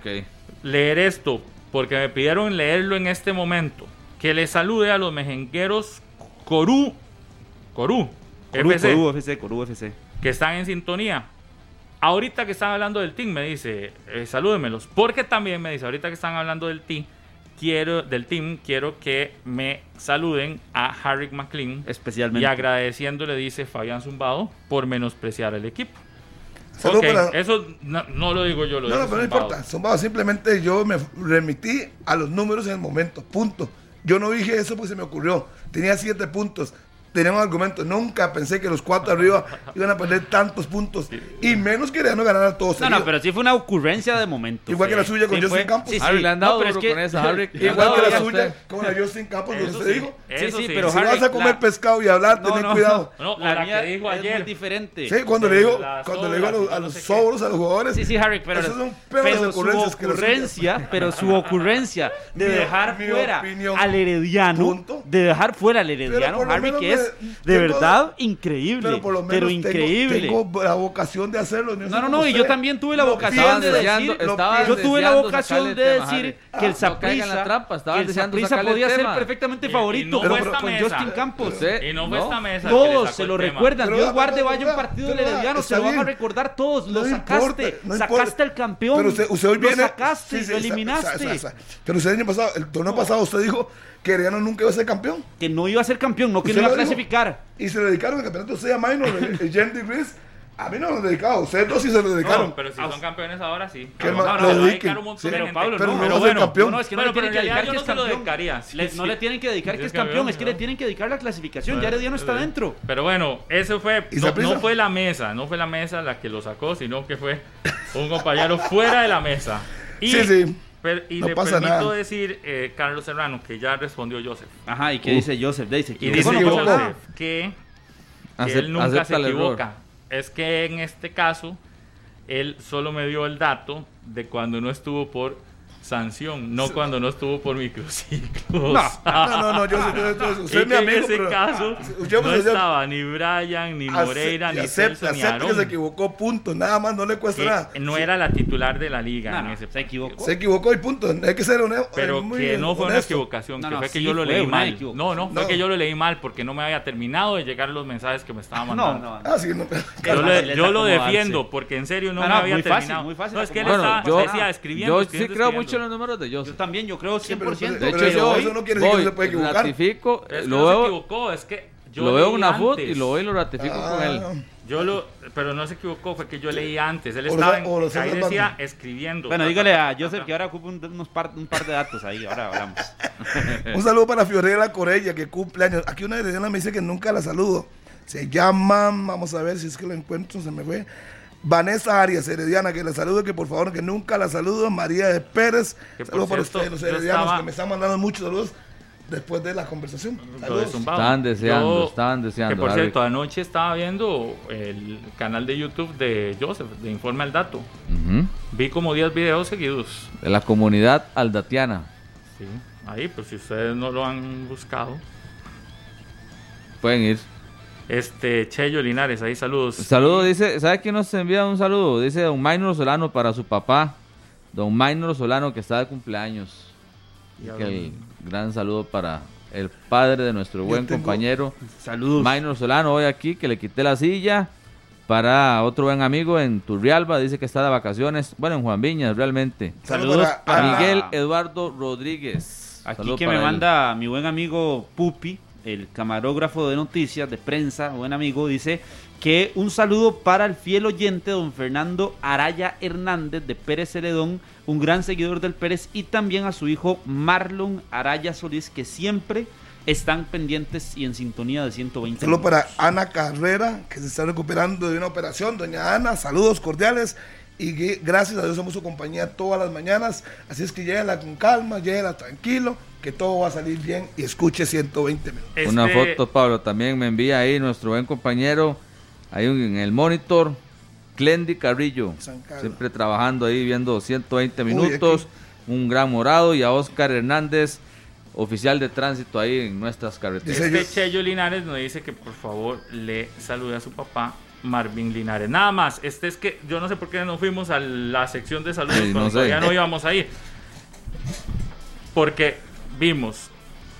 leer esto, porque me pidieron leerlo en este momento. Que le salude a los mejengueros Corú, Corú, Corú, FC, Corú FC, Corú FC. que están en sintonía. Ahorita que están hablando del team, me dice, eh, salúdemelos. Porque también me dice, ahorita que están hablando del team, quiero, del team, quiero que me saluden a Harry McLean. Especialmente. Y agradeciéndole, dice Fabián Zumbado, por menospreciar al equipo. Salud Ok, para- Eso no, no lo digo yo, lo No, dice no, pero no importa. Zumbado, simplemente yo me remití a los números en el momento. Punto. Yo no dije eso porque se me ocurrió. Tenía siete puntos. Tenía un argumento. Nunca pensé que los cuatro arriba iban a perder tantos puntos. Y menos que no ganar a todos. No, no, pero sí fue una ocurrencia de momento. Igual que la suya con Sí, Justin fue- Campos. Sí, sí. Harry le han dado No, pero es que- con esa, Harry. *laughs* Igual que la suya con la Justin Campos, lo que Eso usted sí, dijo. eso Sí, sí, pero Si Harry, vas a comer la- pescado y hablar, No, ten no, cuidado. *laughs* No, la, la mía que dijo es ayer. muy diferente. Sí, cuando le digo, cuando le digo a los, a sobros, a los jugadores. Sí, sí, Harry, pero, son peores pero su ocurrencias suyas. ocurrencia, pero su ocurrencia *laughs* de dejar fuera al herediano, Punto. de dejar fuera al herediano, Harry, que es *laughs* de tengo- verdad increíble, Pero por lo menos pero increíble. Tengo, la vocación de hacerlo. No, no, no, y yo también tuve la Lo vocación de deseando- decir, yo tuve la vocación de decir Harry. que el Ah, no estaban que el podía ser perfectamente Y- y favorito no con. Justin Campos. Y no fue no. esta mesa. Todos se lo tema. recuerdan. Pero Dios guarde, va, vaya va, un partido del Herediano, se lo van a recordar todos. Lo No sacaste, no sacaste al campeón. Pero usted, lo sacaste, lo eliminaste. Pero usted el año pasado, el torneo pasado, usted dijo que Herediano nunca iba a ser campeón. Que no iba a ser campeón, no que no iba a dijo. clasificar. Y se le dedicaron el campeonato usted a Minor, el, el Jen Gris. A mí no lo han dedicado. Ustedes dos sí se lo dedicaron. No, pero si son campeones ahora sí. Que No, no, dediquen. dedicar un montón Sí, de Pero gente. Pablo, Pero no, no pero bueno, campeón. no, no, es que no Bueno, le tienen pero que en dedicar realidad que es no se lo campeón. dedicaría. Sí, Le- sí. No le tienen que dedicar que es campeón, es que le ¿no? tienen que dedicar la clasificación. Ya Herediano está dentro. Pero bueno, eso fue. ¿Y No, no fue la mesa, no fue la mesa la que lo sacó, sino que fue un compañero fuera de la mesa. Y, Sí, sí. Y No le pasa permito nada. decir, eh, Carlos Serrano, que ya respondió Joseph. Ajá, ¿y qué dice Joseph? Dice Y que dice Joseph que, que Acep- él nunca se equivoca. Es que en este caso, él solo me dio el dato de cuando no estuvo por sanción, no cuando no estuvo por microciclos. No, no, no, yo, yo, yo- Y usted es mi que en amigo. ese pero- caso yo- no yo- estaba ni Brian, ni Moreira, ni acepta, Celso, ni acepta que se Aarón. equivocó, punto. Nada más, no le cuesta Que nada. no era la titular de la liga No, en no, ese se equivocó. Se equivocó y punto. Hay que ser honesto. Pero muy que no fue una honesto. equivocación, No, que no, fue que sí yo lo leí una mal. equivocación. No, no, fue No. que yo lo leí mal porque no me había terminado de llegar los mensajes que me estaba No, mandando. no, no. Ah, sí, no. Yo, le- yo lo defiendo porque en serio no, No, me no, había terminado. no, es que él estaba, yo, escribiendo. yo sí creo escribiendo. mucho los números de Yo Joseph. también, yo creo Sí, pero- 100%. De hecho, pero yo eso no quiere decir que no se puede equivocar. ratifico, Es que lo no se veo, equivocó, es que yo lo veo en una foto antes. y lo veo y lo ratifico con él. Ah, Yo lo, pero no se equivocó, fue que yo leí antes. Él estaba en, ahí decía escribiendo. Bueno, dígale a Joseph que ahora ocupa un, unos par, un par de datos ahí, ahora hablamos. *laughs* Un saludo para Fiorella Corella, que cumple años. Aquí una herediana me dice que nunca la saludo. Se llama, vamos a ver si es que lo encuentro, se me fue. Vanessa Arias, Herediana, que la saludo, que por favor, que nunca la saludo. María de Pérez, saludos para ustedes, los heredianos, estaba- que me están mandando muchos saludos después de la conversación. Saludos. Estaban deseando, Yo- estaban deseando. Que por Harry. cierto, anoche estaba viendo el canal de YouTube de Joseph, de Informe al Dato. Vi como 10 videos seguidos. De la comunidad aldatiana. Sí, ahí, pues si ustedes no lo han buscado. Pueden ir. Este, Cheyo Linares, ahí saludos. Saludo, dice, ¿sabe quién nos envía un saludo? Dice Don Maynor Solano para su papá. Don Maynor Solano que está de cumpleaños. Y Que el gran saludo para el padre de nuestro buen tengo- compañero Saludos. Maynor Solano hoy aquí que le quité la silla para otro buen amigo en Turrialba, dice que está de vacaciones, bueno en Juan Viñas realmente. Saludos para para-. Miguel Eduardo Rodríguez. Aquí que me él. manda mi buen amigo Pupi, el camarógrafo de noticias, de prensa, buen amigo, dice que un saludo para el fiel oyente don Fernando Araya Hernández de Pérez Celedón, un gran seguidor del Pérez, y también a su hijo Marlon Araya Solís, que siempre están pendientes y en sintonía de 120. Solo minutos. para Ana Carrera, que se está recuperando de una operación. Doña Ana, saludos cordiales. Y que, gracias a Dios somos su compañía todas las mañanas. Así es que lléguela con calma, lléguela tranquilo, que todo va a salir bien y escuche 120 minutos. Este, Una foto, Pablo, también me envía ahí nuestro buen compañero, ahí en el monitor, Clendy Carrillo, siempre trabajando ahí, viendo 120 Uy, minutos, un gran morado, y a Oscar Hernández, oficial de tránsito ahí en nuestras carreteras. Este Cheyo Linares nos dice que por favor le salude a su papá Marvin Linares. Nada más, este es que yo no sé por qué no fuimos a la sección de saludos Sí, no todavía no íbamos a ir. Porque vimos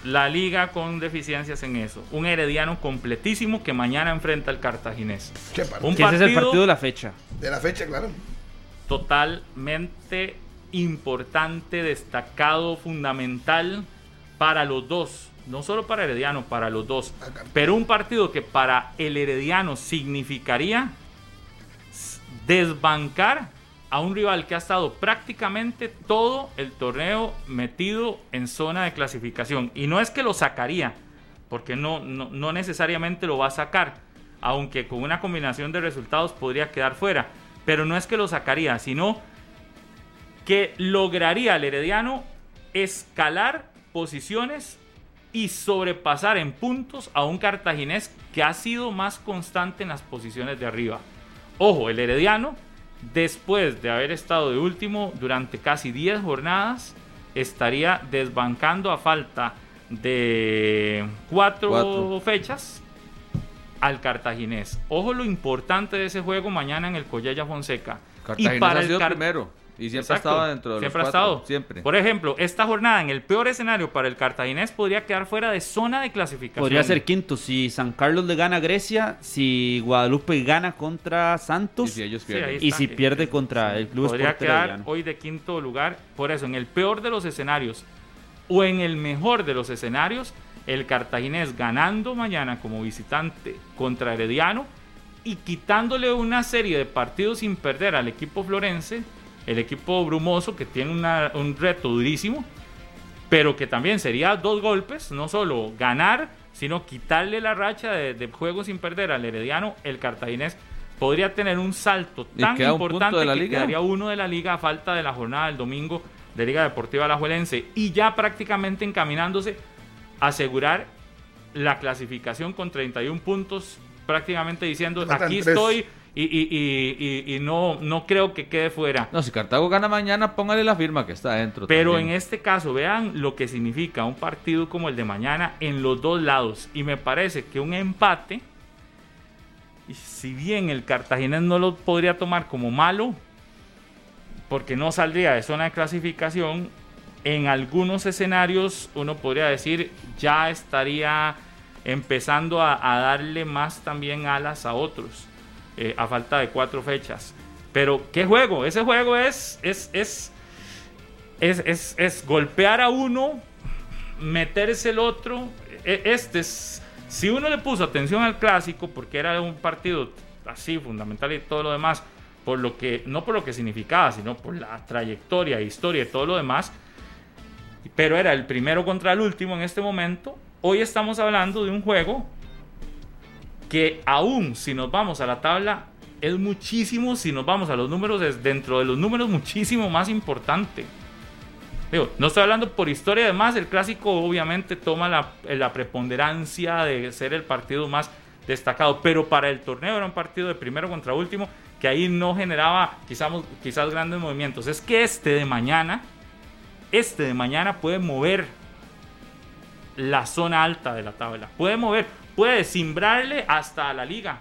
la liga con deficiencias en eso. Un herediano completísimo que mañana enfrenta al cartaginés. Qué partido. Un ese es el partido de la fecha. De la fecha, claro. totalmente importante, destacado, fundamental para los dos. No solo para Herediano, para los dos. Pero un partido que para el Herediano significaría desbancar a un rival que ha estado prácticamente todo el torneo metido en zona de clasificación. Y no es que lo sacaría, porque no, no, no necesariamente lo va a sacar, aunque con una combinación de resultados podría quedar fuera. Pero no es que lo sacaría, sino que lograría el Herediano escalar posiciones y sobrepasar en puntos a un cartaginés que ha sido más constante en las posiciones de arriba. Ojo, el Herediano, después de haber estado de último durante casi 10 jornadas, estaría desbancando a falta de cuatro, Cuatro. fechas al cartaginés. Ojo lo importante de ese juego mañana en el Collella Fonseca. Cartaginés ha sido Car- primero y siempre Exacto, estaba dentro de siempre los ha cuatro, estado. siempre. Por ejemplo, esta jornada en el peor escenario para el cartaginés podría quedar fuera de zona de clasificación. Podría ser quinto si San Carlos le gana a Grecia, si Guadalupe gana contra y Santos si ellos Sí, pierden. ahí y si pierde contra el Club podría quedar hoy de quinto lugar. Por eso, en el peor de los escenarios o en el mejor de los escenarios, el cartaginés ganando mañana como visitante contra Herediano y quitándole una serie de partidos sin perder al equipo florense, el equipo brumoso que tiene una- un reto durísimo, pero que también sería dos golpes, no solo ganar, sino quitarle la racha de, de juegos sin perder al Herediano, el cartaginés podría tener un salto tan importante la que liga. quedaría uno de la liga a falta de la jornada del domingo de Liga Deportiva Alajuelense y ya prácticamente encaminándose a asegurar la clasificación con 31 puntos, prácticamente diciendo Faltan aquí tres. estoy y, y- y- y- y no, no creo que quede fuera. No, si Cartago gana mañana, póngale la firma que está adentro. Pero también. en este caso, vean lo que significa un partido como el de mañana en los dos lados. Y me parece que un empate, si bien el Cartaginés no lo podría tomar como malo, porque no saldría de zona de clasificación, en algunos escenarios uno podría decir ya estaría empezando a, a darle más también alas a otros, eh, a falta de cuatro fechas. Pero, ¿qué juego? Ese juego es, es, es, es, es, es golpear a uno, meterse el otro. E- Este es, si uno le puso atención al clásico, porque era un partido así fundamental y todo lo demás, por lo que, no por lo que significaba, sino por la trayectoria, historia y todo lo demás, pero era el primero contra el último en este momento. Hoy estamos hablando de un juego que aún si nos vamos a la tabla es muchísimo, si nos vamos a los números, es dentro de los números muchísimo más importante. Digo, no estoy hablando por historia, además el clásico obviamente toma la, la preponderancia de ser el partido más destacado, pero para el torneo era un partido de primero contra último que ahí no generaba quizás, quizás grandes movimientos. Es que este de mañana, este de mañana puede mover la zona alta de la tabla, puede mover, puede simbrarle hasta la liga.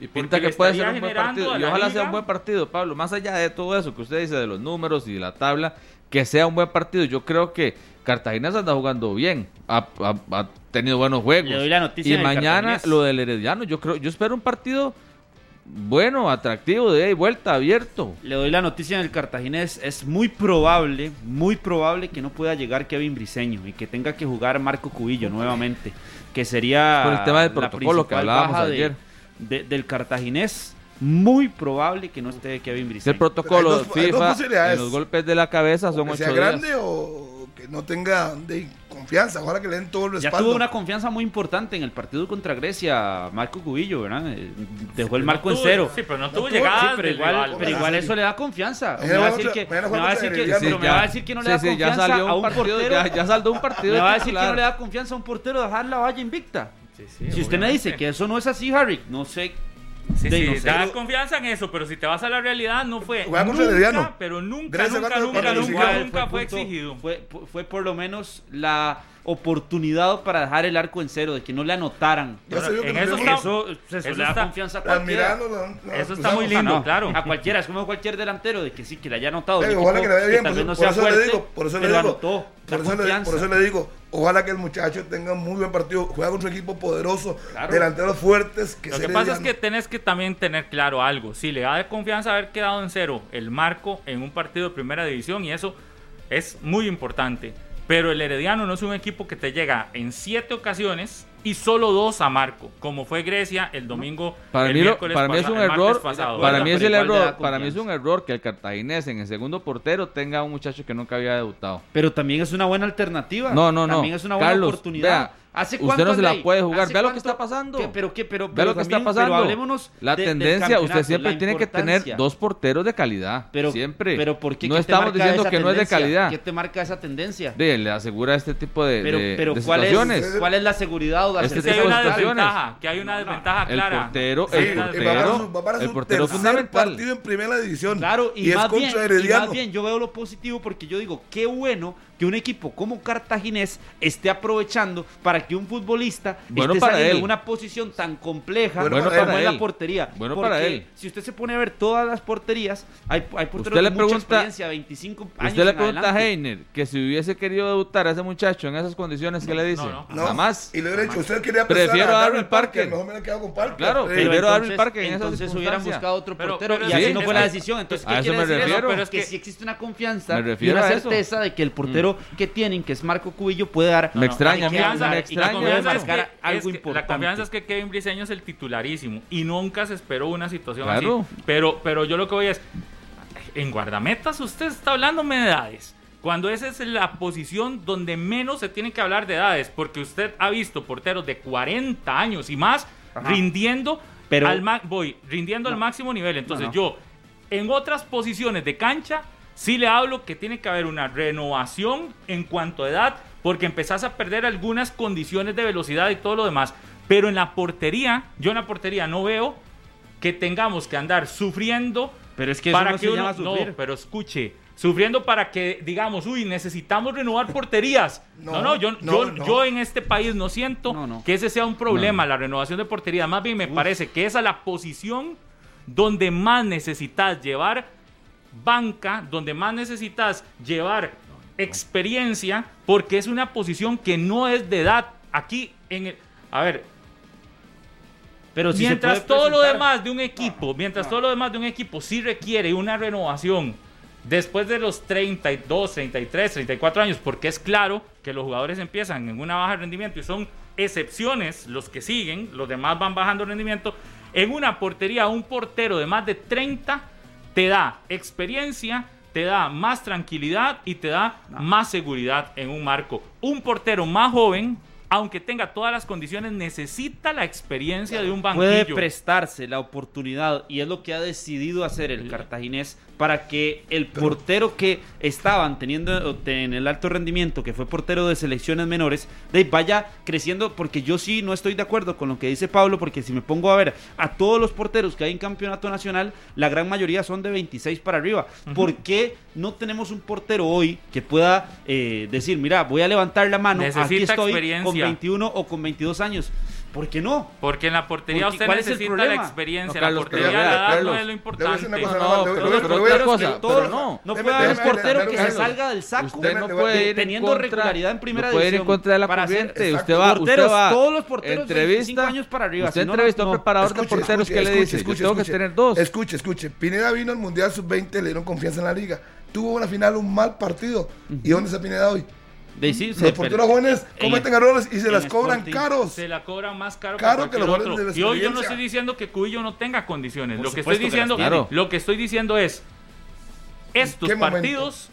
Y pinta que puede ser un buen partido. Y ojalá sea un buen partido, Pablo. Más allá de todo eso que usted dice de los números y de la tabla, que sea un buen partido. Yo creo que Cartagena se anda jugando bien. Ha, ha- ha tenido buenos juegos. Le doy la noticia y mañana lo del Herediano. Yo creo, yo espero un partido bueno, atractivo, de vuelta, abierto. Le doy la noticia en el Cartaginés. Es muy probable, muy probable que no pueda llegar Kevin Briseño y que tenga que jugar Marco Cubillo nuevamente. Que sería Por el tema del la protocolo que hablábamos baja de- ayer. de- del Cartaginés. Muy probable que no esté Kevin El Briseño. protocolo dos- hay dos FIFA en los golpes de la cabeza son que ocho sea días. grande o que no tenga de confianza. Ojalá que le den todo el Ya respaldo. tuvo una confianza muy importante en el partido contra Grecia, Marco Cubillo, ¿verdad? Eh, Dejó el No marco en tuvo- cero. Sí, pero no No tuvo Sí, pero igual, rival. pero igual eso le da confianza. Me va a decir que, me va a contra decir que, Herediano. pero Sí, me ya- va a decir que no le da sí, ya confianza salió a un un partido, portero. ya, ya saldó un partido. Me va a de decir que no le da confianza a un portero dejar la valla invicta. Sí, sí, Si usted me dice que eso no es así, Harry, no sé. Sí, de- sí, no sé. da Pero- confianza en eso, pero si te vas a la realidad, no fue. Nunca, pero nunca, Grecia nunca, nunca, nunca, nunca fue punto- exigido. Fue, fue por lo menos la oportunidad para dejar el arco en cero, de que no le anotaran. Que eso está- Eso, eso eso le da está- confianza a cualquiera. la- la- Eso está muy lindo. No, claro. A cualquiera, es como cualquier delantero de que sí, que le haya anotado. Eh, ojalá equipo que le vaya bien, por, no eso le fuerte, digo, por eso le digo, anotó, por eso le, confianza. por eso le digo, ojalá que el muchacho tenga un muy buen partido, juega con su equipo poderoso, Claro. delanteros fuertes, que Lo se que pasa es que tenés que también tener claro algo. Si le da de confianza haber quedado en cero el marco en un partido de primera división y eso es muy importante. Pero el Herediano no es un equipo que te llega en siete ocasiones y solo dos a marco, como fue Grecia el domingo. Para el mí, lo- miércoles para mí es un error. pasado. Para mí es el error. Para mí es un error que el Cartaginés en el segundo portero tenga un muchacho que nunca había debutado. Pero también es una buena alternativa. No, no, no. También es una buena Carlos, oportunidad. vea, ¿Hace usted cuánto, no se la puede jugar. ¿Hace Vea lo que cuánto? está pasando. ¿Qué? pero qué, pero, pero lo que está pasando. Pero hablémonos la de- tendencia, usted siempre tiene que tener dos porteros de calidad. Pero, siempre. Pero ¿por qué? no ¿Qué te estamos marca diciendo esa que no es de tendencia? calidad. ¿Qué te marca esa tendencia? De, le asegura este tipo de, Pero, de- pero de ¿cuál, situaciones. es, ¿cuál es la seguridad o la Este Es que certeza hay tipo una de situaciones. desventaja, que hay una desventaja El clara. portero, Sí, el portero, va para el portero fundamental. partido en primera división. Claro, y, más bien yo veo lo positivo porque yo digo, qué bueno que un equipo como Cartaginés esté aprovechando para que un futbolista Bueno esté para saliendo él. en una posición tan compleja Bueno como para es él. la portería. Bueno Porque para él. Si usted se pone a ver todas las porterías, hay, hay porteros Usted le de mucha pregunta- experiencia, 25 años Usted le en pregunta a. Heiner que si hubiese querido debutar a ese muchacho en esas condiciones, ¿qué le dice? no. No, Jamás. Y le hubiera dicho, usted quería Prefiero a Darryl Parker. Mejor me quedado con Parker. Claro. Pero Primero Darryl entonces, Parker en entonces hubieran buscado otro Pero- portero pero y sí, así no fue la decisión. Entonces, a ¿qué eso quiere me decir refiero. eso? Pero es que que- sí existe una confianza Me y una a certeza de que el portero que tienen, que es Marco Cubillo, puede dar. Me extraña, me y extraña puede confianza es que- algo es que- importante. La confianza es que Kevin Briseño es el titularísimo y nunca se esperó una situación Claro. así. Pero, pero yo lo que voy es, en guardametas usted está hablándome de edades. Cuando esa es la posición donde menos se tiene que hablar de edades, porque usted ha visto porteros de 40 años y más Ajá. rindiendo Pero- al voy rindiendo al máximo nivel. Entonces No, no. yo en otras posiciones de cancha sí le hablo que tiene que haber una renovación en cuanto a edad, porque empezás a perder algunas condiciones de velocidad y todo lo demás. Pero en la portería, yo en la portería no veo que tengamos que andar sufriendo Pero es que eso para no que se uno, llama sufrir. no, pero escuche, sufriendo para que digamos, uy, necesitamos renovar porterías. No, No, no, yo, no, yo, no. yo en este país no siento No, no. que ese sea un problema, la renovación de porterías. Más bien me parece que esa es la posición donde más necesitas llevar banca, donde más necesitas llevar experiencia, porque es una posición que no es de edad. Aquí, en el, a ver, Pero si mientras todo lo demás de un equipo, mientras todo lo demás de un equipo sí requiere una renovación después de los 32, 33, 34 años, porque es claro que los jugadores empiezan en una baja de rendimiento y son excepciones los que siguen, los demás van bajando rendimiento. En una portería, un portero de más de 30 te da experiencia, te da más tranquilidad y te da más seguridad en un marco. Un portero más joven aunque tenga todas las condiciones, necesita la experiencia de un puede banquillo. prestarse la oportunidad y es lo que ha decidido hacer el cartaginés para que el portero que estaban teniendo en el alto rendimiento, que fue portero de selecciones menores, de vaya creciendo, porque yo sí no estoy de acuerdo con lo que dice Pablo, porque si me pongo a ver a todos los porteros que hay en campeonato nacional, la gran mayoría son de 26 para arriba. ¿Por qué no tenemos un portero hoy que pueda eh, decir, mira, voy a levantar la mano, aquí estoy con experiencia. 21 o con 22 años? ¿Por qué no? Porque en la portería Porque, usted ¿cuál es el necesita la experiencia. No, la portería, pero la edad no es lo le voy a importante. decir una cosa, No, pero- no. Puede haber un portero que se salga del saco. Usted no puede ir en teniendo contra- regularidad en primera no puede ir en división contra de la corriente. Usted va, Porteros, usted va, todos los porteros de 25 entrevista, años para arriba, Usted si no, entrevista a no- un preparador Escuche, de porteros escuche, que le dice, escuche, tengo que tener dos. Escuche, escuche. Pineda vino al Mundial Sub-20, le dieron confianza en la liga. Tuvo una final, un mal partido. ¿Y dónde está Pineda hoy? De, sí, Los porteros jóvenes en- cometen errores y se las cobran Sporting. caros. Se la cobran más caro, Caro que los otro. de la Y hoy yo no estoy diciendo que Cubillo no tenga condiciones. Por Lo que estoy que diciendo. Claro. lo que estoy diciendo es estos momento? partidos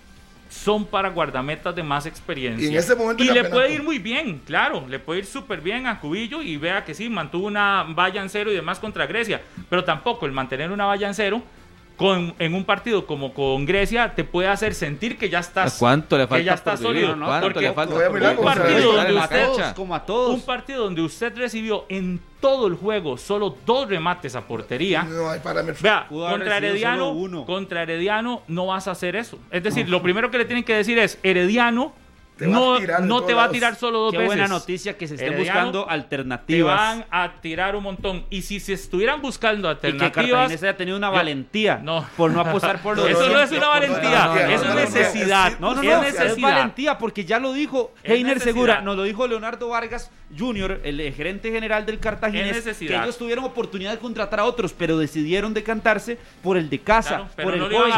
son para guardametas de más experiencia. Y en ese momento Y le puede ir muy bien, claro, le puede ir súper bien a Cubillo y vea que sí, mantuvo una valla en cero y demás contra Grecia, pero tampoco el mantener una valla en cero con, en un partido como con Grecia te puede hacer sentir que ya estás ¿Cuánto le que falta ya estás por sólido, ¿no? ¿Cuánto Porque le falta voy a por Para partido donde la usted- cancha. como a todos. un partido donde usted recibió en todo el juego solo dos remates a portería. No hay parámetros. Vea, contra Herediano, uno. contra Herediano no vas a hacer eso. Es decir, lo primero que le tienen que decir es, Herediano Te va no, a tirar de no te va a tirar solo dos Qué veces. buena noticia que se estén Herediano buscando Te alternativas. van a tirar un montón. Y si se estuvieran buscando Y que alternativas... Haya tenido una Yo- valentía No. por no apostar por *laughs* los Eso no es una valentía, eso no, es no, necesidad. No, no, es no, necesidad. es valentía porque ya lo dijo Heiner. Segura, nos lo dijo Leonardo Vargas Jr., el gerente general del Es Cartaginés, que ellos tuvieron oportunidad de contratar a otros, pero decidieron decantarse por el de casa, Claro, por el no joven.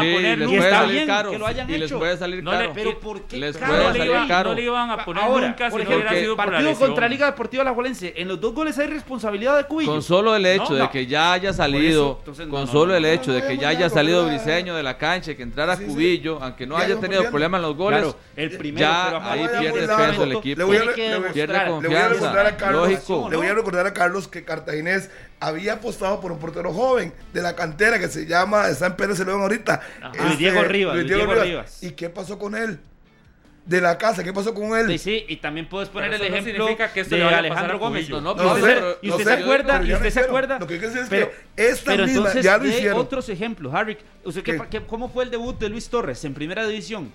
Sí, y está bien caro. que lo hayan y les puede salir No le- caro. Pero ¿por qué Les caro? puede no, le salir no le iban a poner Ahora, nunca si por no hubiera ejemplo, sido por la partido lesión. contra Liga Deportiva Alajuelense, en los dos goles hay responsabilidad de Cubillo. Con solo el hecho No, de no. que ya haya salido, entonces, con no, solo no, el no, hecho no, de que ya haya salido Briseño de la cancha, que entrara Sí, sí. Cubillo, aunque no Ya haya tenido podían. problemas en los goles, Claro, el primero, ya pero ahí pierde peso el equipo. Le voy a- Pierde confianza. recordar a Carlos, Lógico. le voy a recordar a Carlos que Cartaginés había apostado por un portero joven de la cantera que se llama, en Pérez León ahorita. Este, Luis Diego Rivas, Luis Diego Rivas. ¿Y qué pasó con él? De la casa, ¿qué pasó con él? Sí, sí, y también puedes poner el no ejemplo significa que esto de Alejandro Gómez. No, y pero usted, sé, se- y no usted sé, se acuerda, y usted lo se acuerda. Lo que quiero decir es pero, que esta pero misma entonces ya lo hicieron. otros ejemplos, Harry. ¿Usted qué, ¿Qué? pa- qué- ¿Cómo fue el debut de Luis Torres en primera división?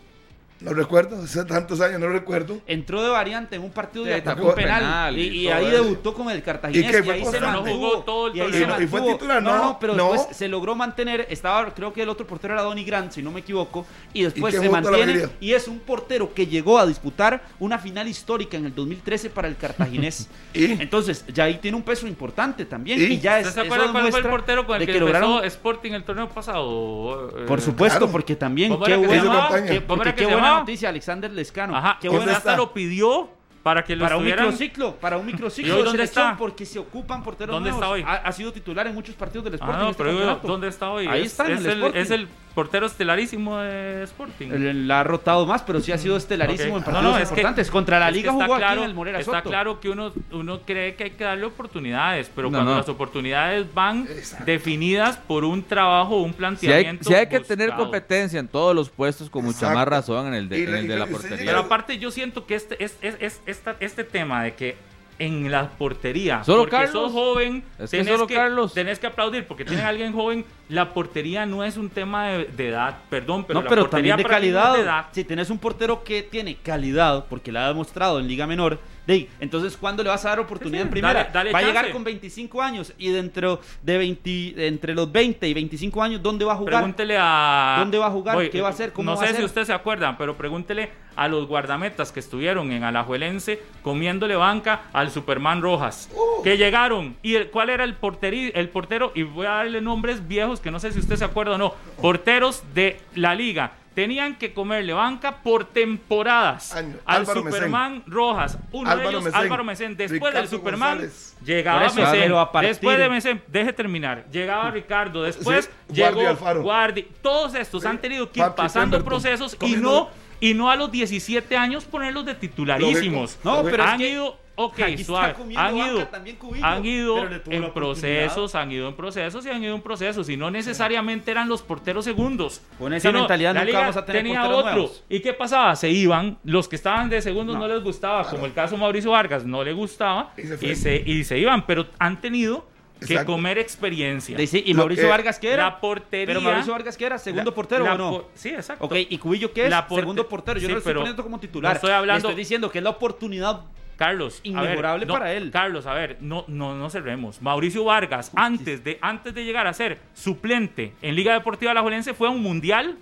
No recuerdo, hace tantos años, no recuerdo. Entró de variante en un partido de Sí, atacó un penal, penal y, ahí eso. debutó con el Cartaginés ¿Y qué, y, fue ahí se mantuvo jugó todo el y ahí se. ¿Y fue mantuvo. titular? no, No, no, pero no. después se logró mantener, estaba creo que el otro portero era Donny Grant, si no me equivoco, y después ¿Y qué se mantiene y es un portero que llegó a disputar una final histórica en el 2013 para el Cartaginés. *laughs* ¿Y? Entonces, ya ahí tiene un peso importante también ¿Y? y, ya es ¿Usted se acuerda cuál fue el portero con el que, que lograron empezó Sporting el torneo pasado? Por supuesto, Claro. porque también ¿Cómo qué se que noticia Alexander Lescano. Ajá, ¿dónde buena hasta lo pidió para que lo para un microciclo, para un microciclo ¿Y hoy de dónde está? porque se ocupan porteros ¿Dónde nuevos. está hoy? Ha, ha sido titular en muchos partidos del Sporting Ah, no, este pero. ¿dónde está hoy? Ahí es, está, en es el el, Sporting. es el portero estelarísimo de Sporting. La ha rotado más, pero sí ha sido estelarísimo en No, partidos no, es que- importantes. Contra la que Liga está jugó claro, aquí en el Morera Está Soto. claro que uno, uno cree que hay que darle oportunidades, pero No, cuando no. las oportunidades van Exacto. definidas por un trabajo, un Si hay, planteamiento. si hay que tener competencia en todos los puestos, con mucha Exacto. más razón en el de, en el la portería. Pero aparte yo siento que este, es, es- es- esta- este tema de que en la portería, ¿Solo porque Carlos? sos joven, Es que solo que, Carlos. tenés que aplaudir porque tienen a *clears throat* alguien joven, la portería no es un tema de, de edad, perdón, pero no, la pero portería también de calidad. de edad. Si tenés un portero que tiene calidad, porque la ha demostrado en Liga Menor, de ahí, entonces ¿cuándo le vas a dar oportunidad Sí, sí, en primera? dale- dale va a llegar con 25 años y dentro de 20, entre los 20 y 25 años, ¿dónde va a jugar? Pregúntele a. ¿Dónde va a jugar? ¿Qué va a hacer? ¿Cómo no va a sé si ustedes se acuerdan, pero pregúntele a los guardametas que estuvieron en Alajuelense comiéndole banca al Superman Rojas. Uh. Que llegaron. ¿Y el, cuál era el, porteri- el portero? Y voy a darle nombres viejos que no sé si usted se acuerda o no. Porteros de la liga. Tenían que comerle banca por temporadas Año. al Álvaro. Superman Rojas. Uno de ellos. Álvaro Mesén. Después Ricardo del Superman, González. llegaba eso, a partir- Después de Mesén, deje terminar. Llegaba Ricardo. Después Sí, llegó. Guardi. Todos estos Sí. han tenido que ir Patrick pasando Pemberton. procesos y no, y no a los 17 años ponerlos de titularísimos. Lógico. No, pero es han que ido ok, Aquí suave. Han ido, Cubillo, han ido en procesos, han ido en procesos y han ido en procesos. Y no necesariamente eran los porteros segundos. Con esa sino mentalidad la nunca liga vamos a tener tenía porteros otro. nuevos. ¿Y qué pasaba? Se iban. Los que estaban de segundos no, No. les gustaba, como el caso de Mauricio Vargas, no le gustaba. Y se Y fue. se, y se iban. Pero han tenido que Exacto. comer experiencia. ¿Y Mauricio que- Vargas qué era? La portería. Pero Mauricio Vargas qué era, segundo la- portero la o no? por- Sí, exacto. Ok, ¿y Cubillo qué es? La porte- Segundo portero. Yo Sí, no lo estoy pero poniendo como titular. no estoy hablando- Le estoy diciendo que es la oportunidad. Carlos, a Inmejorable ver, no, para él. Carlos, a ver, no, no, no cerremos. Mauricio Vargas, antes de, antes de llegar a ser suplente en Liga Deportiva Alajuelense, fue a un mundial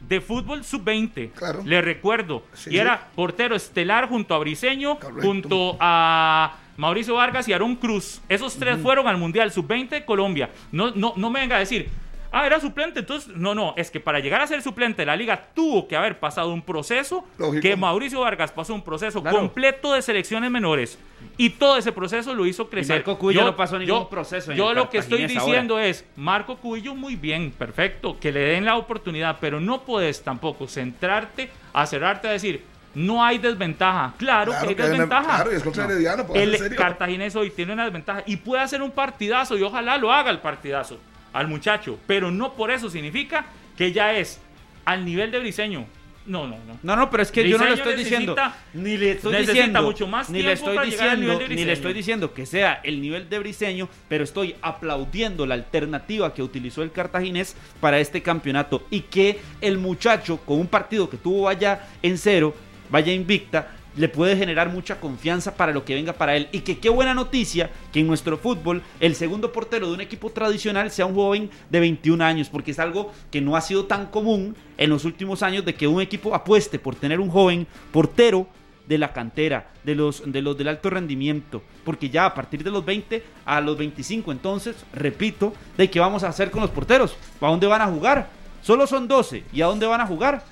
de fútbol sub-20. Claro. Le recuerdo. Sí, y sí. era portero estelar junto a Briseño, Correcto. junto a Mauricio Vargas y Aarón Cruz. Esos tres fueron al mundial sub-20 de Colombia. No, no, no me venga a decir. Ah, era suplente, entonces no, no, es que para llegar a ser suplente la liga tuvo que haber pasado un proceso Lógico. que Mauricio Vargas pasó un proceso Claro. completo de selecciones menores y todo ese proceso lo hizo crecer. Marco Cubillo no pasó ningún proceso en Yo el lo que estoy diciendo es, Marco Cubillo muy bien, perfecto, que le den la oportunidad, pero no puedes tampoco centrarte a cerrarte a decir, no hay desventaja. Claro, Claro que hay que hay una- desventaja. claro, es contra Herediano, pues, El. Cartaginés hoy tiene una desventaja y puede hacer un partidazo y ojalá lo haga el partidazo al muchacho, pero no por eso significa que ya es al nivel de Briseño. No, no, no. No, no, pero es que yo no le estoy diciendo. Ni le estoy diciendo. mucho más ni le estoy diciendo. Ni le estoy diciendo que sea el nivel de Briseño, pero estoy aplaudiendo la alternativa que utilizó el cartaginés para este campeonato. Y que el muchacho, con un partido que tuvo vaya en cero, vaya invicta. Le puede generar mucha confianza para lo que venga para él. Y que qué buena noticia que en nuestro fútbol el segundo portero de un equipo tradicional sea un joven de 21 años. Porque es algo que no ha sido tan común en los últimos años de que un equipo apueste por tener un joven portero de la cantera, de los, de los del alto rendimiento, porque ya a partir de los 20 a los 25, entonces, repito, de qué vamos a hacer con los porteros, ¿a dónde van a jugar? Solo son 12, ¿y a dónde van a jugar?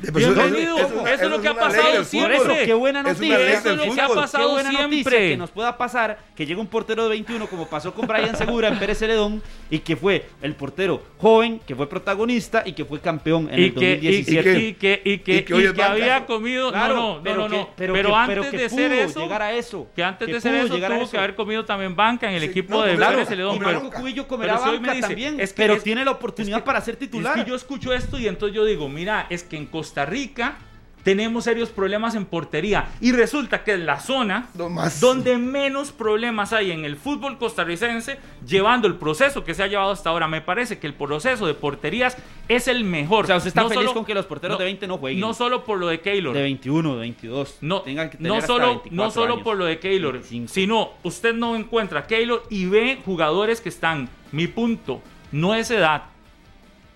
Bienvenido. eso- eso- Eso es lo que ha pasado siempre. Por eso, qué buena Es noticia. ley Eso es lo que ha pasado Qué buena noticia siempre. que nos pueda pasar que llegue un portero de 21 como pasó con Brian Segura en Pérez Celedón y que fue el portero joven, que fue protagonista y que fue campeón en y el que, y, 2017. y que, y que, y que y es había comido. Claro, no, no, pero no, no, que- no. pero Pero, antes de ser eso. llegar a eso. Que antes de ser eso tuvo que haber comido también banca en el equipo de Pérez Celedón. Pero, Marco Cubillo comerá banca también, es pero es- tiene la oportunidad es para ser titular. Es que yo escucho esto y entonces yo digo, mira, es que en Costa Rica tenemos serios problemas en portería y resulta que es la zona No más. donde menos problemas hay en el fútbol costarricense llevando el proceso que se ha llevado hasta ahora. Me parece que el proceso de porterías es el mejor. O sea, usted está No feliz solo- con que los porteros de 20 no jueguen. No solo por lo de Keylor. de 21, de 22. No, tengan que tener no solo, 24 no solo años. por lo de Keylor, 25. sino usted no encuentra a Keylor y ve jugadores que están. Mi punto no es edad,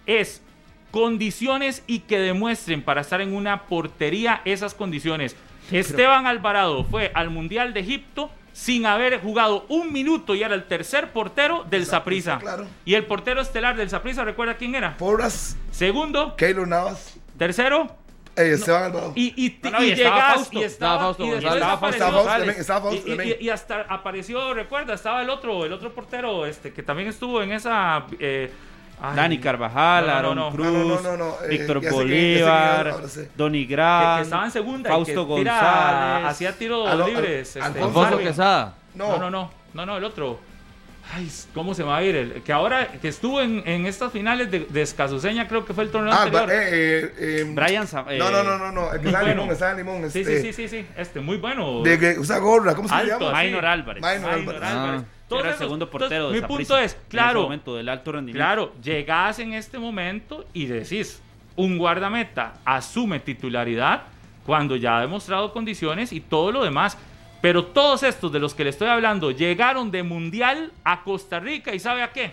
es condiciones y que demuestren para estar en una portería esas condiciones. Esteban Alvarado fue al Mundial de Egipto sin haber jugado un minuto y era el tercer portero del Saprissa. claro. Y el portero estelar del Saprissa, ¿recuerda quién era? Porras, Segundo, Keylor Navas, tercero, eh, Esteban Alvarado. y, y, No, no, y y estaba llegas Fausto. y Estaba estaba, Fausto y después González. apareció- Estaba Fausto González. también, estaba Fausto Y- y, también. y hasta apareció, recuerda, estaba el otro, el otro portero, este, que también estuvo en esa. eh, ay, Dani Carvajal, No, no, Aaron no, no. Cruz, No, no, no, no, no, eh, Víctor que Bolívar. Donny que, Gran, que estaba en segunda Fausto y que tira- González. hacía tiros al- libres. este, Alfonso. Quesada. No, no, no, no, el otro. Ay, ¿cómo se va a ir? El, que ahora, que estuvo en, en estas finales de, de Escazuseña, creo que fue el torneo Ah, anterior. eh, eh, eh, Brian eh, No, no, no, no, no. El que bueno. limón, limón. sí, este, sí, sí, sí, sí, este, muy bueno. De que usa gorra, ¿cómo se Alto, llama? Minor Álvarez. Minor Minor Álvarez. Álvarez. Ah. Todos era el esos- segundo entonces, portero de Mi punto es, en claro, momento del alto rendimiento. Claro, llegás en este momento y decís, un guardameta asume titularidad cuando ya ha demostrado condiciones y todo lo demás. Pero todos estos de los que le estoy hablando llegaron de mundial a Costa Rica y ¿sabe a qué?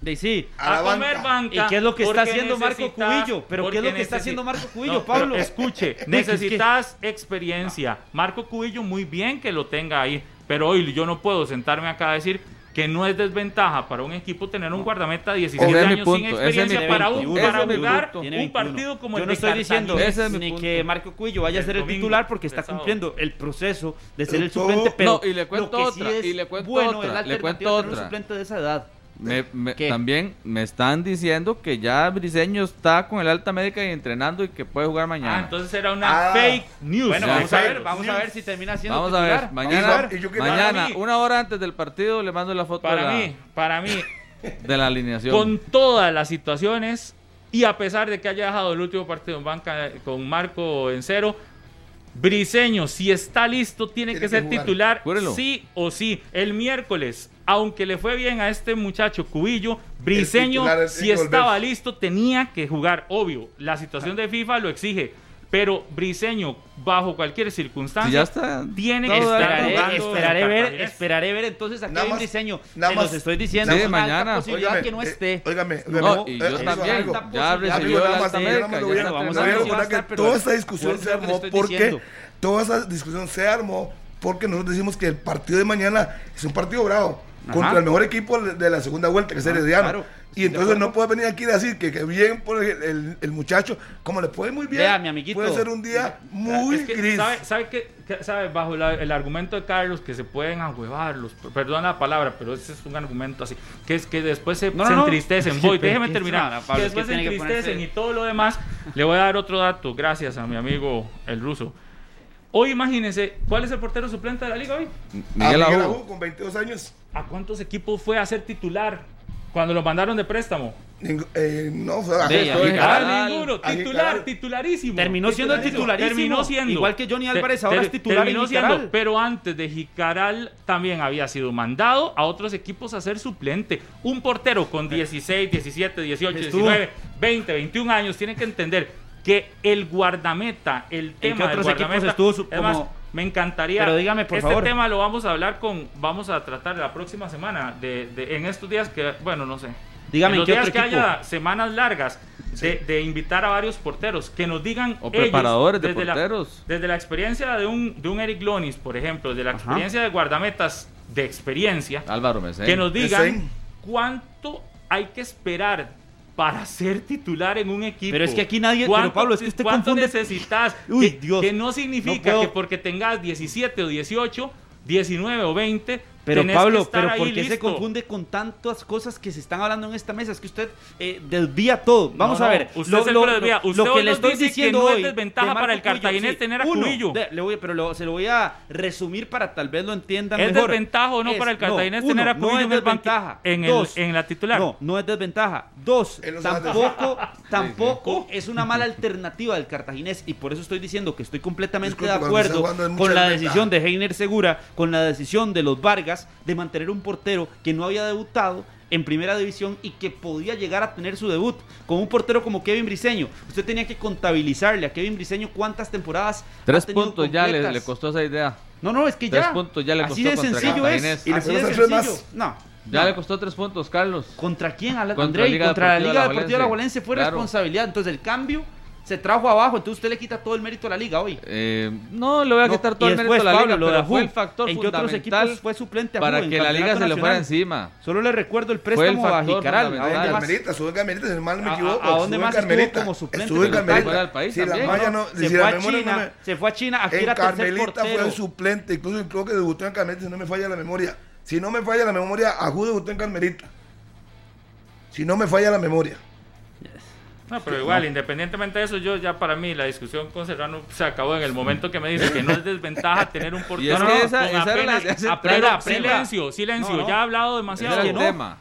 De sí. A comer banca. banca. ¿Y qué es lo que está haciendo Marco Cubillo? ¿Pero qué es lo que está haciendo Marco Cubillo, No, pero Pablo? Escuche, *laughs* necesitas experiencia. Marco Cubillo, muy bien que lo tenga ahí. Pero hoy yo no puedo sentarme acá a decir que no es desventaja para un equipo tener un guardameta de 17 Ese es mi años sin es experiencia para, un- para jugar un 21. partido como Yo el no de estoy diciendo es ni punto. que Marco Cubillo vaya a ser el domingo, titular porque está cumpliendo el proceso de ser el suplente, pero No, y le cuento lo que sí otra, es y le cuento bueno otra, es la le cuento alternativa de tener un otra. suplente de esa edad. Me- me- ¿Qué? también me están diciendo que ya Briseño está con el alta médica y entrenando y que puede jugar Ah, mañana. entonces era una Ah. fake news. Bueno, Ya, vamos a ver, vamos a ver si termina siendo Vamos a ver, titular. mañana, Vamos a ver. Y yo quiero- mañana una hora antes del partido, le mando la foto de Para la, mí, para mí, *laughs* de la alineación. con todas las situaciones y a pesar de que haya dejado el último partido en banca con Marco en cero, Briseño, si está listo, tiene, Tiene que que ser jugar. titular Júrelo. sí o sí. El miércoles, aunque le fue bien a este muchacho Cubillo, Briseño, si estaba volver. listo, tenía que jugar. Obvio, la situación de FIFA lo exige. Pero Briseño, bajo cualquier Si circunstancia, ya está. tiene que. Esperaré, jugando esperaré ver, esperaré ver entonces a Nada Kevin más- Briseño. nada Se más- los estoy diciendo, Sí, mañana. posibilidad Óigame, que no eh, esté. óigame, No, óigame, y eh, yo eso también. algo. alta Ya recibió Amigo, el nada más, alta sí, médica. nada más ya lo voy a- está vamos a voy a ver si va a recordar que toda esta discusión se armó porque toda esa discusión se armó porque nosotros decimos que el partido de mañana es un partido bravo Ajá. contra el mejor equipo de la segunda vuelta que es Herediano. claro. Y entonces no puede venir aquí a decir que, que bien por el, el- el muchacho, como le puede muy bien, Vea, mi amiguito. puede ser un día muy Es que, gris. ¿sabe, sabe que, que- sabe, bajo la- el argumento de Carlos que se pueden ahuevar los, perdón la palabra, pero ese es un argumento así, que es que después se, No, se no, no. entristecen. *laughs* Sí, Voy, pero déjeme terminar. no, no, Pablo, que es que después se entristecen ponerse- y todo lo demás. Le voy a dar otro dato, gracias a mi amigo el ruso. Hoy imagínense, ¿cuál es el portero suplente de la liga hoy? Miguel Miguel Ajú. Con 22 años. ¿A cuántos equipos fue a ser titular cuando lo mandaron de préstamo? Ningú- eh, no, fue a- De-. Ah, ninguno, titular, titularísimo. Terminó siendo titularísimo. Terminó siendo. Igual que Johnny Álvarez, ahora es titular terminó en siendo, pero antes de Jicaral también había sido mandado a otros equipos a ser suplente. Un portero con 16, 17, 18, Estuvo. 19, 20, 21 años tiene que entender que el guardameta, el tema del otros equipos guardameta, estuvo su- como- me encantaría. Pero dígame, por este favor. tema lo vamos a hablar con, vamos a tratar la próxima semana, de, de- en estos días que, bueno, no sé. Dígame, en ¿en los qué días otro que equipo? haya semanas largas de, de invitar a varios porteros que nos digan O ellos, preparadores de desde la- porteros. desde la experiencia de un, de un Eric Lonis, por ejemplo, desde la Ajá. experiencia de guardametas de experiencia, Álvaro Mesén. que nos digan Mesén. cuánto hay que esperar para ser titular en un equipo. Pero es que aquí nadie- pero ¿Cuánto- Pablo, es que usted ¿Cuánto confunde- necesitas? Uy, que, Dios. que no significa No que porque tengas 17 o 18, 19 o 20, Pero tenés que Pablo, pero ¿por qué se confunde con tantas cosas que se están hablando en esta mesa? Es que usted eh, desvía todo. Vamos No, a ver. usted siempre lo desvía. Usted hoy nos dice que no es desventaja de para el cartaginés tener a Uno, Cubillo. de- le voy, pero lo- se lo voy a resumir para tal vez lo entiendan ¿Es mejor. desventaja o no Es- para el cartaginés no, tener a Cubillo no en es desventaja. en el- Dos, en la titular? No, no es desventaja. Dos, tampoco, tampoco es una mala alternativa del cartaginés y por eso estoy diciendo que estoy completamente de acuerdo con la decisión de Heiner Segura, con la decisión de los Vargas de mantener un portero que no había debutado en primera división y que podía llegar a tener su debut con un portero como Kevin Briseño. Usted tenía que contabilizarle a Kevin Briseño cuántas temporadas Tres ha tenido puntos ya le, costó esa idea. No, no, es que Tres ya. puntos ya le Así costó de contra sencillo es. Y le Así de sencillo. más. No. Ya no. le costó tres puntos, Carlos. ¿Contra quién? Contra André, Liga contra la Liga La Deportiva La Valencia fue Claro. responsabilidad. Entonces el cambio se trajo abajo. Entonces usted le quita todo el mérito a la liga hoy. Eh, no, le voy a No, quitar todo el después, mérito a la Pablo, liga, lo de pero Ajú. fue el factor ¿En otros fundamental equipos fue suplente Ajú para que la liga se le fuera encima. Solo le recuerdo el Fue el préstamo a factor Jicaral. ¿A dónde? Carmelita, estuvo en Carmelita, si mal no me ¿A- equivoco. a dónde estuvo en más estuvo como suplente Estuvo en Carmelita. país Se si fue a no China, me- se fue a China, aquí En era Carmelita fue el suplente, incluso creo que debutó en Carmelita, si no me falla la memoria. Si no me falla la memoria, Ajú debutó en Carmelita. Si no me falla la memoria. No, pero igual, independientemente de eso, yo ya para mí la discusión con Serrano se acabó en el momento que me dice que no es desventaja tener un *laughs* portero. No, no, esa- esa era la apenas- silencio, silencio, No, no. ya ha hablado demasiado. era el ¿no? tema.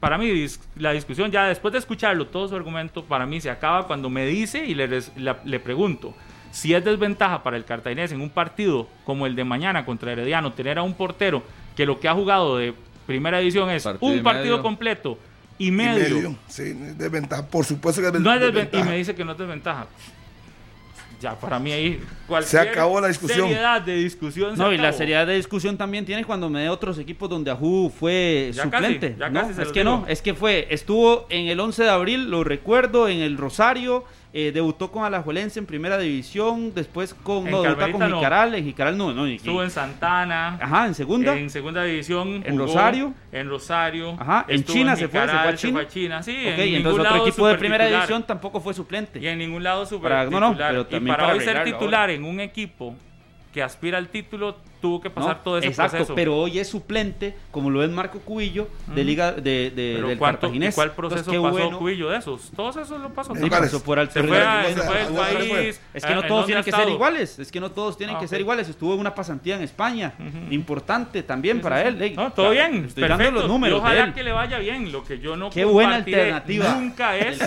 Para mí, la discusión ya después de escucharlo, todo su argumento, para mí se acaba cuando me dice y le, la- le pregunto si es desventaja para el cartaginés en un partido como el de mañana contra Herediano tener a un portero que lo que ha jugado de primera división es Partido un partido medio. completo y Y medio. Sí, es desventaja. Por supuesto que es No es desven- desventaja. y me dice que no es desventaja. Ya, para mí ahí cualquier Se acabó la discusión. seriedad de discusión se No, y la seriedad de discusión también tiene cuando me dé otros equipos donde Ajú fue Ya suplente. casi, ya no, casi se es que digo. no, es que fue, estuvo en el 11 de abril, lo recuerdo, en el Rosario, eh, debutó con Alajuelense en primera división, después con, En no, debutó con no. Jicaral, en Jicaral no, no, y- Estuvo en Santana. Ajá, en segunda. En segunda división. ¿En jugó Rosario? En Rosario. Ajá, en China se fue, se fue a Jicaral, China. China, sí. Ok, en entonces otro equipo de primera división tampoco fue suplente. Y en ningún lado Para- no, no, pero y también para, para hoy ser titular en un equipo que aspira al título, tuvo que pasar ¿no? todo ese Exacto, proceso. pero hoy es suplente, como lo es Marco Cubillo, de Ujú. Liga de, de- Pero del ¿cuánto- Cartaginés. ¿y ¿Cuál Entonces, proceso qué pasó bueno. Cubillo de esos? Todos esos lo pasó. Sí, pasó por Se Alternativa. fue, a- Alternativa, se fue del ¿a dónde fue? país. Es que no ¿En todos tienen que ser iguales, es que no todos tienen Ah, que ser iguales. Estuvo en una pasantía en España, importante también Sí, para sí, él. No, todo bien. Estoy dando los números Y ojalá de él. que le vaya bien. Lo que yo no Qué buena alternativa Nunca es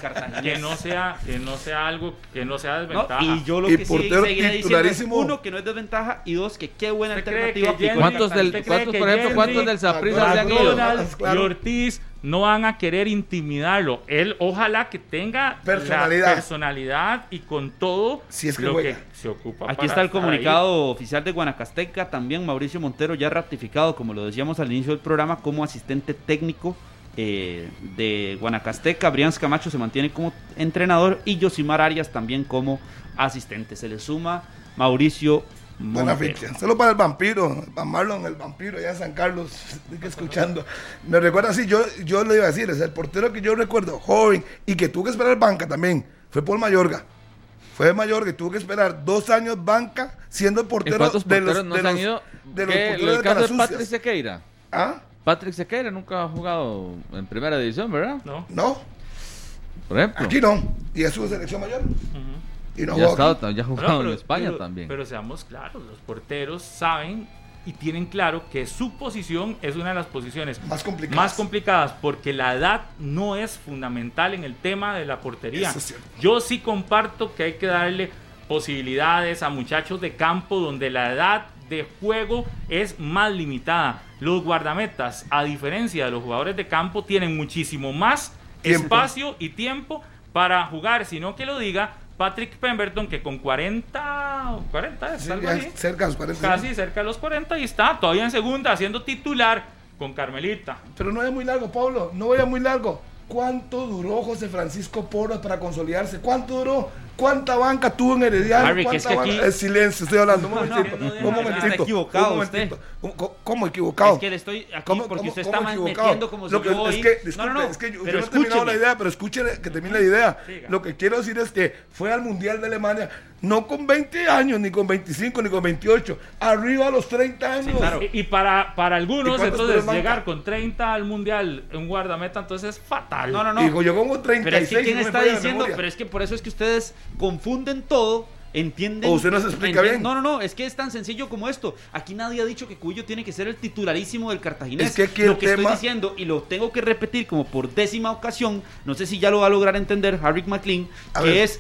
que no sea que no sea algo que no sea ¿no? desventaja. Y yo lo que sí seguiré diciendo uno, que no es desventaja, y dos, que qué buena ¿Usted cree alternativa. que ¿Cuántos, ¿Usted del, cuántos por ejemplo, Jenny, cuántos del Saprissa se han ido? Y Ortiz no van a querer intimidarlo. Él ojalá que tenga Personalidad. la personalidad y con todo Si es que lo juega. que se ocupa. Aquí para está el comunicado oficial de Guanacasteca, también Mauricio Montero ya ratificado, como lo decíamos al inicio del programa, como asistente técnico eh, de Guanacasteca. Brians Camacho se mantiene como entrenador y Yosimar Arias también como asistente. Se le suma Mauricio Buena Montero. ficha. Solo para el vampiro, para Marlon, el vampiro allá en San Carlos, *laughs* que escuchando. Me recuerda así, yo, yo le iba a decir, es el portero que yo recuerdo, joven, y que tuvo que esperar banca también, fue Paul Mayorga. Fue Mayorga y tuvo que esperar dos años banca siendo el ¿En portero cuántos de porteros los, no de se han los- ido? de los porteros el de caso de Canasucias. Patrick Sequeira. ¿Ah? Patrick Sequeira nunca ha jugado en primera división, ¿verdad? No. No, Por ejemplo. aquí no. Y es su selección mayor. Ujú. Y no ya, ya jugado pero- en España pero- también. Pero seamos claros, los porteros saben y tienen claro que su posición es una de las posiciones Más complicadas. más complicadas porque la edad no es fundamental en el tema de la portería. Eso es cierto. Yo sí comparto que hay que darle posibilidades a muchachos de campo donde la edad de juego es más limitada. Los guardametas, a diferencia de los jugadores de campo, tienen muchísimo más Tiempo. espacio y tiempo para jugar, sino que lo diga Patrick Pemberton, que con 40, 40 es Sí, algo así, cerca de los 40 casi cerca de los 40 y está todavía en segunda, haciendo titular con Carmelita. Pero no vaya muy largo, Pablo, no vaya muy largo. ¿Cuánto duró José Francisco Porras para consolidarse? ¿Cuánto duró? ¿Cuánta banca tuvo en Herediano? Harry, que ¿Cuánta es que aquí- Eh, silencio, estoy hablando. *laughs* Un No, no, momentito. no, no, un momentito. está equivocado un momentito. usted. ¿Cómo- ¿Cómo, cómo equivocado? Es que le estoy aquí ¿Cómo- porque cómo- usted cómo está más equivocado? metiendo como si Lo que, yo es que, disculpe, no, no, no, es que yo, pero yo no he terminado la idea, pero escuche que termine la idea. Siga. Lo que quiero decir es que fue al Mundial de Alemania, no con 20 años, ni con 25, ni con 28, arriba a los 30 años. claro. Y, y para, para ¿Y algunos, entonces, llegar con 30 al mundial en guardameta, entonces es fatal. No, no, no. Digo, yo como 36. Pero es que quién no está diciendo, pero es que por eso es que ustedes confunden todo, entienden. O usted no se explica bien. No, no, no, es que es tan sencillo como esto. Aquí nadie ha dicho que Cuyo tiene que ser el titularísimo del Cartaginés. Es que aquí el lo que tema- estoy diciendo, y lo tengo que repetir como por décima ocasión, no sé si ya lo va a lograr entender Harry McLean, A que ver. es.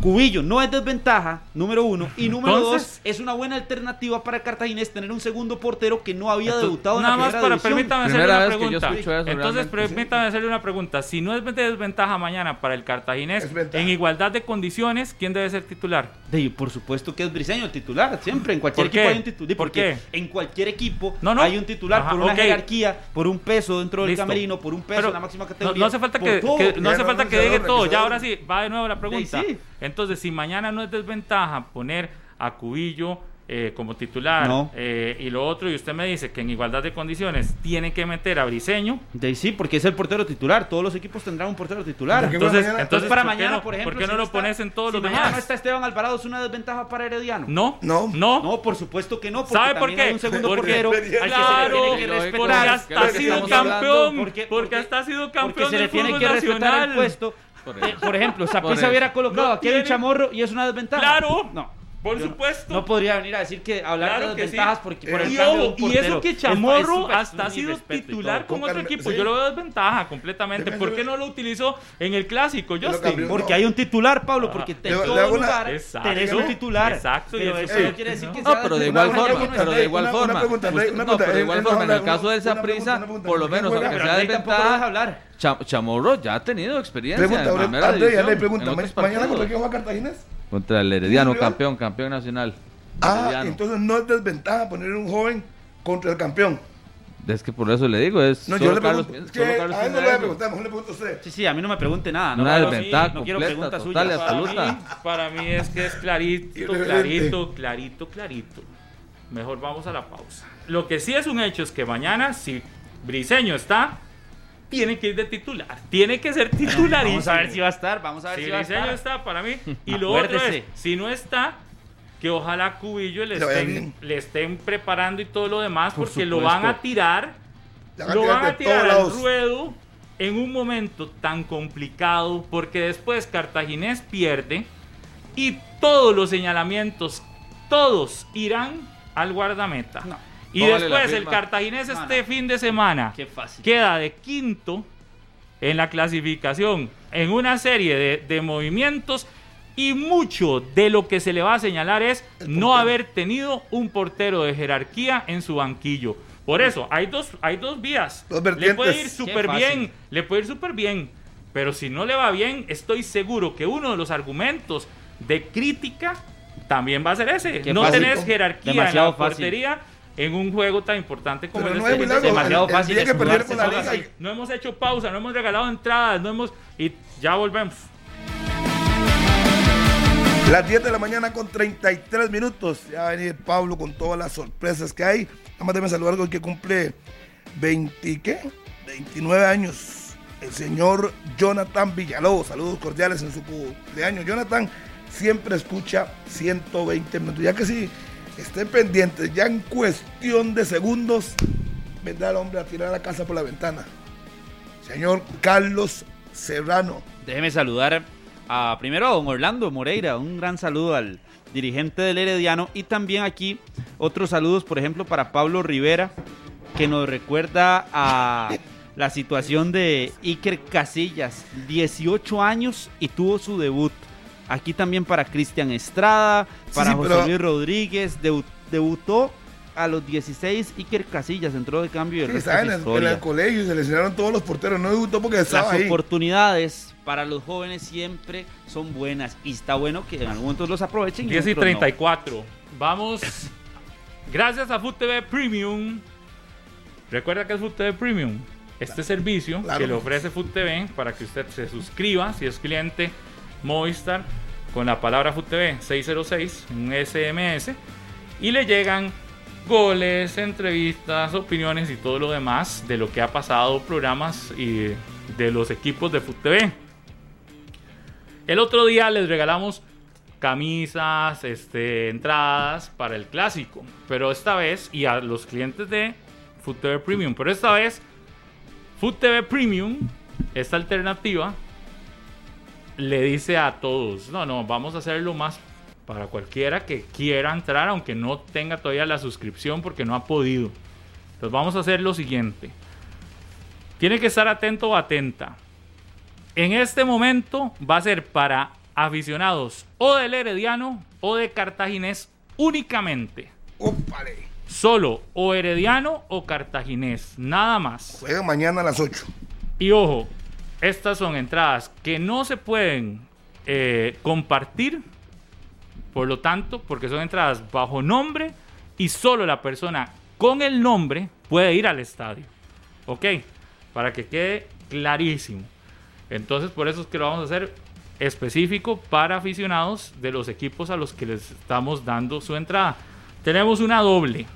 Cubillo no es desventaja, número uno. Y número Entonces- dos, es una buena alternativa para el Cartaginés tener un segundo portero que no había debutado en nada la más primera para división. permítame hacerle Primera una pregunta. eso, Entonces, realmente. permítame hacerle una pregunta. Si no es de desventaja mañana para el Cartaginés, en igualdad de condiciones, ¿quién debe ser titular? De- por supuesto que es Briseño el titular, siempre en cualquier ¿Por equipo qué? hay un titular. ¿Por porque qué? En cualquier equipo No, no. hay un titular Ajá, por una jerarquía, por un peso dentro del Listo. camerino, por un peso Pero en la máxima no, categoría. no hace falta que, no hace falta que diga todo. ya ahora sí, va de nuevo la pregunta. sí. Entonces, si mañana no es desventaja poner a Cubillo eh, como titular No. eh, y lo otro, y usted me dice que en igualdad de condiciones tiene que meter a Briseño, De sí, porque es el portero titular. Todos los equos tendrán un portero titular. ¿Por qué entonces, mañana? entonces para ¿por qué mañana, no- por ejemplo, ¿por qué si no lo está- pones en todos si los mañana demás? no está Esteban Alvarado, ¿es una desventaja para Herediano? No, No. no, No, por supuesto que no. Porque ¿Sabe por qué? hay un segundo Porque- portero claro, que Porque porque ¿qué es hasta ha sido campeón, porque, Porque- hasta ha sido Porque campeón se le del tiene fútbol que respetar nacional. el puesto. Por Eh, por ejemplo, eso. hubiera colocado No a Kevin tiene- Chamorro y es una desventaja. Claro. No. Por Yo supuesto. No podría venir a decir que hablar Claro de que desventajas sí. porque por el y, cambio de ojo, un y eso que Es- es Chamorro súper- hasta ha sido titular con Con otro equipo. sí. Yo lo veo desventaja completamente. ¿Por qué no lo utilizó en el clásico, Justin? cambió. Porque No. hay un titular, Pablo, Ajá. porque le todo lugar tenés un titular. Exacto, Pero eso no quiere decir que No, sea pero de igual forma, pero de igual forma. no, pero de igual forma, en el caso de una pregunta. por lo ¿Quién menos, aunque sea desventaja, Chamorro ya ha tenido experiencia Pregunta, en ahora, primera André, ya le pregunta. otros ¿ma- ¿Mañana contra quién juega Cartaginés? Contra el Herediano, campeón, campeón nacional. Ah, Herediano. entonces no es desventaja poner un joven contra el campeón. Es que por eso le digo, es No, solo yo le Carlos, pregunto. solo Carlos a él no le voy a preguntar, mejor le pregunto a usted. Sí, sí, a mí no me pregunte nada. No, Una Pablo, desventaja sí, no quiero preguntas suyas. Para mí, para mí es que es clarito, clarito, clarito, clarito. Mejor vamos a la pausa. Lo que sí es un hecho es que mañana, si Briseño está, tiene que ir de titular. Tiene que ser titularísimo. Vamos a ver si va a estar, vamos a ver Si si, va a estar. está para mí. Y lo otro es, si no está, que ojalá Cubillo le estén, le estén preparando y todo lo demás, Por porque lo supuesto. van a tirar, van a lo tirar van a tirar al lados. ruedo en un momento tan complicado, porque después Cartaginés pierde y todos los señalamientos, todos irán al guardameta. No. Y Póngale después el. Cartaginés No, este fin de semana Qué fácil. queda de quinto en la clasificación en una serie de, de movimientos y mucho de lo que se le va a señalar es no haber tenido un portero de jerarquía en su banquillo. Por eso, hay dos, hay dos vías. Dos le puede ir súper bien, le puede ir súper bien. Pero si no le va bien, estoy seguro que uno de los argumentos de crítica también va a ser ese. Qué no fácil. tenés jerarquía Demasiado en la fácil. En un juego tan importante como Pero el no este. milagro. demasiado El- el fácil que con la liga. No hemos hecho pausa, no hemos regalado entradas, no hemos y ya volvemos. Las 10 de la mañana con 33 minutos. Ya va a venir Pablo con todas las sorpresas que hay. Nada más déjame saludar con el que cumple 20, ¿qué? 29 años. El señor Jonathan Villalobos. Saludos cordiales en su cumpleaños. Jonathan siempre escucha 120 minutos. Ya que sí, estén pendientes. Ya en cuestión de segundos vendrá el hombre a tirar la casa por la ventana. Señor Carlos Serrano. Déjeme saludar a primero a don Orlando Moreira, un gran saludo al dirigente del Herediano y también aquí otros saludos, por ejemplo, para Pablo Rivera, que nos recuerda a la situación de Iker Casillas, 18 años y tuvo su debut. Aquí también para Cristian Estrada, para sí, José pero- Luis Rodríguez, debu- debutó a los 16 Iker Casillas, entró de cambio y el Sí, resto estaba es en el, en el colegio y se lesionaron todos los porteros. No debutó porque estaba Las ahí. oportunidades para los jóvenes siempre son buenas y está bueno que en algún momento los aprovechen. 10 y otros no. 34. Vamos. Gracias a Food TV Premium. Recuerda que es Food TV Premium. Este servicio Claro. que le ofrece Food TV para que usted se suscriba si es cliente Movistar con la palabra Food TV 606, un SMS, y le llegan goles, entrevistas, opiniones y todo lo demás de lo que ha pasado, programas y de los equipos de Food TV. El otro día les regalamos camisas, este, entradas para el clásico. Pero esta vez, y a los clientes de Food TV Premium, pero esta vez, Food TV Premium, esta alternativa, le dice a todos, no, no, vamos a hacerlo más para cualquiera que quiera entrar, aunque no tenga todavía la suscripción porque no ha podido. Entonces vamos a hacer lo siguiente. Tiene que estar atento o atenta. En este momento va a ser para aficionados o del Herediano o de Cartaginés únicamente. Ópale. Solo o Herediano o Cartaginés, nada más. Juega mañana a las 8. Y ojo, estas son entradas que no se pueden eh, compartir, por lo tanto, porque son entradas bajo nombre y solo la persona con el nombre puede ir al estadio. ¿Ok? Para que quede clarísimo. Entonces, por eso es que lo vamos a hacer específico para aficionados de los equipos a los que les estamos dando su entrada. Tenemos una doble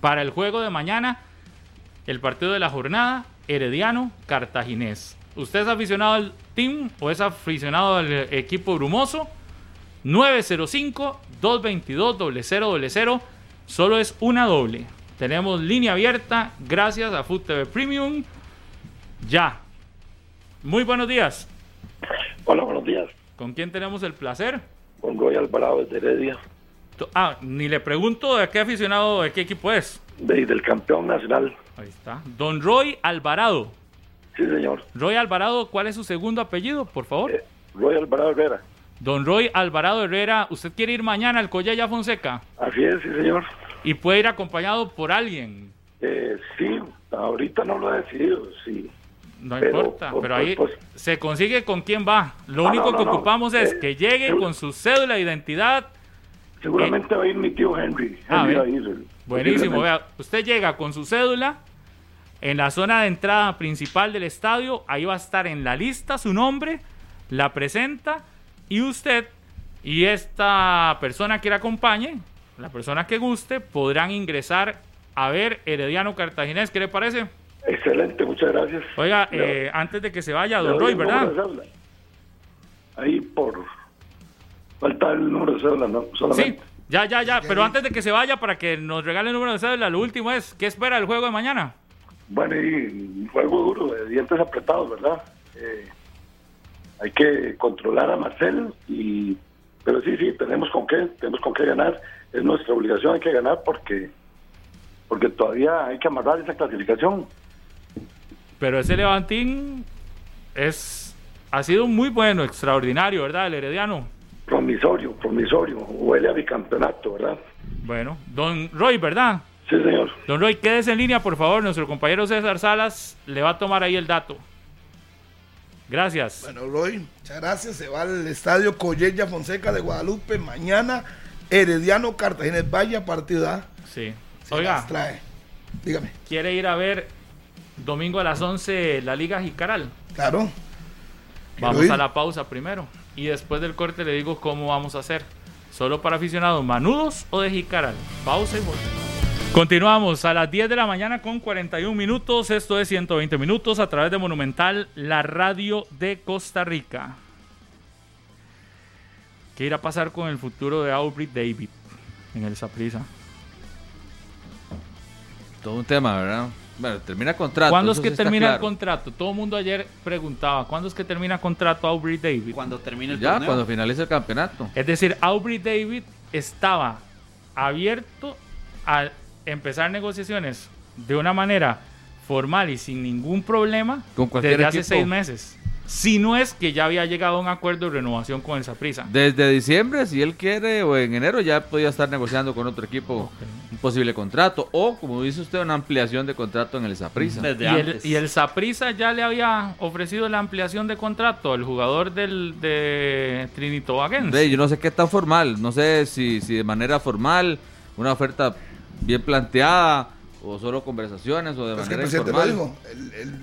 para el juego de mañana, el partido de la jornada, Herediano, Cartaginés. ¿Usted es aficionado al team o es aficionado al equipo brumoso? 905-222-0000. Solo es una doble. Tenemos línea abierta gracias a Food TV Premium. Ya. Muy buenos días. Hola, buenos días. ¿Con quién tenemos el placer? Con Roy Alvarado desde Heredia, Ah, ni le pregunto de qué aficionado, de qué equipo es. Desde el campeón nacional. Ahí está. Don Roy Alvarado. Sí, señor. Roy Alvarado, ¿cuál es su segundo apellido, por favor? Eh, Roy Alvarado Herrera. Don Roy Alvarado Herrera, ¿usted quiere ir mañana al Collella Fonseca? Así es, sí, señor. Y puede ir acompañado por alguien. Eh, sí, ahorita no lo he decidido, sí. No Pero, importa, pues, pero ahí pues, se consigue con quién va. Lo Ah, único no, que no. ocupamos es Eh, que llegue con su cédula de identidad. Seguramente va a ir mi tío Henry. Ah, Henry a Buenísimo, vea, usted llega con su cédula en la zona de entrada principal del estadio, ahí va a estar en la lista su nombre, la presenta y usted y esta persona que le acompañe, la persona que guste, podrán ingresar a ver Herediano Cartaginés, ¿qué le parece? Excelente, muchas gracias. Oiga, eh, antes de que se vaya, don Roy, ¿verdad? de cédula. Ahí por... Falta el número de cédula, ¿no? Sí, Solamente. Ya, ya, ya. Pero antes de que se vaya, para que nos regale el número de cédula, lo último es, ¿qué espera el juego de mañana? Bueno, y un juego duro, de dientes apretados, ¿verdad? Eh, hay que controlar a Marcel, y, pero sí, sí, tenemos con qué, tenemos con qué ganar. Es nuestra obligación, hay que ganar porque, porque todavía hay que amarrar esa clasificación. Pero ese Levantín es, ha sido muy bueno, extraordinario, ¿verdad? El Herediano. Promisorio, promisorio, huele a bicampeonato, ¿verdad? Bueno, don Roy, ¿verdad? Sí, señor. Don Roy, quédese en línea, por favor. Nuestro compañero César Salas le va a tomar ahí el dato. Gracias. Bueno, Roy, muchas gracias. Se va al estadio Collella Fonseca de Guadalupe mañana. Herediano Cartagena Valle, partido A. Sí. Se Oiga, trae. Dígame. ¿quiere ir a ver domingo a las 11 la Liga Jicaral? Claro. Vamos a la pausa primero. Y después del corte le digo cómo vamos a hacer. ¿Solo para aficionados manudos o de Jicaral? Pausa y volvemos. Continuamos a las 10 de la mañana con 41 minutos. Esto es 120 minutos a través de Monumental, la radio de Costa Rica. ¿Qué irá a pasar con el futuro de Aubrey David en el Saprissa? Todo un tema, ¿verdad? Bueno, termina contrato. ¿Cuándo es que termina el contrato? Todo el mundo ayer preguntaba, ¿cuándo es que termina contrato Aubrey David? Cuando termine el Ya, torneo. cuando finalice el campeonato. Es decir, Aubrey David estaba abierto a empezar negociaciones de una manera formal y sin ningún problema Con desde hace equipo. seis meses. Si no es que ya había llegado a un acuerdo de renovación con el Saprissa. Desde diciembre, si él quiere, o en enero, ya podía estar negociando con otro equipo un posible contrato. O, como dice usted, una ampliación de contrato en el Saprissa. Desde Y el, antes. y el Saprissa ya le había ofrecido la ampliación de contrato al jugador del, de Trinito Baguense. Ve, yo no sé qué tan formal. No sé si, si de manera formal, una oferta bien planteada, o solo conversaciones, o de Es que el manera presidente lo informal. dijo el, el- el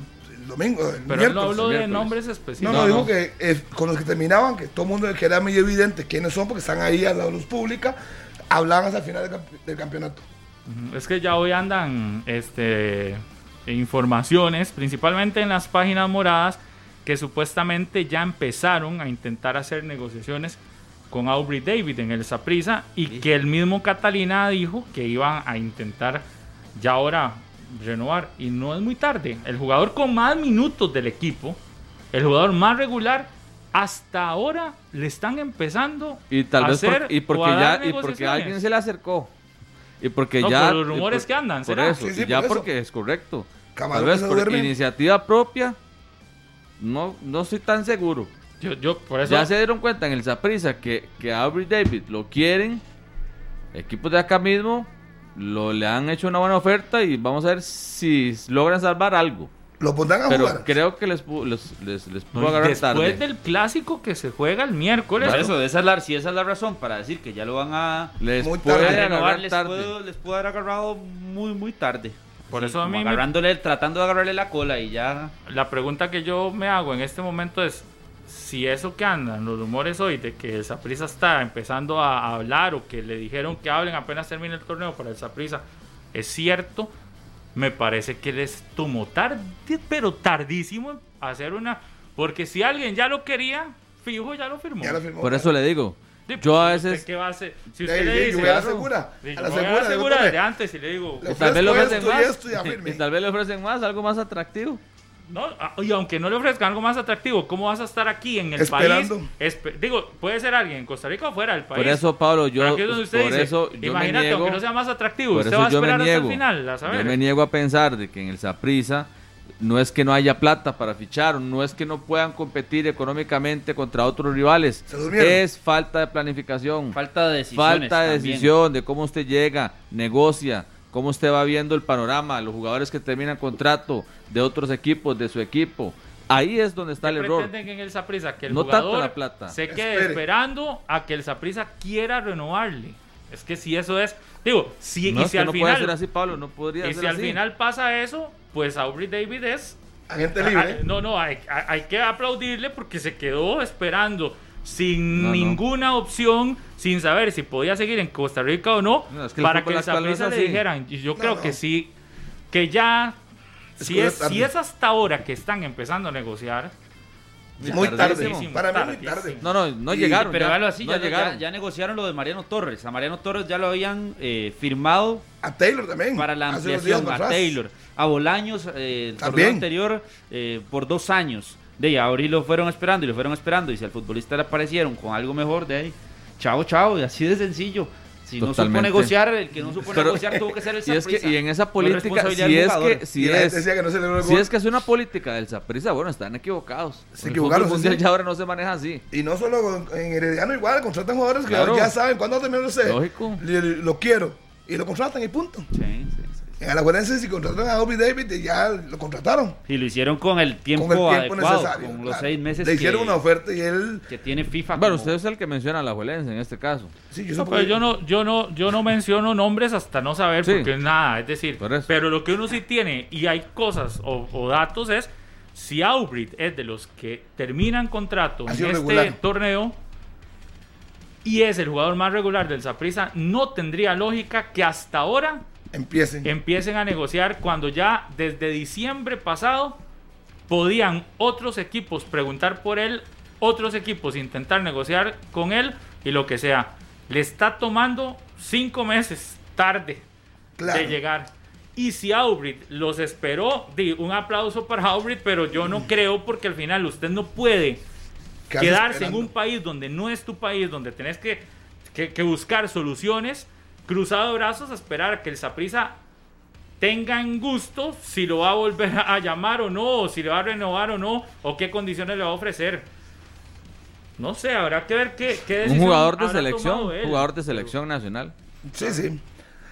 domingo. El Pero él no miércoles. habló de miércoles. nombres No, específicos. no, No, dijo que eh, con los que terminaban, que todo el mundo que era muy evidente quiénes son, porque están ahí a la luz pública, hablaban hasta el final del, campe- del campeonato. Es que ya hoy andan este, informaciones, principalmente en las páginas moradas, que supuestamente ya empezaron a intentar hacer negociaciones con Aubrey David en el Saprissa y que el mismo Catalina dijo que iban a intentar ya ahora renovar. Y no es muy tarde. El jugador con más minutos del equipo, el jugador más regular, hasta ahora le están empezando Y tal a vez por- hacer y porque o a dar ya y porque alguien se le acercó. Y porque No, ya por los rumores por- que andan, Por ¿será? eso, Sí, sí, y ya por eso. porque es correcto. Camarón Tal vez por duerme. iniciativa propia no no estoy tan seguro. Yo, yo por eso Ya se dieron cuenta en el Saprissa que, que a Aubrey David lo quieren. Equipos de acá mismo lo, le han hecho una buena oferta y vamos a ver si logran salvar algo. Lo pondrán a Pero jugar. creo que les, les, les, les pudo No, agarrar después tarde. del clásico que se juega el miércoles. Por eso, esa es la, si esa es la razón para decir que ya lo van a, Les Muy puede tarde. renovar, les, tarde. puedo- les pudo haber agarrado muy, muy tarde. Por Sí, eso a mí me- agarrándole, tratando de agarrarle la cola y ya. La pregunta que yo me hago en este momento es si eso que andan los rumores hoy de que el Saprissa está empezando a hablar o que le dijeron que hablen apenas termine el torneo para el Saprissa es cierto, me parece que les tomó tarde, pero tardísimo hacer una porque si alguien ya lo quería, fijo ya lo firmó. Ya lo firmó. Por eso le digo. Sí, Yo a pues, ¿usted veces ¿Qué va a hacer? Si usted le dice, yo voy a la segura. segura, desde antes y le digo, tal vez le ofrecen más. Y tal vez le ofrecen más, algo más atractivo. No, ah, y aunque no le ofrezcan algo más atractivo, ¿cómo vas a estar aquí en el Esperando. país? Espe- digo, puede ser alguien en Costa Rica o fuera del país. Por eso, Pablo, yo, Pero aquí es donde usted por dice, eso yo me imagínate, niego, aunque no sea más atractivo, por usted eso va a yo me esperar hasta el niego. final, a saber. Yo me niego a pensar de que en el Saprissa no es que no haya plata para fichar, no es que no puedan competir económicamente contra otros rivales. Es falta de planificación, Falta de decisiones. falta de también. decisión de cómo usted llega, negocia, cómo usted va viendo el panorama, los jugadores que terminan contrato de otros equipos, de su equipo. Ahí es donde está ¿Qué el error. pretenden en el Saprissa? Que el No tanto jugador la plata. se quede Espere. esperando a que el Saprissa quiera renovarle. Es que si eso es, digo, si, No, y si al no puede final, ser así, Pablo, no podría y ser si al final pasa eso, pues Aubrey David es Agente libre. No, no, hay que aplaudirle porque se quedó esperando sin No, no. ninguna opción, sin saber si podía seguir en Costa Rica o no, No, es que el para que es Saprissa le dijeran. Y yo No, creo no. que sí, que ya, si es, si es hasta ahora que están empezando a negociar, Muy tarde. Para mí muy tarde. No, no, no Y- llegaron. Pero ya, así, no ya, llegaron. ya negociaron lo de Mariano Torres. A Mariano Torres ya lo habían eh, firmado A Taylor también. para la ampliación a atrás. Taylor, a Bolaños, eh, el torneo También. anterior eh, por dos años. De ahí, ahora y lo fueron esperando y lo fueron esperando. Y si al futbolista le aparecieron con algo mejor, de ahí, chao, chao, y así de sencillo. Si no supo negociar, el que no supo Pero- negociar tuvo que ser el Y es que Saprissa. y en esa No es política, si del es jugador. que si es decía que no se logró el si es que es una política del Saprissa, bueno, están equivocados. Se El equivocaron, mundial sí. ya ahora no se maneja así. Y no solo en Herediano, igual, contratan jugadores que Claro. ya saben cuándo terminó no sé. Lógico. Lo quiero. Y lo contratan y punto. Sí, sí. En Alajuelense, si contrataron a Aubrey David, ya lo contrataron. Y lo hicieron con el tiempo, con el tiempo adecuado, necesario. con los claro. seis meses Le que, hicieron una oferta y él. que tiene FIFA. Bueno, como- usted es el que menciona a la Juelense en este caso. Sí, yo No, pero yo no, yo no, yo no menciono nombres hasta no saber Sí. porque nada, es decir, pero lo que uno sí tiene y hay cosas o, o datos es si Aubrit es de los que terminan contrato en este regular. torneo y es el jugador más regular del Saprissa, no tendría lógica que hasta ahora Empiecen. empiecen a negociar cuando ya desde diciembre pasado podían otros equipos preguntar por él, otros equipos intentar negociar con él y lo que sea. Le está tomando cinco meses tarde Claro. de llegar. Y si Aubrit los esperó, di un aplauso para Aubrit, pero yo no creo porque al final usted no puede Quedarse quedarse esperando. en un país donde no es tu país, donde tenés que, que- que buscar soluciones, cruzado de brazos, a esperar a que el Saprisa tenga en gusto si lo va a volver a llamar o no, o si le va a renovar o no, o qué condiciones le va a ofrecer. No sé, habrá que ver qué, qué Un decisión jugador de habrá selección, él. jugador de selección nacional. Sí, sí.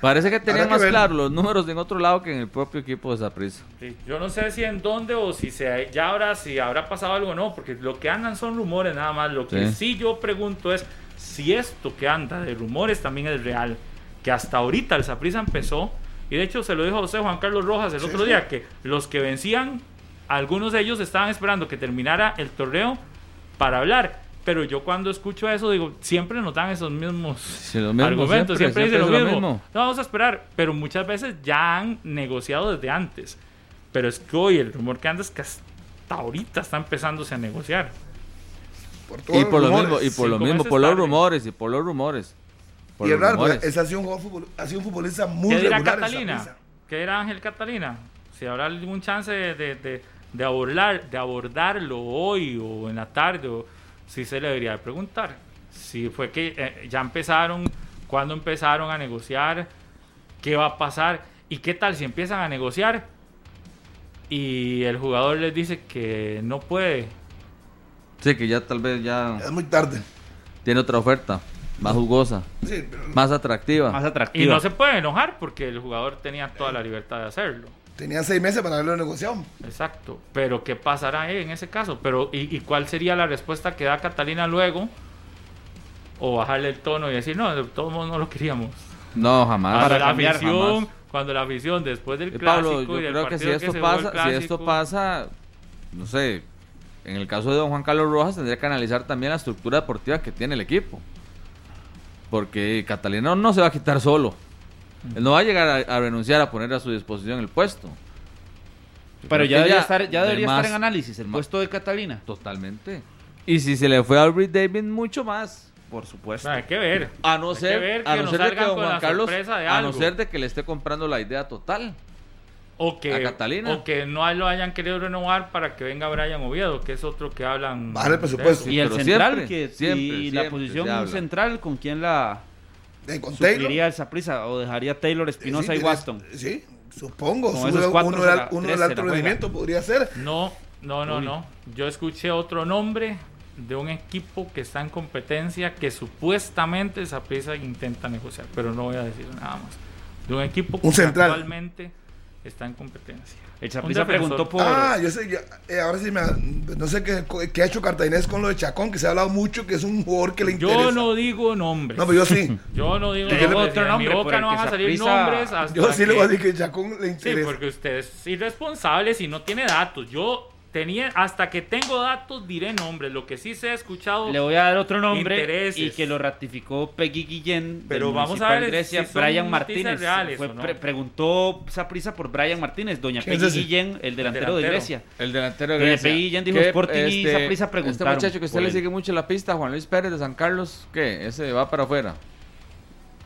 Parece que tenía más claro los números en otro lado que en el propio equipo de Saprissa. Sí, yo no sé si en dónde o si se, ya habrá, si habrá pasado algo o no, porque lo que andan son rumores nada más. Lo que Sí. sí yo pregunto es si esto que anda de rumores también es real. Que hasta ahorita el Saprissa empezó, y de hecho se lo dijo José Juan Carlos Rojas el Sí, otro sí. día, que los que vencían, algunos de ellos estaban esperando que terminara el torneo para hablar. Pero yo cuando escucho eso digo, siempre nos dan esos mismos Sí, lo mismo argumentos, siempre, siempre, dicen lo es lo mismo. mismo. No, vamos a esperar, pero muchas veces ya han negociado desde antes. Pero es que hoy el rumor que anda es que hasta ahorita está empezándose a negociar. Por Y por lo mismo, y por lo mismo, por los rumores, y por los rumores. Por Y es raro, ha sido un, jugador futbol- ha sido un futbolista muy ¿Qué dirá regular. Catalina? ¿Qué dirá Ángel Catalina? Si habrá algún chance de, de, de- de abordar, de abordarlo hoy o en la tarde, o si se le debería de preguntar. Si fue que eh, ya empezaron, cuándo empezaron a negociar, qué va a pasar y qué tal si empiezan a negociar y el jugador les dice que no puede. Sí, que ya tal vez ya Es muy tarde. tiene otra oferta, más jugosa, Sí, pero más atractiva. más Y atractiva. no se puede enojar porque el jugador tenía toda la libertad de hacerlo. tenían seis meses para haberlo negociado. Exacto. Pero ¿qué pasará en ese caso? Pero ¿y, y cuál sería la respuesta que da Catalina luego? O bajarle el tono y decir, no, de todos modos no lo queríamos. No, jamás. Cuando Para la cambiar, afición, jamás. cuando la afición después del Eh, clásico Pablo, yo y del creo que si esto pasa, si esto pasa, no sé, en el caso de don Juan Carlos Rojas tendría que analizar también la estructura deportiva que tiene el equipo. Porque Catalina no se va a quitar solo. Él no va a llegar a, a renunciar a poner a su disposición el puesto. Yo Pero ya debería, estar, ya de debería más- estar en análisis el más- puesto de Catalina. Totalmente. Y si se le fue a Albert David, mucho más. Por supuesto. hay que ver. A no Hay que ser, ver a que no nos ser de que salgan don con Juan Carlos, a no ser de que le esté comprando la idea total. O que, a Catalina. o que no lo hayan querido renovar para que venga Brian Oviedo, que es otro que hablan. Bajar el presupuesto. y el pero central, siempre, que, siempre, y siempre la posición central, ¿con quién la con Taylor. supliría el Saprissa? ¿O dejaría Taylor, Espinosa Sí, y Waston? Sí, supongo. Con Sube esos cuatro uno, uno del se alto rendimiento podría ser. No, no, no, Uy. no. Yo escuché otro nombre de un equipo que está en competencia que supuestamente Saprissa intenta negociar, pero no voy a decir nada más. De un equipo Un que central. actualmente está en competencia. El defensor. preguntó por... Ah, yo sé, ya, eh, ahora sí me. No sé qué, qué ha hecho Cartaginés con lo de Chacón, que se ha hablado mucho, que es un jugador que le interesa. Yo no digo nombres. No, pero yo sí. *laughs* Yo no digo Yo nombres. otro de nombre mi boca no van a salir nombres hasta Yo sí le voy a decir que Chacón le Sí, interesa. porque usted es irresponsable si no tiene datos. Yo tenía, hasta que tengo datos diré nombres. Lo que sí se ha escuchado. Le voy a dar otro nombre Intereses. y que lo ratificó Peggy Guillén. Pero del vamos a ver Grecia, si Brian Martínez. reales Fue o no. pre- preguntó Saprisa por Brian Martínez, doña ¿Quién es Peggy ese? Guillén, el delantero, de. Grecia. El delantero de Doña Grecia. Peggy Guillén dijo ¿Qué, Sporting y Saprissa Este preguntaron muchacho que usted le sigue mucho la pista, Juan Luis Pérez de San Carlos, ¿qué? Ese va para afuera.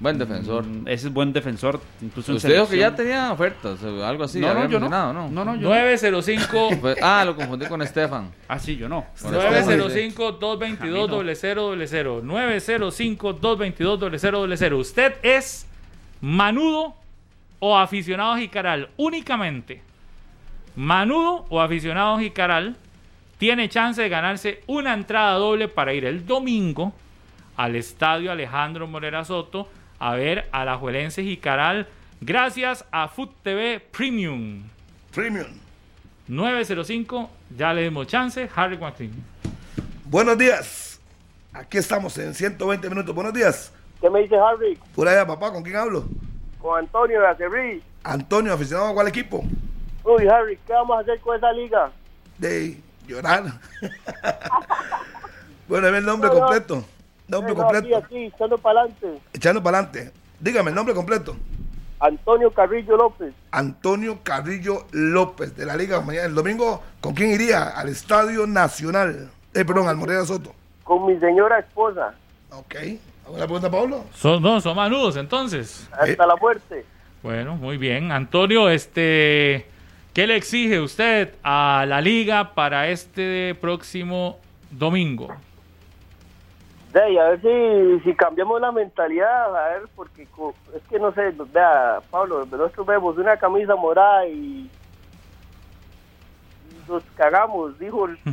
Buen defensor. Mm, Ese es buen defensor, incluso en Usted dijo que ya tenía ofertas, o algo así. No, no, había yo no. ¿no? No, no, yo no. 905 *laughs* Pues- ah, lo confundí con Estefan. Ah, sí, yo no. Bueno, está bien. 905-222-0000. 905-222-0000. ¿Usted es manudo o aficionado a Jicaral? Únicamente. Manudo o aficionado a Jicaral tiene chance de ganarse una entrada doble para ir el domingo al estadio Alejandro Morera Soto a ver a la Juelense Jicaral gracias a Food TV Premium. Premium. 905, ya le dimos chance. Harry Joaquín. Buenos días. Aquí estamos en 120 minutos. Buenos días. ¿Qué me dice Harry? Por allá, papá, ¿con quién hablo? Con Antonio de Acerrí. Antonio, aficionado a cuál equipo? Uy, Harry, ¿qué vamos a hacer con esa liga? De llorar. *laughs* bueno, dime el nombre No, no. Nombre completo. aquí, echando para adelante. Echando para adelante. Dígame el nombre completo. Antonio Carrillo López. Antonio Carrillo López de la Liga Mañana. El domingo, ¿con quién iría? Al Estadio Nacional. Eh, perdón, al Morera Soto. Con mi señora esposa. Ok. ¿Alguna pregunta, Pablo? Son, no, son manudos entonces. Hasta Eh. la muerte. Bueno, muy bien. Antonio, este, ¿qué le exige usted a la liga para este próximo domingo? De ahí, a ver si, si cambiamos la mentalidad, a ver, porque es que no sé, vea, Pablo, nosotros vemos una camisa morada y nos cagamos, dijo el... *laughs*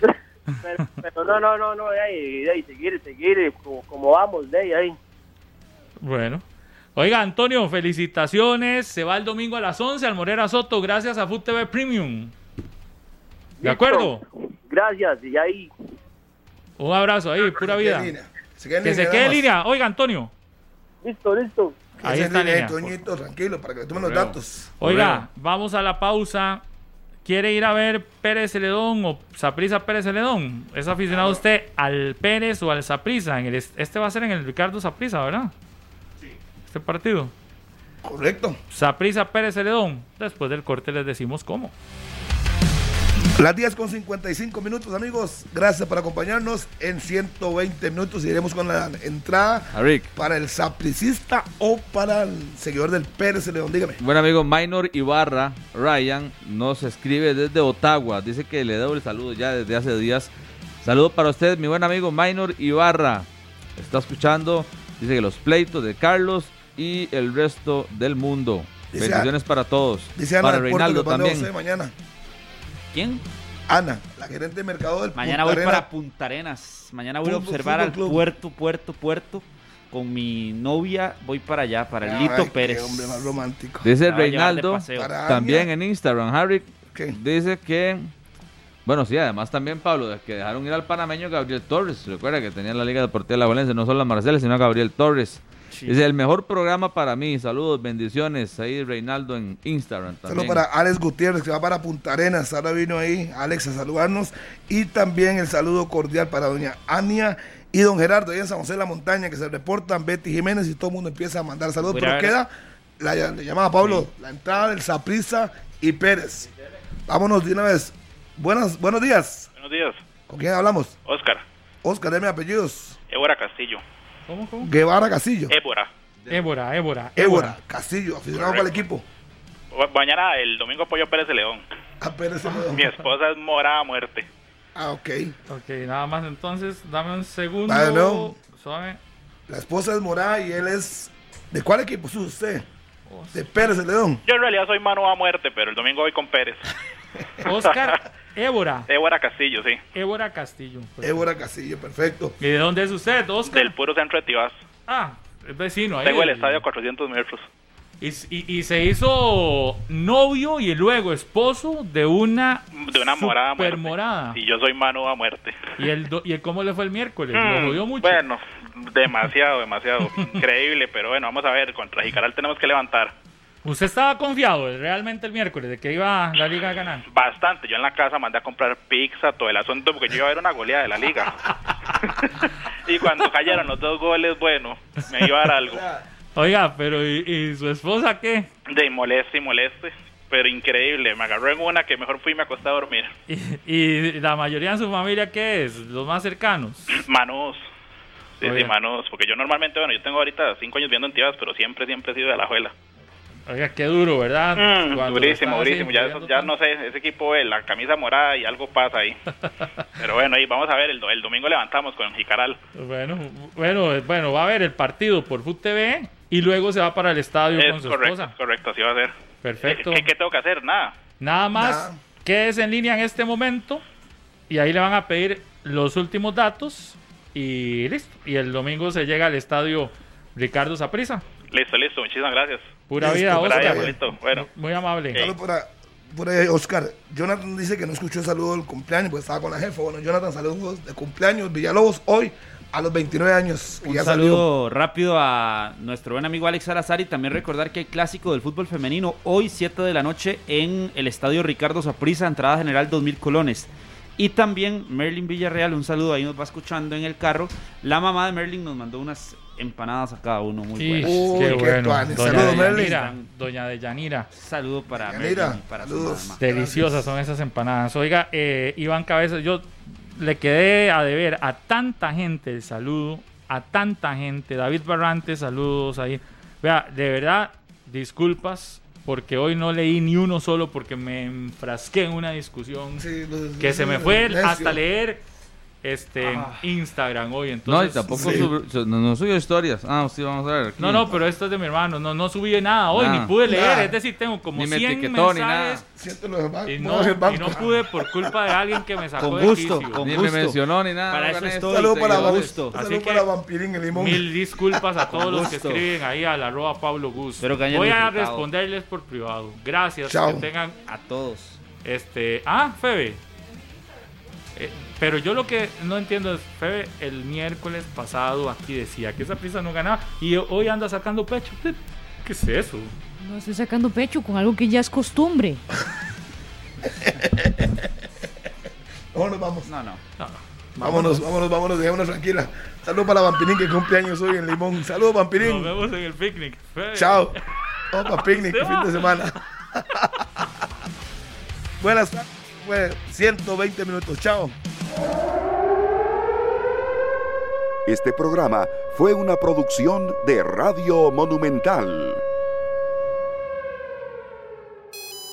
pero, pero no, no, no, no, de ahí, de ahí, seguir, seguir, como, como vamos, de ahí, ahí. Bueno. Oiga, Antonio, felicitaciones. Se va el domingo a las 11 al Morera Soto gracias a Food TV Premium. ¿De acuerdo? Gracias, y ahí, Un abrazo ahí, pura vida. Se queda en Que línea, se quede en línea. Oiga, Antonio. listo, listo. Ahí está en línea, línea. Toñito, tranquilo, para que le tomen los datos. Oiga, vamos a la pausa. ¿Quiere ir a ver Pérez Celedón o Saprisa Pérez Celedón? ¿Es aficionado usted al Pérez o al Saprisa? En el, este va a ser en el Ricardo Saprisa, ¿verdad? Sí. Este partido. Correcto. Saprisa Pérez Celedón. Después del corte les decimos cómo. Las 10 con 55 minutos, amigos. Gracias por acompañarnos. En 120 minutos iremos con la entrada para el sapricista o para el seguidor del Pérez León. Dígame. Buen amigo Minor Ibarra, Ryan, nos escribe desde Ottawa. Dice que le debo el saludo ya desde hace días. Saludo para usted, mi buen amigo Minor Ibarra. Está escuchando. Dice que los pleitos de Carlos y el resto del mundo. Dice Bendiciones para todos. Dice para Reinaldo también. Mañana. ¿Quién? Ana, la gerente de mercado del Mañana Punta voy Arena. para Punta Arenas. Mañana voy a observar al club. puerto, puerto, puerto. Con mi novia voy para allá, para el Ay, Lito qué Pérez. hombre más romántico. Dice Me va a llevar de Reinaldo, paseo. Para también Ania. en Instagram, Harry, ¿Qué? dice que... Bueno, sí, además también, Pablo, de que dejaron ir al panameño Gabriel Torres. Recuerda que tenía la Liga Deportiva de la Valencia, no solo a Marcela, sino a Gabriel Torres. Sí. Dice, el mejor programa para mí. Saludos, bendiciones. Ahí Reinaldo en Instagram también. para Alex Gutiérrez, que va para Punta Arenas. Ahora vino ahí Alex a saludarnos. Y también el saludo cordial para doña Ania y don Gerardo, ahí en San José de la Montaña, que se reportan Betty Jiménez y todo el mundo empieza a mandar saludos. Pero queda, la, le llamaba Pablo, la entrada del Saprisa y Pérez. Vámonos de una vez. Buenas, buenos días. Buenos días, ¿Con quién hablamos? Oscar. Oscar, deme apellidos. Ébora Castillo. ¿Cómo, cómo? Guevara Castillo. Ébora. Ébora, Ébora. Ébora Castillo, aficionado para el equipo. Ma- Mañana, el domingo, apoyo a Pérez de León. A Pérez me- Mi esposa es morada a muerte. Ah, ok. Ok, nada más entonces, dame un segundo. Vale, no. Suave. La esposa es Morada y él es. ¿De cuál equipo es usted? De Pérez de León. Yo en realidad soy mano a muerte, pero el domingo voy con Pérez. Oscar *laughs* Ébora. Ébora Castillo, sí. Ébora Castillo. Ébora Castillo, perfecto. ¿Y de dónde es usted, Oscar? Del puro centro de Tibás. Ah, es vecino ahí. Tengo el estadio a 400 metros. Y, y- y se hizo novio y luego esposo de una De una morada muerte. morada. Y yo soy mano a muerte. ¿Y, el do- ¿Y el cómo le fue el miércoles? Mm, Lo jodió mucho. Bueno, demasiado, demasiado. Increíble, pero bueno, vamos a ver. Contra Jicaral tenemos que levantar. ¿Usted estaba confiado realmente el miércoles de que iba la liga a ganar? Bastante. Yo en la casa mandé a comprar pizza, todo el asunto, porque yo iba a ver una goleada de la liga. *laughs* y cuando cayeron los dos goles, bueno, me iba a dar algo. Oiga, pero ¿y, y su esposa qué? De moleste y moleste, pero increíble. Me agarró en una que mejor fui y me acosté a dormir. ¿Y, y la mayoría de su familia qué es? ¿Los más cercanos? Manos. Sí, sí, manos. Porque yo normalmente, bueno, yo tengo ahorita cinco años viendo Antivas, pero siempre, siempre he sido de la juela. Oiga, qué duro, ¿verdad? Mm, durísimo, durísimo. Ya, no sé, ese equipo, la camisa morada y algo pasa ahí. *laughs* Pero bueno, ahí vamos a ver, el, do- el domingo levantamos con Jicaral. Bueno, bueno, bueno, va a ver el partido por Foot TV y luego se va para el estadio con su correcto, esposa. es correcto, así va a ser. Perfecto. ¿Qué, qué tengo que hacer? Nada. Nada más, Nada. quédese en línea en este momento y ahí le van a pedir los últimos datos y listo. Y el domingo se llega al estadio Ricardo Saprisa. Listo, listo, muchísimas gracias. Pura Listo, vida, Oscar. abuelito. Bueno, Muy amable. Por, ahí, Oscar. Jonathan dice que no escuchó el saludo del cumpleaños, pues estaba con la jefa. Bueno, Jonathan, saludos de cumpleaños. Villalobos, hoy a los 29 años. Un ya salió. saludo rápido a nuestro buen amigo Alex Salazar y también recordar que hay clásico del fútbol femenino hoy 7 de la noche en el estadio Ricardo Saprissa, entrada general 2000 colones. Y también Merlin Villarreal, un saludo ahí nos va escuchando en el carro. La mamá de Merlin nos mandó unas empanadas a cada uno muy Sí, buenas. Uy, qué qué bueno. Doña Saludos, Deyanira. Doña Deyanira. Saludo para Yanira, Merlin y para saludos. Deliciosas son esas empanadas. Oiga, eh, Iván Cabezas, yo le quedé a deber a tanta gente el saludo, a tanta gente. David Barrantes, saludos ahí. Vea, de verdad, disculpas, porque hoy no leí ni uno solo porque me enfrasqué en una discusión Sí, los- que se me fue hasta leer este en Instagram hoy. No, y Entonces, tampoco sí. sub- su- no, no subió historias. Ah, sí, vamos a ver. aquí. No, no, pero esto es de mi hermano. No, no subí nada hoy, ni pude leer. Es decir, tengo como Ni me 100 etiquetó, ni nada. mensajes Siento los demás. y no, y no pude por culpa de alguien que me sacó Con de gusto, quicio. con Ni gusto. me mencionó ni nada. Para eso estoy. Un saludo para, gusto. Así saludo que- para Vampirín el Limón. Mil disculpas a todos los que gusto. escriben ahí al arroba Pablo Gus. Espero que hayan Voy a disfrutado. responderles por privado. Gracias. Chao. Que tengan A todos. este. Ah, Febe. Eh, pero yo lo que no entiendo es, Febe, el miércoles pasado aquí decía que esa prisa no ganaba y hoy anda sacando pecho. ¿Qué es eso? No estoy sacando pecho con algo que ya es costumbre. *laughs* Vámonos, vamos. No, no. No, Vámonos, vámonos, vámonos, dejémonos tranquila. Saludos para Vampirín que cumple años hoy en Limón. Saludos, Nos Vampirín. vemos en el picnic. Febe. Chao. Vamos para picnic, fin de semana. *laughs* Buenas tardes. Fue 120 minutos. Chao. Este programa fue una producción de Radio Monumental.